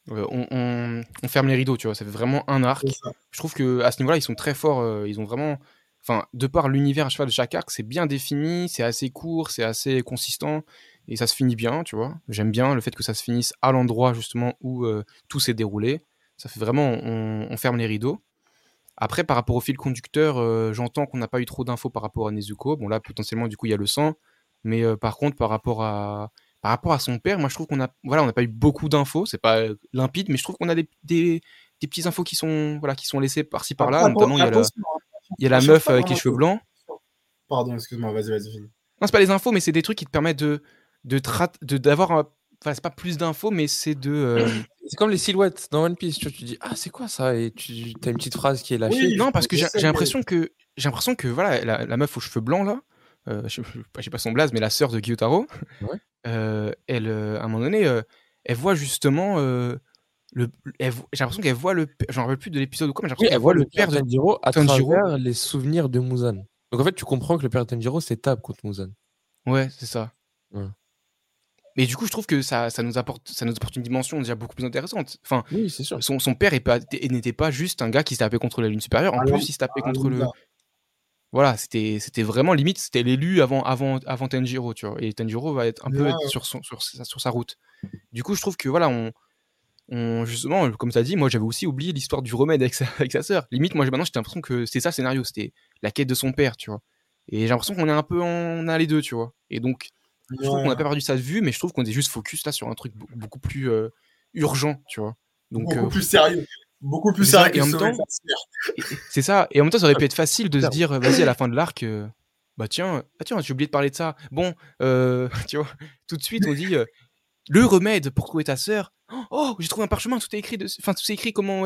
[SPEAKER 5] euh, on, on- on ferme les rideaux, tu vois. Ça fait vraiment un arc. Je trouve que à ce niveau-là, ils sont très forts. euh, ils ont vraiment. Enfin, de par l'univers à cheval de chaque arc, c'est bien défini, c'est assez court, c'est assez consistant et ça se finit bien, tu vois. J'aime bien le fait que ça se finisse à l'endroit justement où euh, tout s'est déroulé. Ça fait vraiment, on, on ferme les rideaux. Après, par rapport au fil conducteur, j'entends qu'on n'a pas eu trop d'infos par rapport à Nezuko. Bon, là, potentiellement, du coup, il y a le sang. Mais euh, par contre, par rapport à, par rapport à son père, moi, je trouve qu'on a, voilà, on n'a pas eu beaucoup d'infos. C'est pas limpide, mais je trouve qu'on a des, des, des petites infos qui sont, voilà, qui sont laissées par-ci par-là. Notamment, il y a la,
[SPEAKER 1] attention,
[SPEAKER 5] il y a la
[SPEAKER 1] À chaque
[SPEAKER 5] meuf avec les cheveux blancs.
[SPEAKER 1] Pardon, excuse-moi, vas-y, vas-y, finis.
[SPEAKER 5] Non, c'est pas les infos, mais c'est des trucs qui te permettent de, de, d'avoir, un- enfin, c'est pas plus d'infos, mais c'est de, euh,
[SPEAKER 3] C'est comme les silhouettes dans One Piece. Tu, vois, tu dis, ah, c'est quoi ça? Et tu as une petite phrase qui est lâchée.
[SPEAKER 1] Oui,
[SPEAKER 5] non, parce que j'ai l'impression que, j'ai l'impression que, voilà, la, la meuf aux cheveux blancs là, euh, je, je, sais pas son blaze, mais la sœur de Gyutaro,
[SPEAKER 3] Ouais.
[SPEAKER 5] euh, elle, euh, à un moment donné, elle voit justement le. J'ai l'impression qu'elle voit le. J'en rappelle plus de l'épisode ou quoi, mais j'ai l'impression
[SPEAKER 3] elle
[SPEAKER 5] qu'elle voit le père de.
[SPEAKER 3] Tanjiro à
[SPEAKER 5] Tanjiro.
[SPEAKER 3] travers les souvenirs de Muzan. Donc en fait, tu comprends que le père de Tanjiro, Tab contre Muzan.
[SPEAKER 5] Ouais, c'est ça.
[SPEAKER 3] Ouais.
[SPEAKER 5] Mais du coup, je trouve que ça, ça, nous apporte, ça nous apporte une dimension déjà beaucoup plus intéressante. Enfin,
[SPEAKER 3] Oui, c'est sûr.
[SPEAKER 5] son, son père pas- n'était pas juste un gars qui se tapait contre la lune supérieure. En
[SPEAKER 1] Ah
[SPEAKER 5] plus, il se tapait
[SPEAKER 1] ah
[SPEAKER 5] contre le. Voilà, c'était c'était vraiment limite, c'était l'élu avant, avant, avant Tanjiro, tu vois. Et Tanjiro va être un peu
[SPEAKER 1] Ouais.
[SPEAKER 5] être sur, son, sur, sa, sur sa route. Du coup, je trouve que voilà, on. on justement, comme tu as dit, moi j'avais aussi oublié l'histoire du remède avec sa, avec sa sœur. Limite, moi maintenant j'ai l'impression que c'est ça le scénario, c'était la quête de son père, tu vois. Et j'ai l'impression qu'on est un peu en, on a les deux, tu vois. Et donc, je trouve qu'on n'a pas perdu ça de vue, mais je trouve qu'on est juste focus là sur un truc be- beaucoup plus euh, urgent, tu vois. Donc,
[SPEAKER 1] beaucoup
[SPEAKER 5] euh,
[SPEAKER 1] plus sérieux. Beaucoup plus
[SPEAKER 5] ça,
[SPEAKER 1] sérieux
[SPEAKER 5] et en
[SPEAKER 1] que
[SPEAKER 5] même temps- c'est ça. Et en même temps, ça aurait pu être facile de se dire, vas-y, à la fin de l'arc, euh, bah tiens, ah tiens, j'ai oublié de parler de ça. Bon, euh, tu vois, tout de suite, on dit euh, le remède pour trouver ta sœur. Oh, j'ai trouvé un parchemin, tout est écrit, dessus. enfin, tout est écrit comment,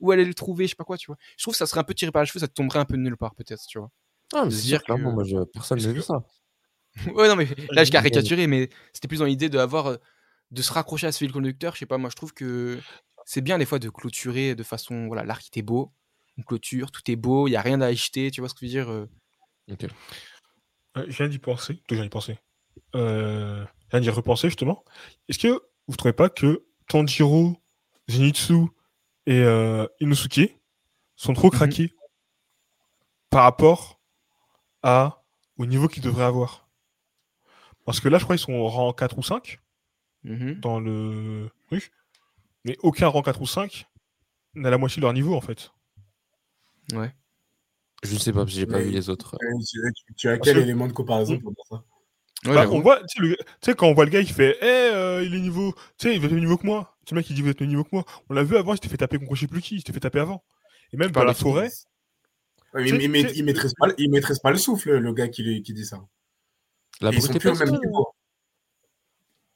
[SPEAKER 5] où elle allait le trouver, je sais pas quoi, tu vois. Je trouve que ça serait un peu tiré par les cheveux, ça te tomberait un peu de nulle part, peut-être, tu vois.
[SPEAKER 3] Ah, mais
[SPEAKER 5] de
[SPEAKER 3] c'est
[SPEAKER 5] dire
[SPEAKER 3] clairement,
[SPEAKER 5] que-
[SPEAKER 3] moi, je- personne n'a vu ça.
[SPEAKER 5] ouais, non, mais là, je caricaturé, mais c'était plus dans l'idée d'avoir, de se raccrocher à ce fil conducteur. Je sais pas, moi, je trouve que c'est bien des fois de clôturer de façon, voilà, l'arc était beau, on clôture, tout est beau, il y a rien à acheter, tu vois ce que je veux dire. euh,
[SPEAKER 3] Ok.
[SPEAKER 4] Euh, je viens d'y penser. Tout, viens d'y penser. Euh, je viens d'y repenser, justement. Est-ce que vous trouvez pas que Tanjiro, Zenitsu et euh, Inosuke sont trop craqués par rapport à, au niveau qu'ils devraient avoir? Parce que là, je crois qu'ils sont au rang 4 ou 5
[SPEAKER 5] mhm.
[SPEAKER 4] dans le truc. Mais aucun rang 4 ou 5 n'a la moitié de leur niveau, en fait.
[SPEAKER 5] Ouais.
[SPEAKER 3] Je ne sais pas, parce que j'ai pas vu les autres.
[SPEAKER 1] Euh, Tu, as
[SPEAKER 4] Parce
[SPEAKER 1] quel
[SPEAKER 4] que-
[SPEAKER 1] élément de comparaison pour ça?
[SPEAKER 5] Ouais,
[SPEAKER 4] Bah, on voit, tu sais, le- tu sais, quand on voit le gars, il fait, eh, euh, il est niveau, tu sais, il va être niveau que moi. Ce mec, il dit, vous êtes niveau que moi. On l'a vu avant, il s'était fait taper contre je sais plus qui, il s'était fait taper avant. Et même dans
[SPEAKER 5] parles
[SPEAKER 4] la forêt,
[SPEAKER 1] Ouais, mais il, maîtrise pas, il maîtrise pas le souffle, le gars qui, dit ça.
[SPEAKER 3] La
[SPEAKER 1] Et ils sont
[SPEAKER 3] brute
[SPEAKER 1] plus au même niveau.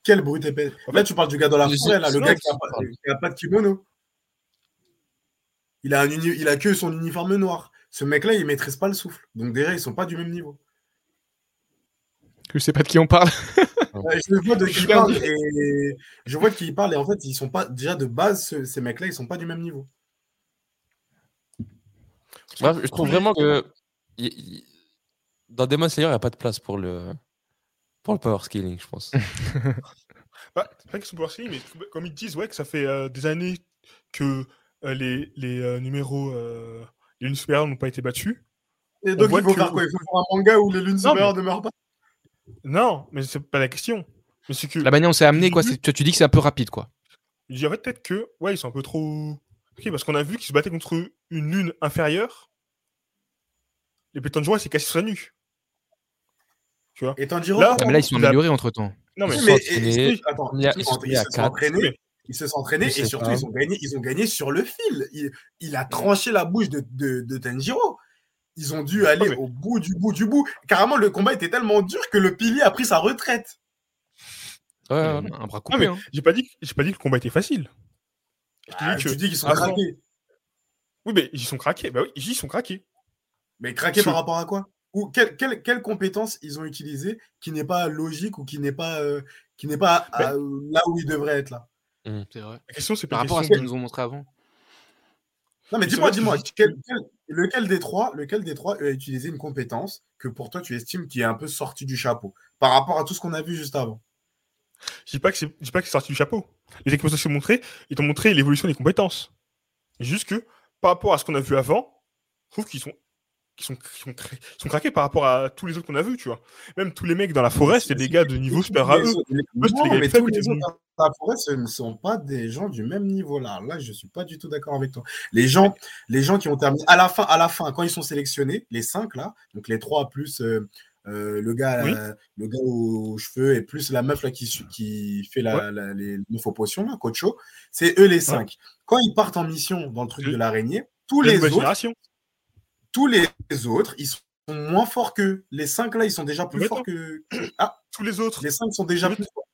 [SPEAKER 1] Quel brute épais.
[SPEAKER 4] En fait,
[SPEAKER 1] tu parles du gars dans la forêt, là, le gars qui
[SPEAKER 3] je
[SPEAKER 1] a, pas, de kimono. Il a, un uni- il a que son uniforme noir. Ce mec-là, il maîtrise pas le souffle. Donc déjà, ils sont pas du même niveau.
[SPEAKER 5] Je sais pas de qui on parle.
[SPEAKER 1] Ouais, je vois de qui parle et je vois de qui il parle et en fait, ils sont pas déjà de base ce- ces mecs-là, ils sont pas du même niveau.
[SPEAKER 3] Bref, je trouve vraiment que y- y- dans Demon Slayer, il n'y a pas de place pour le, pour le power scaling, je pense.
[SPEAKER 4] bah, c'est vrai qu'ils sont pouvoir mais comme ils disent, ouais, que ça fait euh, des années que euh, les, les euh, numéros, euh, les lunes supérieures n'ont pas été battus.
[SPEAKER 1] Et donc, il faut
[SPEAKER 4] que-
[SPEAKER 1] faire quoi? Il faut faire un manga où les lunes
[SPEAKER 4] Non,
[SPEAKER 1] supérieures ne meurent pas?
[SPEAKER 4] Non, mais c'est pas la question. Mais c'est que,
[SPEAKER 5] La manière dont c'est amené, quoi. C'est- Tu, tu dis que c'est un peu rapide, quoi.
[SPEAKER 4] je dirais peut-être que, ouais, ils sont un peu trop. Ok, parce qu'on a vu qu'ils se battaient contre une lune inférieure. Les pétons de joie, c'est cassé sur nuque. Tu vois
[SPEAKER 1] Et Tanjiro,
[SPEAKER 4] Là-
[SPEAKER 5] Ah, mais là, ils sont améliorés entre temps.
[SPEAKER 4] Non, mais.
[SPEAKER 3] Ils
[SPEAKER 1] se sont entraînés, ils se sont entraînés et surtout
[SPEAKER 3] pas.
[SPEAKER 1] ils ont gagné, ils ont gagné sur le fil. Il, il a tranché la bouche de, de, de Tanjiro. Ils ont dû aller
[SPEAKER 4] mais-
[SPEAKER 1] au bout du bout du bout. Carrément, le combat était tellement dur que le pilier a pris sa retraite.
[SPEAKER 3] Ouais,
[SPEAKER 5] Euh,
[SPEAKER 3] ouais.
[SPEAKER 5] un bras coupé, hein.
[SPEAKER 4] j'ai pas, dit, j'ai pas dit que le combat était facile. Je te
[SPEAKER 1] Ah,
[SPEAKER 4] dis
[SPEAKER 1] tu
[SPEAKER 4] que.
[SPEAKER 1] dis qu'ils sont craqués.
[SPEAKER 4] Oui, mais ils sont craqués. Bah oui, ils sont craqués.
[SPEAKER 1] Mais craqués
[SPEAKER 4] Sur-
[SPEAKER 1] par rapport à quoi? Ou quelle, quelle, quelle compétence ils ont utilisé qui n'est pas logique ou qui n'est pas, euh, qui n'est pas à- là où ils devraient être là?
[SPEAKER 5] C'est vrai.
[SPEAKER 4] La question, c'est
[SPEAKER 5] Par rapport à ce qu'ils nous ont montré avant.
[SPEAKER 1] Non, mais dis-moi, dis-moi,
[SPEAKER 4] c'est-
[SPEAKER 1] quel- quel- lequel des trois, lequel des trois a utilisé une compétence que pour toi tu estimes qui est un peu sortie du chapeau par rapport à tout ce qu'on a vu juste avant?
[SPEAKER 4] Je dis pas que c'est, dis pas que c'est sorti du chapeau. Les équipements que je t'ai montré, ils t'ont montré l'évolution des compétences. Juste que, par rapport à ce qu'on a vu avant, je trouve qu'ils sont, qu'ils sont, craqués par rapport à tous les autres qu'on a vus, tu vois. Même tous les mecs dans la forêt, c'est des gars de niveau supérieur à
[SPEAKER 1] Les
[SPEAKER 4] eux.
[SPEAKER 1] les-
[SPEAKER 4] les
[SPEAKER 1] mais tous
[SPEAKER 4] qui
[SPEAKER 1] les autres dans la forêt, ce ne sont pas des gens du même niveau là. Là, je suis pas du tout d'accord avec toi. Les gens, les gens qui ont terminé à la fin, à la fin, quand ils sont sélectionnés, les cinq là, donc les trois plus euh, euh, le gars,
[SPEAKER 4] Oui.
[SPEAKER 1] euh, le gars aux cheveux et plus la meuf là qui, qui fait la,
[SPEAKER 4] Ouais.
[SPEAKER 1] la- les meufs aux potions là, Cocho, c'est eux les cinq. Quand ils partent en mission dans le truc de l'araignée, tous les autres. Tous les autres, ils sont moins forts qu'eux. Les cinq là, ils sont déjà plus
[SPEAKER 4] Mais
[SPEAKER 1] forts que. Ah,
[SPEAKER 4] Tous les autres.
[SPEAKER 1] les cinq sont déjà plus forts.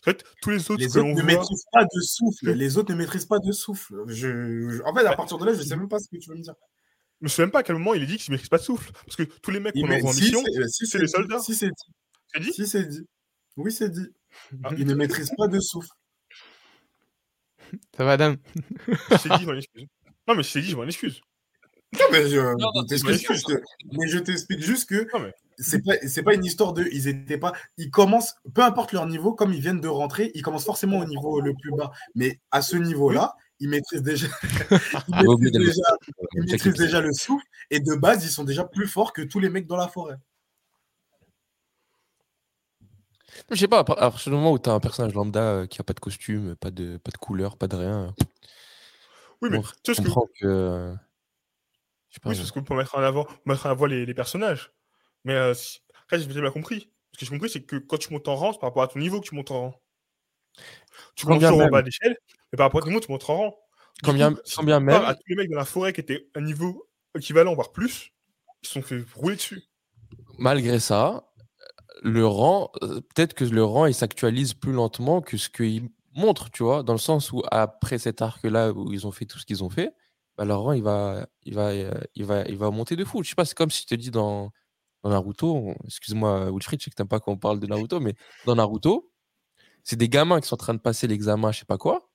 [SPEAKER 4] En fait, tous les autres
[SPEAKER 1] Les autres ne
[SPEAKER 4] voit.
[SPEAKER 1] maîtrisent pas de souffle. Les autres ne maîtrisent pas de souffle. Je... je- En fait, à partir de là, je sais même pas ce que tu veux me dire.
[SPEAKER 4] Je me souviens même pas à quel moment il est dit qu'ils ne maîtrisent pas de souffle. Parce que tous les mecs qu'on envoie en
[SPEAKER 1] si,
[SPEAKER 4] mission,
[SPEAKER 1] c'est- euh, si
[SPEAKER 4] c'est les
[SPEAKER 1] dit,
[SPEAKER 4] soldats.
[SPEAKER 1] Si c'est dit.
[SPEAKER 4] c'est dit
[SPEAKER 1] Si c'est dit. Oui, c'est dit.
[SPEAKER 4] Ah.
[SPEAKER 1] Il ne maîtrise pas de souffle.
[SPEAKER 5] Ça va, Adam?
[SPEAKER 4] Je t'ai dit, je m'en excuse. Non, mais je t'ai dit, je m'en excuse.
[SPEAKER 1] Non, mais je,
[SPEAKER 3] non,
[SPEAKER 1] juste- mais je t'explique juste que
[SPEAKER 4] mais-
[SPEAKER 1] c'est pas c'est pas une histoire de ils étaient pas ils commencent peu importe leur niveau comme ils viennent de rentrer ils commencent forcément au niveau le plus bas mais à ce niveau là ils maîtrisent déjà ils
[SPEAKER 3] oublié
[SPEAKER 1] maîtrisent
[SPEAKER 3] le
[SPEAKER 1] déjà, ils
[SPEAKER 3] Check
[SPEAKER 1] maîtrisent
[SPEAKER 3] it.
[SPEAKER 1] déjà le souffle et de base ils sont déjà plus forts que tous les mecs dans la forêt
[SPEAKER 3] Je sais pas, à par- à partir du moment où tu as un personnage lambda euh, qui a pas de costume, pas de, pas de couleur, pas de rien,
[SPEAKER 4] Oui, mais tu sais ce que,
[SPEAKER 3] comprends que. Je
[SPEAKER 4] oui, c'est ce que pour mettre en avant, mettre en avant les, les personnages. Mais euh, si- après, j'ai bien compris. Ce que j'ai compris, c'est que quand tu montes en rang, c'est par rapport à ton niveau que tu montes en rang. Tu montes en bas d'échelle, mais par rapport à ton niveau, tu montes en rang. Du
[SPEAKER 3] Quand bien-
[SPEAKER 4] coup, si
[SPEAKER 3] quand
[SPEAKER 4] tu
[SPEAKER 3] bien
[SPEAKER 4] compares
[SPEAKER 3] même-
[SPEAKER 4] à tous les mecs de la forêt qui étaient à un niveau équivalent, voire plus, ils se sont fait rouler dessus.
[SPEAKER 3] Malgré ça, le rang, euh, peut-être que le rang, il s'actualise plus lentement que ce qu'il montre, tu vois, dans le sens où après cet arc-là où ils ont fait tout ce qu'ils ont fait, bah, leur rang, il va, il, va, euh, il, va, il va monter de fou. Je sais pas, c'est comme si je te dis dans, dans Naruto, on- excuse-moi Wilfried, je sais que t'aimes pas qu'on parle de Naruto, mais dans Naruto, c'est des gamins qui sont en train de passer l'examen, je sais pas quoi,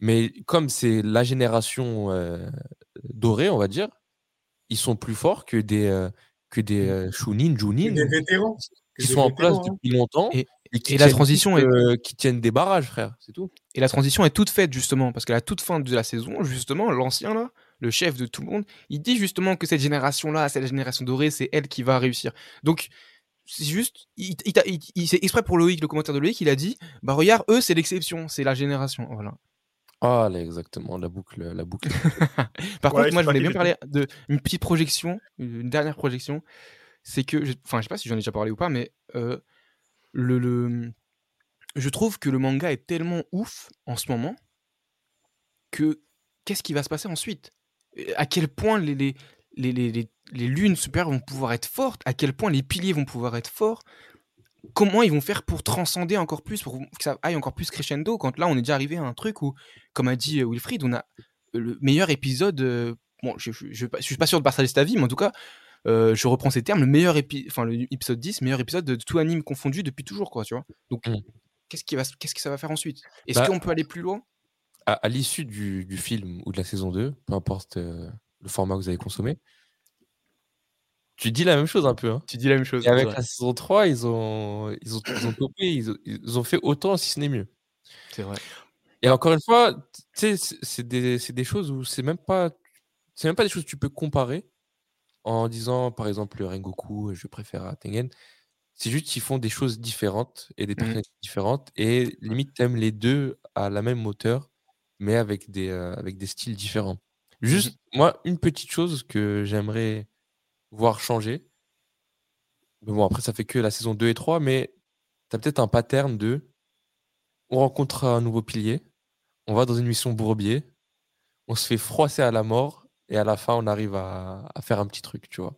[SPEAKER 3] mais comme c'est la génération euh, dorée, on va dire, ils sont plus forts que des, euh, que des euh, Chunin,
[SPEAKER 1] Que
[SPEAKER 3] Junin,
[SPEAKER 1] des vétérans que
[SPEAKER 3] qui sont en place
[SPEAKER 1] hein.
[SPEAKER 3] depuis longtemps
[SPEAKER 5] Et-
[SPEAKER 3] qui
[SPEAKER 5] et la transition
[SPEAKER 3] juste, euh, qui tiennent des barrages, frère, c'est tout.
[SPEAKER 5] Et la transition est toute faite justement, parce qu'à la toute fin de la saison, justement, l'ancien là, le chef de tout le monde, il dit justement que cette génération-là, cette génération dorée, c'est elle qui va réussir. Donc, c'est juste, il, il, il- il- c'est exprès pour Loïc, le commentaire de Loïc, il a dit, bah regarde, eux, c'est l'exception, c'est la génération. Voilà.
[SPEAKER 3] Ah, là, exactement, la boucle, la boucle.
[SPEAKER 5] Par
[SPEAKER 4] Ouais,
[SPEAKER 5] contre, moi, je voulais bien parler de une petite projection, une dernière projection. C'est que, je- enfin, je sais pas si j'en ai déjà parlé ou pas, mais euh, le, le- je trouve que le manga est tellement ouf en ce moment que qu'est-ce qui va se passer ensuite? À quel point les, les, les, les, les- lunes super vont pouvoir être fortes? À quel point les piliers vont pouvoir être forts? Comment ils vont faire pour transcender encore plus, pour que ça aille encore plus crescendo Quand là, on est déjà arrivé à un truc où, comme a dit euh, Wilfried, on a le meilleur épisode. euh, bon, je, je suis pas sûr de partager cet avis, mais en tout cas, euh, je reprends ces termes. Le meilleur épi- enfin, le épisode 10, meilleur épisode de tout anime confondu depuis toujours, quoi, tu vois. Donc,
[SPEAKER 3] Mm.
[SPEAKER 5] qu'est-ce, qui va, qu'est-ce que ça va faire ensuite? Est-ce
[SPEAKER 3] Bah,
[SPEAKER 5] qu'on peut aller plus loin?
[SPEAKER 3] À, à l'issue du, du film ou de la saison 2, peu importe euh, le format que vous avez consommé, tu dis la même chose un peu. Hein.
[SPEAKER 5] Tu dis la même chose.
[SPEAKER 3] Et avec la saison 3, ils ont, ils ont, ils ont topé, ils ont, ils ont fait autant, si ce n'est mieux.
[SPEAKER 5] C'est vrai.
[SPEAKER 3] Et encore une fois, c'est- des, des choses où c'est même pas, c'est même pas des choses que tu peux comparer en disant, par exemple, le Rengoku, je préfère à Tengen. C'est juste qu'ils font des choses différentes et des personnalités différentes et limite t'aimes les deux à la même hauteur, mais avec des, euh, avec des styles différents. Juste, moi, une petite chose que j'aimerais voir changer. Mais bon, après, ça fait que la saison 2 et 3, mais tu as peut-être un pattern de on rencontre un nouveau pilier, on va dans une mission bourbier, on se fait froisser à la mort, et à la fin, on arrive à, à faire un petit truc, tu vois.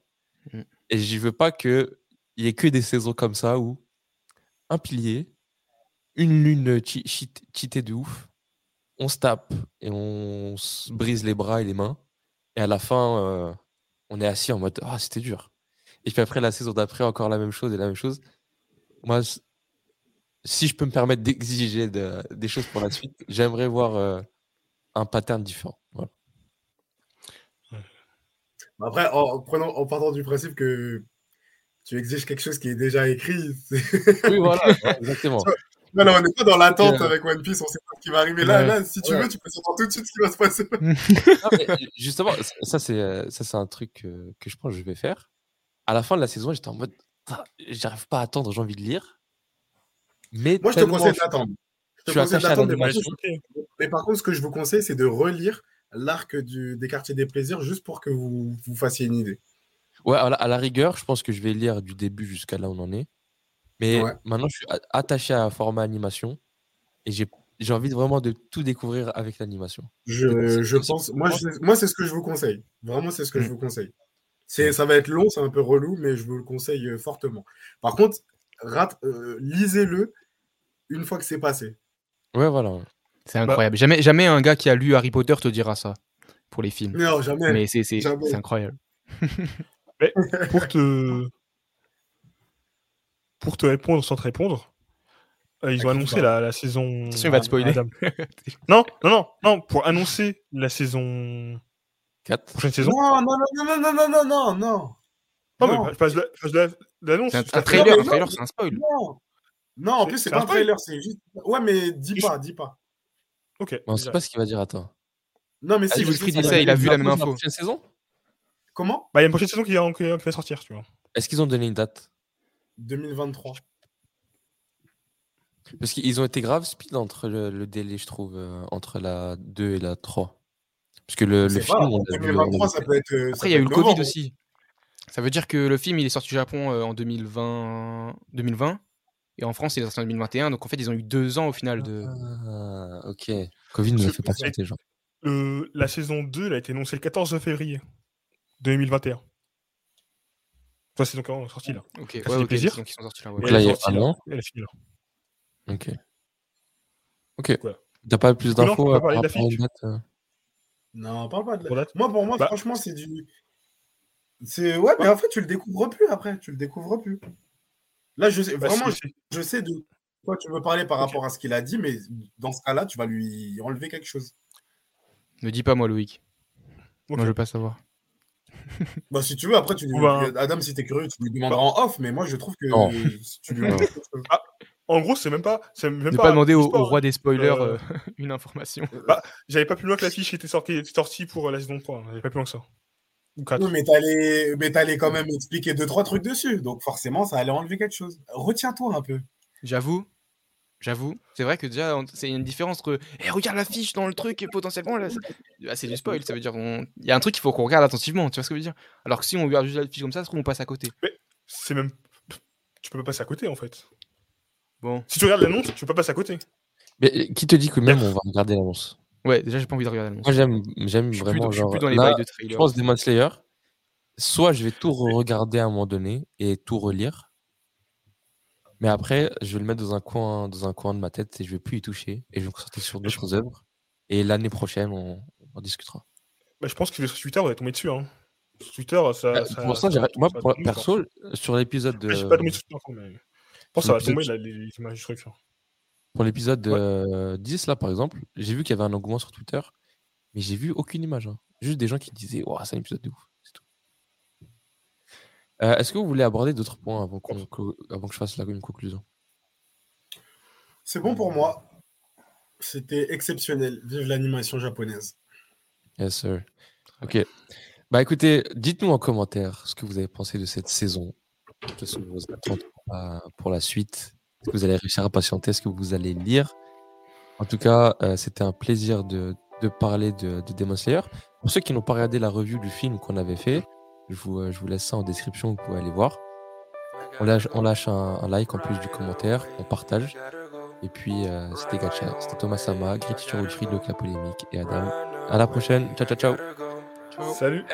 [SPEAKER 5] Mm.
[SPEAKER 3] Et je veux pas qu'il y ait que des saisons comme ça où un pilier, une lune chi- cheatée de ouf, on se tape et on se brise les bras et les mains, et à la fin, euh, on est assis en mode Ah, c'était dur. Et puis après, la saison d'après, encore la même chose et la même chose. Moi, si je peux me permettre d'exiger de- des choses pour la suite, j'aimerais voir euh, un pattern différent. Voilà.
[SPEAKER 1] Après, en, prenant, en partant du principe que tu exiges quelque chose qui est déjà écrit. c'est-
[SPEAKER 3] Oui, voilà, exactement.
[SPEAKER 1] Non, non, on n'est pas dans l'attente avec One Piece, on sait pas ce qui va arriver. Là,
[SPEAKER 5] Ouais.
[SPEAKER 1] là si tu
[SPEAKER 3] Ouais.
[SPEAKER 1] veux, tu peux savoir tout de suite ce qui va se passer.
[SPEAKER 3] Non, mais justement, ça- c'est euh, ça, c'est un truc que je pense que je vais faire. À la fin de la saison, j'étais en mode j'arrive pas à attendre, j'ai envie de lire. Mais
[SPEAKER 1] Moi, je te conseille d'attendre. Je
[SPEAKER 3] je
[SPEAKER 1] te conseille d'attendre, mais par
[SPEAKER 3] l'animation.
[SPEAKER 1] contre, mais par contre, ce que je vous conseille, c'est de relire l'arc des quartiers des plaisirs juste pour que vous vous fassiez une idée.
[SPEAKER 3] Ouais, à la, à la rigueur, je pense que je vais lire du début jusqu'à là où on en est. Mais
[SPEAKER 1] Ouais.
[SPEAKER 3] maintenant, je suis attaché à un format animation et j'ai j'ai envie de vraiment de tout découvrir avec l'animation.
[SPEAKER 1] Je, pense, moi,
[SPEAKER 3] moi.
[SPEAKER 1] je- moi, c'est ce que je vous conseille. Vraiment, c'est ce que
[SPEAKER 5] Mm.
[SPEAKER 1] je vous conseille. C'est, ça va être long, c'est un peu relou, mais je vous le conseille euh, fortement. Par contre, euh, lisez-le une fois que c'est passé.
[SPEAKER 3] Ouais, voilà.
[SPEAKER 5] C'est bah incroyable. Jamais, jamais un gars qui a lu Harry Potter te dira ça pour les films.
[SPEAKER 1] Non, jamais.
[SPEAKER 5] Mais c'est incroyable.
[SPEAKER 4] Pour te pour te répondre sans te répondre, euh, ils ont annoncé la, saison.
[SPEAKER 5] Attention, il va te spoiler.
[SPEAKER 4] non, non, non, non, pour annoncer la saison
[SPEAKER 3] 4.
[SPEAKER 4] Prochaine saison.
[SPEAKER 1] Non, non, non, non, non, non, non, non. Non,
[SPEAKER 4] non. mais je passe l'annonce.
[SPEAKER 5] Un, trailer, trailer, c'est un spoil.
[SPEAKER 1] Non, non en plus, c'est pas
[SPEAKER 4] un
[SPEAKER 1] trailer, c'est juste. Ouais, mais dis pas, dis pas.
[SPEAKER 4] Ok.
[SPEAKER 3] On sait pas ce qu'il va dire, attends.
[SPEAKER 1] Non, mais
[SPEAKER 3] Ah,
[SPEAKER 1] si, je
[SPEAKER 5] Wilfried il a vu la même info.
[SPEAKER 3] prochaine saison?
[SPEAKER 1] Comment?
[SPEAKER 4] Bah, il y a une prochaine saison qui, qui- qui va sortir, tu vois.
[SPEAKER 3] Est-ce qu'ils ont donné une date?
[SPEAKER 1] 2023.
[SPEAKER 3] Parce qu'ils ont été grave speed entre le, le délai, je trouve, euh, entre la 2 et la 3. Parce que le, film,
[SPEAKER 1] pas,
[SPEAKER 3] on
[SPEAKER 1] en
[SPEAKER 3] l'a vu,
[SPEAKER 1] 2023,
[SPEAKER 3] on
[SPEAKER 1] ça peut être. euh, ça
[SPEAKER 5] Après, il y a
[SPEAKER 1] peut
[SPEAKER 5] eu
[SPEAKER 1] être
[SPEAKER 5] le Covid
[SPEAKER 1] novembre.
[SPEAKER 5] aussi. Ça veut dire que le film, il est sorti au Japon euh, en 2020... 2020. Et en France, il est sorti en 2021. Donc, en fait, ils ont eu deux ans au final de.
[SPEAKER 3] Ah, ok. Covid le
[SPEAKER 4] que
[SPEAKER 3] fait sortir, genre.
[SPEAKER 4] Le- la saison 2 elle a été annoncée le 14 février 2021. Enfin, c'est donc quand sorti là.
[SPEAKER 5] Ok,
[SPEAKER 4] fait
[SPEAKER 5] ouais,
[SPEAKER 4] plaisir.
[SPEAKER 5] Donc, ils sont sortis là. ouais.
[SPEAKER 3] Donc là, il y a
[SPEAKER 4] sortie,
[SPEAKER 3] un
[SPEAKER 4] là.
[SPEAKER 3] an.
[SPEAKER 4] Elle est finie là.
[SPEAKER 3] Ok. Ok.
[SPEAKER 4] Voilà.
[SPEAKER 3] T'as pas plus d'infos euh, par
[SPEAKER 4] parler
[SPEAKER 3] rapport euh
[SPEAKER 1] Non, parle pas de la... Moi, pour moi,
[SPEAKER 4] Bah-
[SPEAKER 1] franchement, c'est du. C'est ouais, mais en fait, tu le découvres plus après. Tu le découvres plus. Là, je sais
[SPEAKER 4] Bah,
[SPEAKER 1] vraiment, je sais de quoi tu veux parler par rapport à ce qu'il a dit, mais dans ce cas-là, tu vas lui enlever quelque chose.
[SPEAKER 5] Ne dis pas, moi, Loïc. Moi, je veux pas savoir.
[SPEAKER 1] Bah, si tu veux, après, tu
[SPEAKER 4] va-
[SPEAKER 1] Adam, si t'es curieux, tu lui demanderas en off, mais moi, je trouve que
[SPEAKER 3] Non.
[SPEAKER 1] si tu lui chose.
[SPEAKER 4] En gros, c'est même pas. C'est même
[SPEAKER 5] Ne
[SPEAKER 4] pas,
[SPEAKER 5] pas demander
[SPEAKER 4] du
[SPEAKER 5] au,
[SPEAKER 4] hein.
[SPEAKER 5] roi des spoilers
[SPEAKER 4] Euh,
[SPEAKER 5] euh, une information.
[SPEAKER 4] J'avais pas plus loin que l'affiche qui était sortie, sortie pour euh, la saison 3. hein. J'avais pas plus loin que ça. Ou 4.
[SPEAKER 1] Oui, mais t'allais mais t'allais quand même expliquer deux, trois trucs dessus. Donc, forcément, ça allait enlever quelque chose. Retiens-toi un peu.
[SPEAKER 5] J'avoue. J'avoue, c'est vrai que déjà, c'est une différence entre Eh, regarde l'affiche dans le truc et potentiellement là, c'est c'est du spoil. Ça veut dire on- il y a un truc qu'il faut qu'on regarde attentivement. Tu vois ce que je veux dire? Alors que si on regarde juste l'affiche comme ça, ça se trouve, on passe à côté.
[SPEAKER 4] C'est même. Tu peux pas passer à côté en fait.
[SPEAKER 5] Bon,
[SPEAKER 4] Si tu regardes l'annonce, tu peux pas passer à côté.
[SPEAKER 3] Mais qui te dit que même on va regarder l'annonce?
[SPEAKER 5] Ouais, déjà, j'ai pas envie de regarder l'annonce.
[SPEAKER 3] Moi, j'aime, j'aime
[SPEAKER 5] Je suis plus
[SPEAKER 3] vraiment.
[SPEAKER 5] dans- je suis
[SPEAKER 3] genre,
[SPEAKER 5] plus dans les
[SPEAKER 3] là,
[SPEAKER 5] bails de trailer.
[SPEAKER 3] Je pense Demon Slayer. Soit je vais tout regarder à un moment donné et tout relire. Mais après, je vais le mettre dans un coin, dans un coin de ma tête et je vais plus y toucher. Et je vais me concentrer sur d'autres œuvres. Et l'année prochaine, on, on en discutera.
[SPEAKER 4] Bah, je pense que sur Twitter, on va tomber dessus. Hein. Sur Twitter, ça. Ça-
[SPEAKER 3] pour ça, moi,
[SPEAKER 4] ça
[SPEAKER 3] pour- perso, sur l'épisode de.
[SPEAKER 4] Je suis pas tombé sur Twitter encore, mais. Je pense que ça va tomber là, les, les images du truc. ça.
[SPEAKER 3] Pour l'épisode
[SPEAKER 4] Ouais.
[SPEAKER 3] euh, 10, là, par exemple, j'ai vu qu'il y avait un engouement sur Twitter, mais j'ai vu aucune image. hein. Juste des gens qui disaient, c'est un épisode de ouf. C'est tout. Euh, Est-ce que vous voulez aborder d'autres points avant, qu'on- que, avant que je fasse la, une conclusion?
[SPEAKER 1] C'est bon pour moi. C'était exceptionnel. Vive l'animation japonaise.
[SPEAKER 3] Yes, sir. Ok. Bah écoutez, dites-nous en commentaire ce que vous avez pensé de cette saison. Quelles sont vos attentes pour la, pour la suite? Est-ce que vous allez réussir à patienter? Est-ce que vous allez lire? En tout cas, euh, c'était un plaisir de, de parler de, de Demon Slayer. Pour ceux qui n'ont pas regardé la review du film qu'on avait fait, je vous, euh, je vous laisse ça en description, vous pouvez aller voir. On lâche, on lâche un, un like en plus du commentaire, on partage. Et puis, euh, c'était Gacha, c'était Thomas Sama, Gratitude Wilfried, Le Clap Polémique et Adam. À la prochaine, ciao ciao ciao
[SPEAKER 4] Salut!